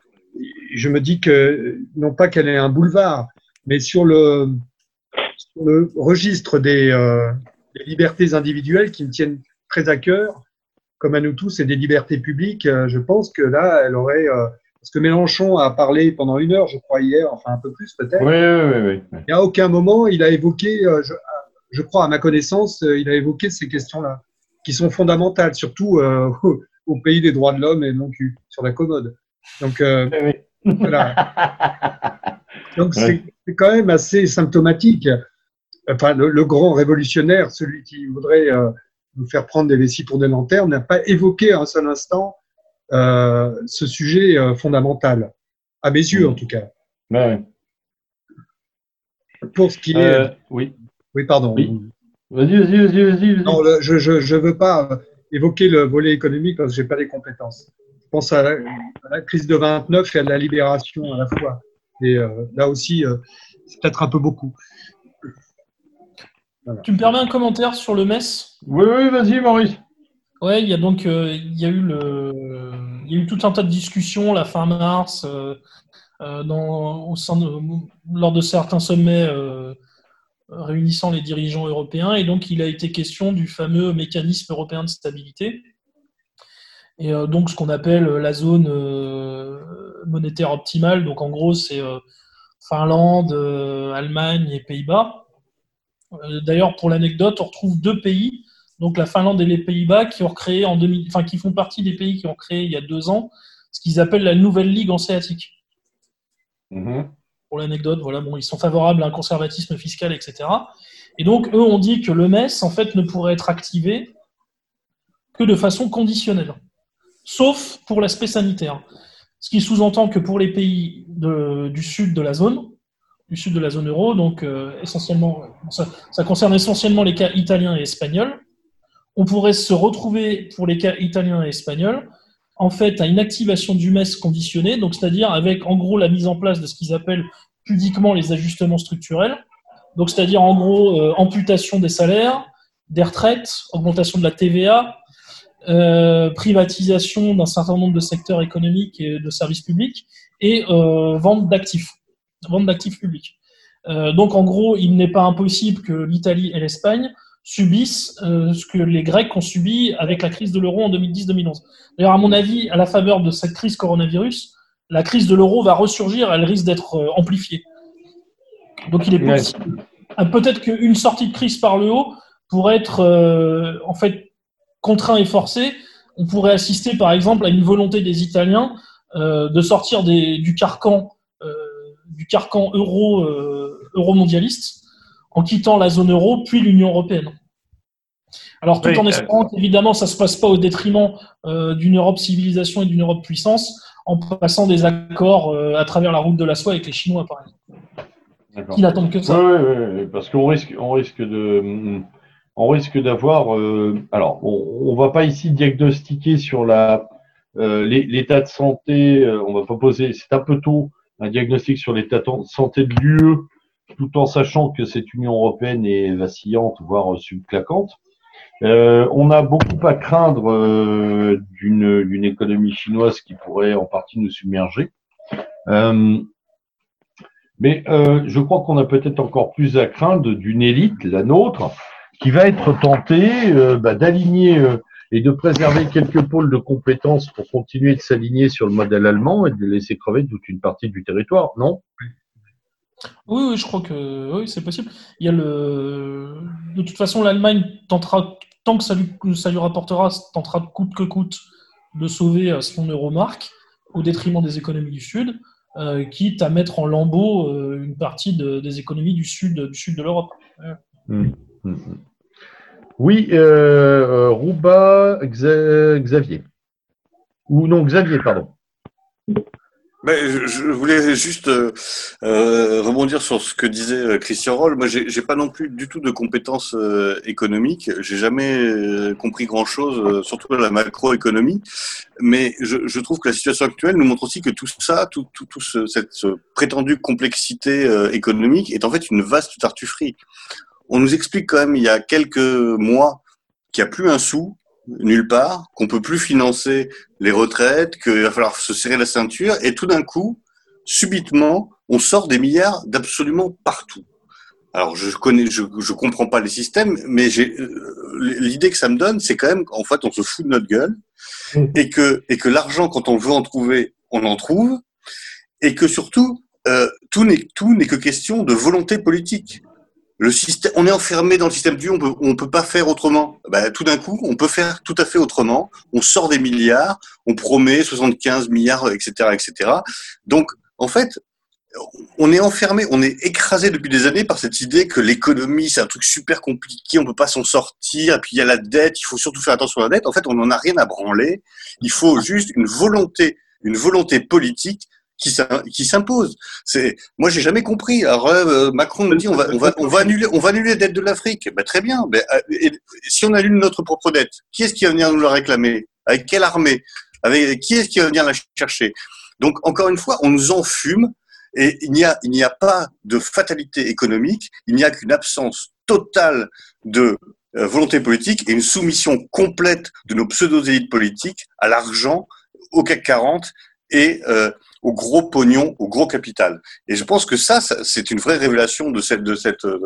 S5: je me dis que, non pas qu'elle est un boulevard, mais sur le, registre des, euh, des, libertés individuelles qui me tiennent très à cœur, comme à nous tous, et des libertés publiques, je pense que là, elle aurait parce que Mélenchon a parlé pendant une heure, je crois, hier, enfin un peu plus peut-être.
S1: Oui, oui, oui.
S5: Et à aucun moment, il a évoqué, euh, je, crois, à ma connaissance, euh, il a évoqué ces questions-là, qui sont fondamentales, surtout euh, au, pays des droits de l'homme et non plus sur la commode. Donc, voilà. Donc, c'est quand même assez symptomatique. Enfin, le, grand révolutionnaire, celui qui voudrait nous faire prendre des vessies pour des lanternes, n'a pas évoqué un seul instant ce sujet euh, fondamental, à mes yeux en tout cas.
S1: Ouais.
S5: Pour ce qui est.
S1: Euh, oui.
S5: Oui, pardon.
S1: Vas-y, vas-y, vas-y, vas-y.
S5: non, je ne je, je veux pas évoquer le volet économique parce que je n'ai pas les compétences. Je pense à la, crise de 29 et à la libération à la fois. Et euh, là aussi, euh, c'est peut-être un peu beaucoup.
S3: Voilà. Tu me permets un commentaire sur le MES?
S1: Oui, oui, vas-y, Maurice.
S3: Ouais, il y a donc euh, il y a eu le il y a eu tout un tas de discussions la fin mars euh, euh, dans, au sein de, lors de certains sommets réunissant les dirigeants européens. Et donc il a été question du fameux mécanisme européen de stabilité. Et donc ce qu'on appelle la zone monétaire optimale. Donc en gros c'est Finlande, Allemagne et Pays-Bas. D'ailleurs pour l'anecdote on retrouve deux pays donc la Finlande et les Pays-Bas qui ont créé en 2000, enfin qui font partie des pays qui ont créé il y a deux ans ce qu'ils appellent la nouvelle ligue hanséatique.
S1: Mmh.
S3: Pour l'anecdote, voilà, bon, ils sont favorables à un conservatisme fiscal, etc. Et donc eux ont dit que le MES en fait ne pourrait être activé que de façon conditionnelle, sauf pour l'aspect sanitaire. Ce qui sous-entend que pour les pays de, du sud de la zone, du sud de la zone euro, donc euh, essentiellement, ça, ça concerne essentiellement les cas italiens et espagnols, on pourrait se retrouver pour les cas italiens et espagnols en fait à une activation du MES conditionnée, donc c'est-à-dire avec en gros la mise en place de ce qu'ils appellent pudiquement les ajustements structurels, donc c'est-à-dire en gros euh, amputation des salaires, des retraites, augmentation de la TVA, euh, privatisation d'un certain nombre de secteurs économiques et de services publics et euh, vente d'actifs, vente d'actifs publics. Donc en gros, il n'est pas impossible que l'Italie et l'Espagne subissent euh, ce que les Grecs ont subi avec la crise de l'euro en 2010-2011. D'ailleurs, à mon avis, à la faveur de cette crise coronavirus, la crise de l'euro va ressurgir, elle risque d'être euh, amplifiée. Donc il est possible, euh, peut-être qu'une sortie de crise par le haut pourrait être euh, en fait contraint et forcé. On pourrait assister par exemple à une volonté des Italiens de sortir des, du carcan du carcan euro euro mondialiste en quittant la zone euro puis l'Union européenne. Alors tout
S5: Oui,
S3: en
S5: euh,
S3: espérant qu'évidemment ça se passe pas au détriment euh, d'une Europe civilisation et d'une Europe puissance, en passant des accords euh, à travers la route de la soie avec les Chinois par exemple, qui n'attendent que ça.
S1: oui, oui, parce qu'on risque, on risque de, on risque d'avoir. alors, on, on va pas ici diagnostiquer sur la l'état de santé. on va pas poser. C'est un peu tôt un diagnostic sur l'état de santé de l'UE, tout en sachant que cette Union européenne est vacillante, voire subclaquante. Euh, on a beaucoup à craindre euh, d'une économie chinoise qui pourrait en partie nous submerger. Euh, mais euh, je crois qu'on a peut-être encore plus à craindre d'une élite, la nôtre, qui va être tentée bah, d'aligner et de préserver quelques pôles de compétences pour continuer de s'aligner sur le modèle allemand et de laisser crever toute une partie du territoire, non?
S3: Oui, oui, je crois que oui, c'est possible. Il y a le... De toute façon, l'Allemagne tentera, tant que ça lui, ça rapportera, tentera coûte que coûte de sauver euh, son euromarque au détriment des économies du Sud, euh, quitte à mettre en lambeaux euh, une partie de- des économies du Sud, du sud de l'Europe.
S1: Mhm. Oui, euh, euh, Rouba, Xa- Xavier. Ou non, Xavier, pardon.
S2: Je, voulais juste euh, euh, rebondir sur ce que disait euh, Christian Roll. Moi, j'ai pas non plus du tout de compétences euh, économiques. J'ai jamais euh, compris grand-chose, surtout dans la macroéconomie. Mais je, je trouve que la situation actuelle nous montre aussi que tout ça, tout, tout, tout ce- cette ce prétendue complexité économique est en fait une vaste tartufferie. On nous explique quand même il y a quelques mois qu'il n'y a plus un sou nulle part, qu'on peut plus financer les retraites, qu'il va falloir se serrer la ceinture, et tout d'un coup, subitement, on sort des milliards d'absolument partout. Alors je connais, je, je comprends pas les systèmes, mais j'ai euh, l'idée que ça me donne, c'est quand même qu'en fait on se fout de notre gueule et que et que l'argent quand on veut en trouver, on en trouve, et que surtout euh, tout n'est tout n'est que question de volonté politique. Le système, on est enfermé dans le système du, on peut on peut pas faire autrement. Ben, tout d'un coup, on peut faire tout à fait autrement. On sort des milliards, on promet 75 milliards, etc., etc. Donc en fait, on est enfermé, on est écrasé depuis des années par cette idée que l'économie, c'est un truc super compliqué, on peut pas s'en sortir, et puis il y a la dette, il faut surtout faire attention à la dette. En fait, on n'en a rien à branler. Il faut juste une volonté, une volonté politique qui s'im- qui s'impose. C'est, moi, j'ai jamais compris. Alors, euh, Macron nous dit, on va, annuler, on va annuler les dettes de l'Afrique. Ben, très bien. Ben, euh, si on annule notre propre dette, qui est-ce qui va venir nous la réclamer? Avec quelle armée? Avec, qui est-ce qui va venir la chercher? Donc, encore une fois, on nous enfume et il n'y a, il n'y a pas de fatalité économique, il n'y a qu'une absence totale de euh, volonté politique et une soumission complète de nos pseudo-élites politiques à l'argent, au CAC 40 et euh, au gros pognon, au gros capital. Et je pense que ça, c'est une vraie révélation de cette, de cette, euh,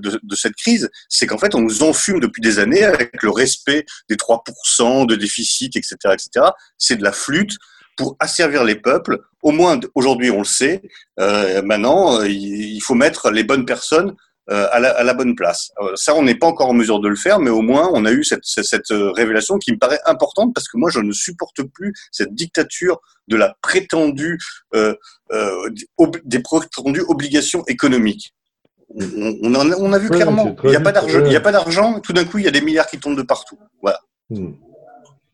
S2: de, de cette crise, c'est qu'en fait, on nous enfume depuis des années avec le respect des 3% de déficit, etc., etc. C'est de la flûte pour asservir les peuples. Au moins, aujourd'hui, on le sait. Euh, maintenant, il faut mettre les bonnes personnes à, la, à la bonne place. Euh, ça, on n'est pas encore en mesure de le faire, mais au moins, on a eu cette, cette, cette, euh, révélation qui me paraît importante parce que moi, je ne supporte plus cette dictature de la prétendue, euh, euh, des prétendues obligations économiques. On, a, on a vu
S1: Ouais,
S2: clairement, il n'y a pas d'argent,
S1: ouais.
S2: il n'y a pas d'argent. Tout d'un coup, il y a des milliards qui tombent de partout. Voilà.
S1: Hmm.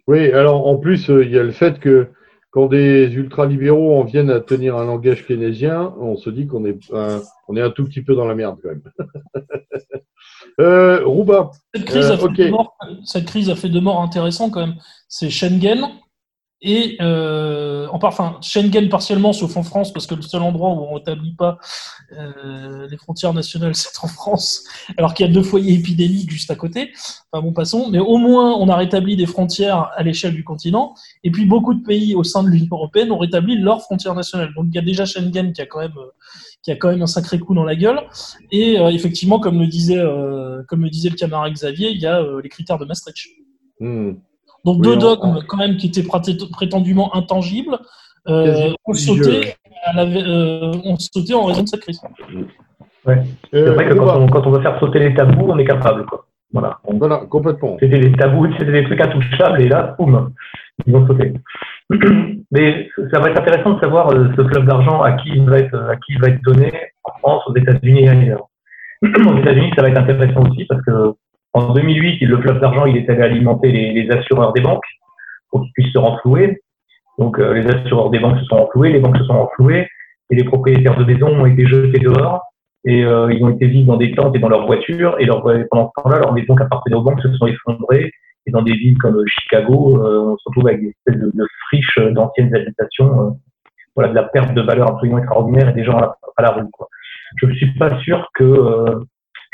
S1: Oui, alors en plus, euh, il y a le fait que quand des ultralibéraux en viennent à tenir un langage keynésien, on se dit qu'on est, un, on est un tout petit peu dans la merde quand même. euh, Rouba,
S3: Cette crise,
S1: Euh,
S3: a fait
S1: ok.
S3: deux morts, cette crise a fait deux morts intéressants quand même. C'est Schengen et euh, enfin Schengen partiellement, sauf en France, parce que le seul endroit où on rétablit pas euh, les frontières nationales, c'est en France, alors qu'il y a deux foyers épidémiques juste à côté. Enfin bon, passons. Mais au moins, on a rétabli des frontières à l'échelle du continent. Et puis beaucoup de pays au sein de l'Union européenne ont rétabli leurs frontières nationales. Donc il y a déjà Schengen qui a quand même qui a quand même un sacré coup dans la gueule. Et euh, effectivement, comme le disait, comme le disait le camarade Xavier, il y a les critères de Maastricht.
S1: hmm,
S3: Donc
S1: Oui,
S3: deux
S1: on-
S3: dogmes quand même qui étaient prétendument intangibles euh,
S1: Quasi
S3: ont,
S1: religieux.
S3: sauté à la- euh, ont sauté en raison de cette crise.
S4: C'est
S1: euh,
S4: vrai que quand on, quand on veut faire sauter les tabous, on est capable. Quoi. Voilà. On-
S1: voilà, complètement.
S4: C'était des tabous, c'était des trucs intouchables, et là, boum, ils ont sauté. Mais ça va être intéressant de savoir euh, ce club d'argent à qui il va être, à qui il va être donné en France, aux États-Unis et ailleurs. Aux États-Unis, ça va être intéressant aussi parce que En 2008, le fleuve d'argent, il est allé alimenter les, les assureurs des banques pour qu'ils puissent se renflouer. Donc, euh, les assureurs des banques se sont renfloués, les banques se sont renflouées, et les propriétaires de maisons ont été jetés dehors, et euh, ils ont été vivre dans des tentes et dans leurs voitures, et leur, pendant ce temps-là, leurs maisons qui appartenaient aux banques se sont effondrées, et dans des villes comme Chicago, euh, on se retrouve avec des espèces de, friches d'anciennes habitations, voilà, de la perte de valeur absolument extraordinaire, et des gens à la, à rue. Quoi. Je ne suis pas sûr que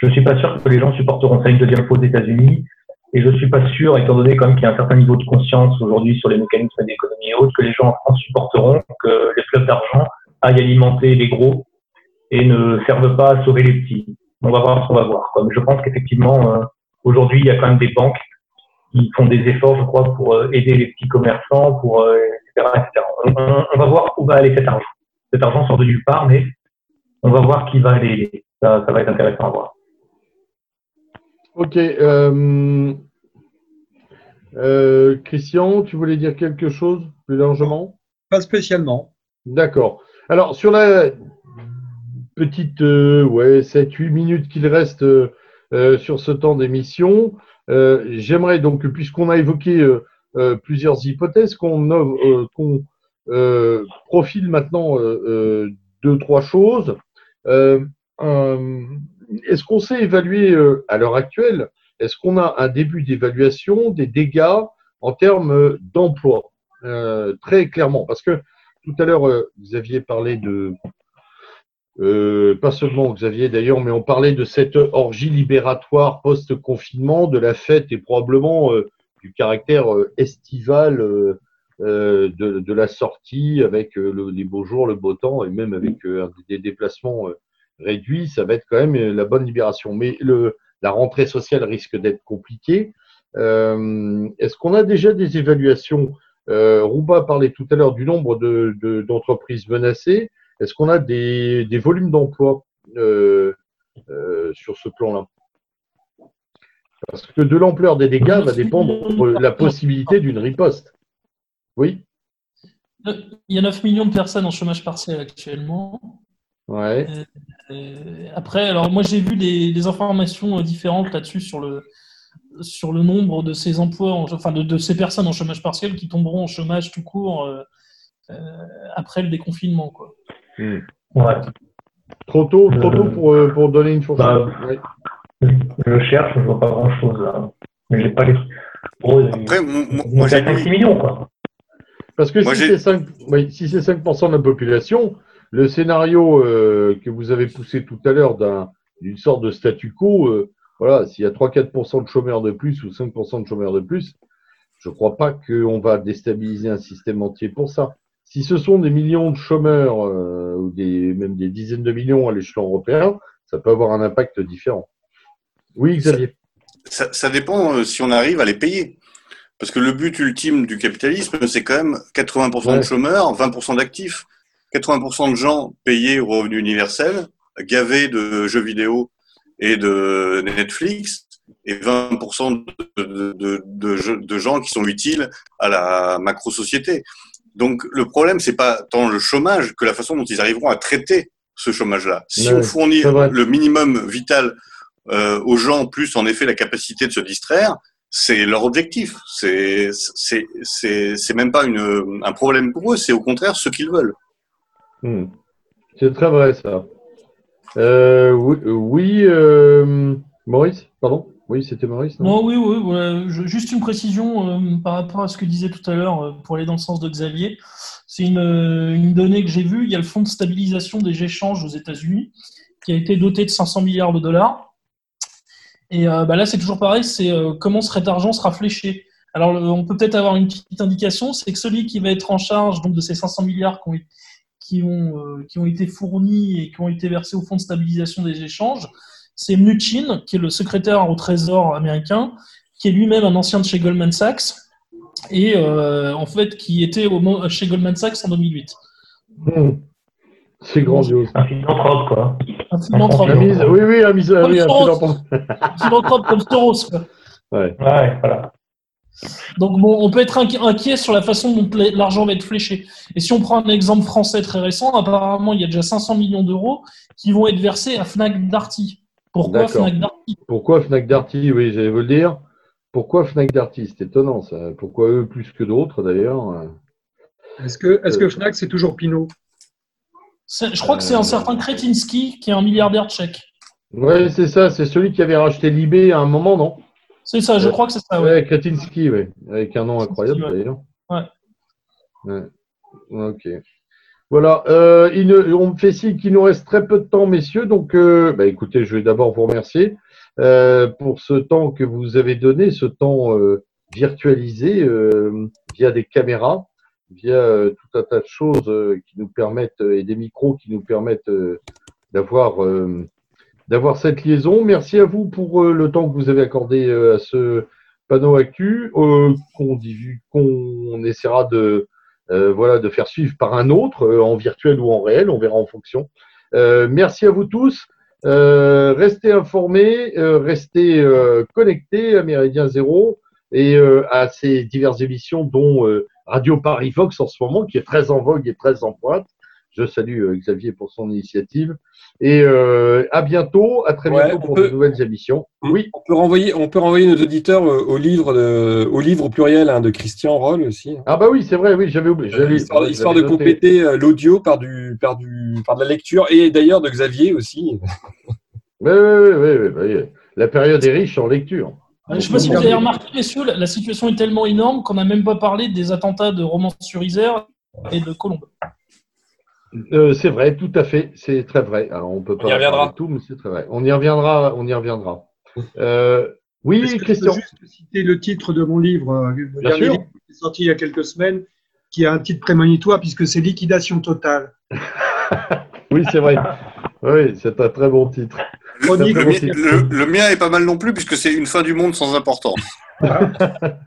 S4: je suis pas sûr que les gens supporteront ça une deuxième fois aux États-Unis. Et je suis pas sûr, étant donné quand même qu'il y a un certain niveau de conscience aujourd'hui sur les mécanismes d'économie et autres, que les gens en France supporteront que les fleuves d'argent aillent alimenter les gros et ne servent pas à sauver les petits. On va voir ce qu'on va voir. Quoi. Je pense qu'effectivement, euh, aujourd'hui, il y a quand même des banques qui font des efforts, je crois, pour euh, aider les petits commerçants, pour euh, etc. etc. On, on, va voir où va aller cet argent. Cet argent sort de nulle part, mais on va voir qui va aller. Ça, ça va être intéressant à voir.
S1: Ok. Euh, euh, Christian, tu voulais dire quelque chose plus largement?
S5: Pas spécialement.
S1: D'accord. Alors, sur la petite euh, ouais, 7-8 minutes qu'il reste euh, sur ce temps d'émission, euh, j'aimerais donc, puisqu'on a évoqué plusieurs hypothèses, qu'on qu'on profile maintenant deux, trois choses. Est-ce qu'on sait évaluer à l'heure actuelle, est-ce qu'on a un début d'évaluation des dégâts en termes d'emploi? Euh, Très clairement, parce que tout à l'heure, vous aviez parlé de, euh, pas seulement Xavier d'ailleurs, mais on parlait de cette orgie libératoire post-confinement, de la fête et probablement euh, du caractère estival de, de, la sortie avec le, les beaux jours, le beau temps et même avec des déplacements réduits, ça va être quand même la bonne libération. Mais le, la rentrée sociale risque d'être compliquée. Euh, Est-ce qu'on a déjà des évaluations? Euh, Rouba parlait tout à l'heure du nombre d'entreprises de, menacées. Est-ce qu'on a des, des volumes d'emploi euh, euh, sur ce plan-là? Parce que de l'ampleur des dégâts va dépendre de la possibilité d'une riposte. Oui?
S3: Il y a 9 millions de personnes en chômage partiel actuellement.
S1: Ouais.
S3: Euh, après, alors moi j'ai vu des, des, informations différentes là-dessus sur le, sur le nombre de ces emplois, en, enfin de, de, ces personnes en chômage partiel qui tomberont en chômage tout court euh, euh, après le déconfinement. Quoi.
S4: Mmh. Ouais.
S1: Trop tôt, trop tôt pour, pour donner une fourchette. Bah,
S4: ouais. Je cherche, je vois pas grand-chose là. Mais j'ai pas les.
S2: Après, moi, moi j'ai
S4: 6 millions quoi.
S1: Parce que moi, si c'est 5, oui, si 5 de la population, le scénario euh, que vous avez poussé tout à l'heure d'une sorte de statu quo, euh, voilà, s'il y a 3-4% de chômeurs de plus ou 5% de chômeurs de plus, je ne crois pas qu'on va déstabiliser un système entier pour ça. Si ce sont des millions de chômeurs euh, ou des, même des dizaines de millions à l'échelon européen, ça peut avoir un impact différent. Oui, Xavier.
S2: Ça, ça, ça dépend si on arrive à les payer. Parce que le but ultime du capitalisme, c'est quand même 80% ouais. de chômeurs, 20% d'actifs. 80% de gens payés au revenu universel, gavés de jeux vidéo et de Netflix, et 20% de, de, de, de, gens qui sont utiles à la macro-société. Donc le problème, c'est pas tant le chômage que la façon dont ils arriveront à traiter ce chômage-là. Si ouais, on fournit le minimum vital euh, aux gens, plus en effet la capacité de se distraire, c'est leur objectif. C'est c'est même pas une, un problème pour eux, c'est au contraire ce qu'ils veulent.
S1: Hmm. C'est très vrai ça. Euh, oui, oui euh, Maurice, pardon? Oui, c'était Maurice
S3: non, oui, oui, juste une précision euh, par rapport à ce que disait tout à l'heure, pour aller dans le sens de Xavier. C'est une, donnée que j'ai vue. Il y a le fonds de stabilisation des échanges aux États-Unis qui a été doté de 500 milliards de dollars. Et bah là, c'est toujours pareil, c'est comment cet argent sera fléché. Alors, on peut peut-être avoir une petite indication, c'est que celui qui va être en charge donc, de ces 500 milliards qui ont qui ont, euh, qui ont été fournis et qui ont été versés au Fonds de stabilisation des échanges, c'est Mnuchin, qui est le secrétaire au Trésor américain, qui est lui-même un ancien de chez Goldman Sachs, et euh, en fait qui était au, chez Goldman Sachs en 2008.
S1: Mmh. C'est grandiose.
S4: Un philanthrope, quoi.
S3: Un philanthrope.
S1: Oui, oui, un, oui, un
S3: philanthrope. un philanthrope comme Soros. Quoi.
S1: Ouais.
S4: ouais, voilà.
S3: Donc bon, on peut être inquiet sur la façon dont l'argent va être fléché. Et si on prend un exemple français très récent, apparemment il y a déjà 500 millions d'euros qui vont être versés à Fnac Darty. Pourquoi. Fnac Darty?
S1: Pourquoi Fnac Darty? Oui, j'allais vous le dire. Pourquoi Fnac Darty? C'est étonnant ça. Pourquoi eux plus que d'autres d'ailleurs
S5: Est-ce que, est-ce que Fnac, c'est toujours Pinot?
S3: Je crois que c'est un certain Kretinsky qui est un milliardaire tchèque.
S1: Ouais, c'est ça. C'est celui qui avait racheté l'IB à un moment, non?
S3: C'est ça, je crois que c'est ça. ouais.
S1: Ouais, Kretinsky, ouais. Avec un nom incroyable d'ailleurs.
S3: Ouais.
S1: Ouais. Ok. Voilà. Euh, il ne- on me fait signe qu'il nous reste très peu de temps, messieurs. Donc, euh, bah, écoutez, je vais d'abord vous remercier euh, pour ce temps que vous avez donné, ce temps euh, virtualisé euh, via des caméras, via tout un tas de choses qui nous permettent euh, et des micros qui nous permettent euh, d'avoir euh, d'avoir cette liaison. Merci à vous pour euh, le temps que vous avez accordé euh, à ce panneau actu euh, qu'on essaiera de voilà de faire suivre par un autre en virtuel ou en réel, on verra en fonction. Merci à vous tous. Restez informés, restez connectés à Méridien Zéro et à ces diverses émissions dont Radio Paris Vox en ce moment qui est très en vogue et très en pointe. Je salue euh, Xavier pour son initiative et euh, à bientôt, à très
S6: Ouais,
S1: bientôt pour
S6: peut-
S1: de nouvelles émissions. Oui.
S6: On peut renvoyer, on peut renvoyer nos auditeurs euh, au livre, de, au livre au pluriel hein, de Christian Roll aussi.
S1: Ah bah oui, c'est vrai, oui, j'avais oublié.
S6: histoire de
S1: noté.
S6: compléter l'audio par du, par du, par de la lecture et d'ailleurs de Xavier aussi.
S1: Oui, oui, oui, oui, oui. La période est riche en lecture.
S3: Je ne sais pas si vous avez remarqué, messieurs, la, la situation est tellement énorme qu'on n'a même pas parlé des attentats de Romans-sur-Isère et de Colombes.
S1: Euh, c'est vrai, tout à fait, c'est très vrai. Alors on peut
S6: On
S1: pas
S6: y reviendra.
S1: tout, mais c'est très vrai. On y reviendra, on y reviendra. Euh, oui,
S5: Est-ce que
S1: Christian.
S5: Je peux juste citer le titre de mon livre, euh, le
S1: Bien
S5: dernier
S1: sûr.
S5: livre qui est sorti il y a quelques semaines, qui a un titre prémonitoire puisque c'est Liquidation totale.
S1: Oui, c'est vrai. Oui, c'est un très bon titre.
S5: Chronique
S2: Le,
S1: Bon
S2: mi-
S1: titre.
S2: le- le mien est pas mal non plus, puisque c'est une fin du monde sans importance.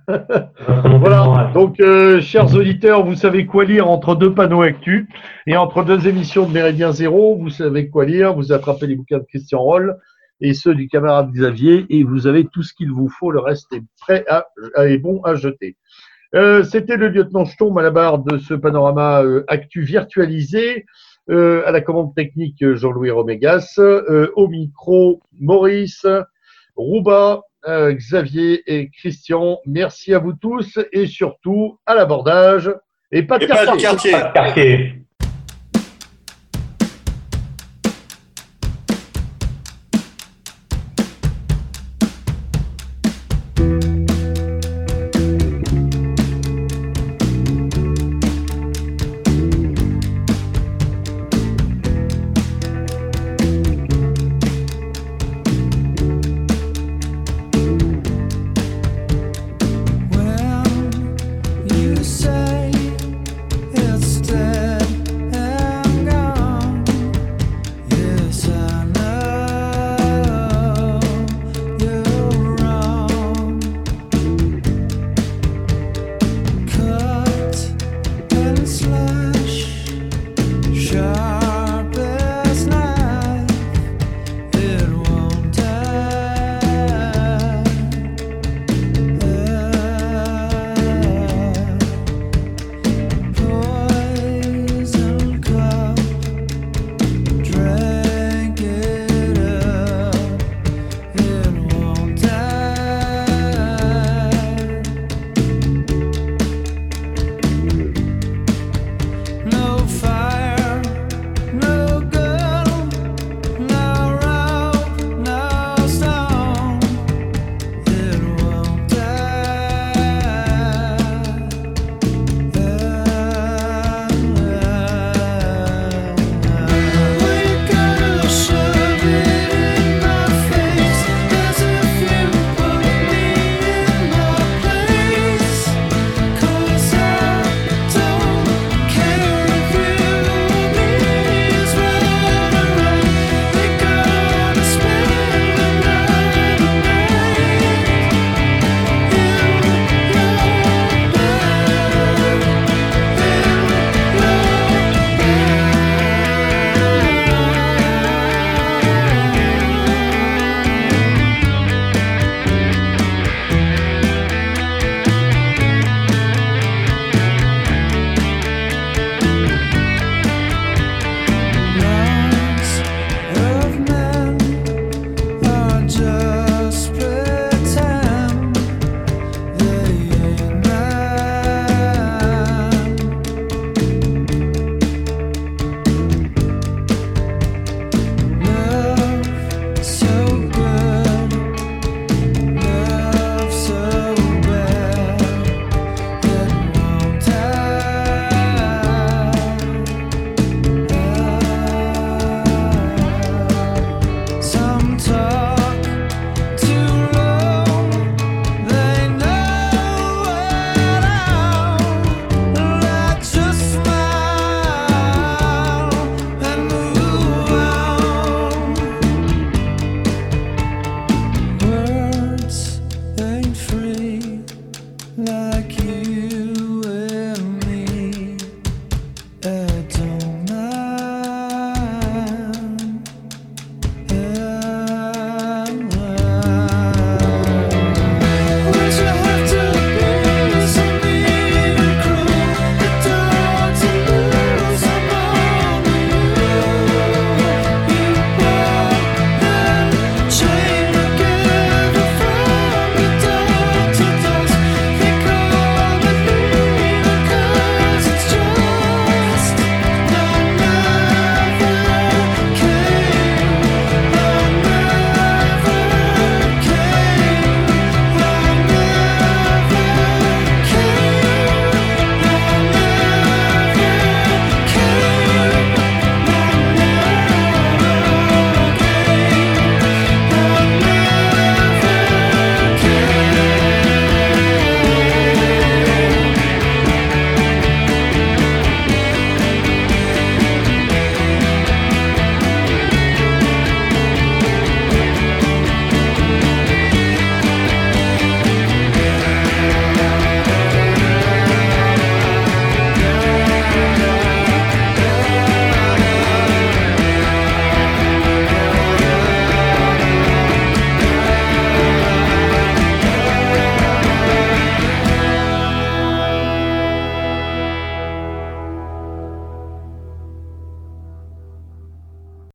S1: Voilà. Donc, euh, chers auditeurs, vous savez quoi lire entre deux panneaux actus et entre deux émissions de Méridien Zéro. Vous savez quoi lire. Vous attrapez les bouquins de Christian Roll et ceux du camarade Xavier et vous avez tout ce qu'il vous faut. Le reste est prêt à, est bon à jeter. Euh, C'était le lieutenant Sturm à la barre de ce panorama euh, actu virtualisé. Euh, à la commande technique euh, Jean-Louis Romégas, euh, au micro Maurice, Rouba, euh, Xavier et Christian. Merci à vous tous et surtout à l'abordage et pas de
S2: Et pas de.
S4: Quartier.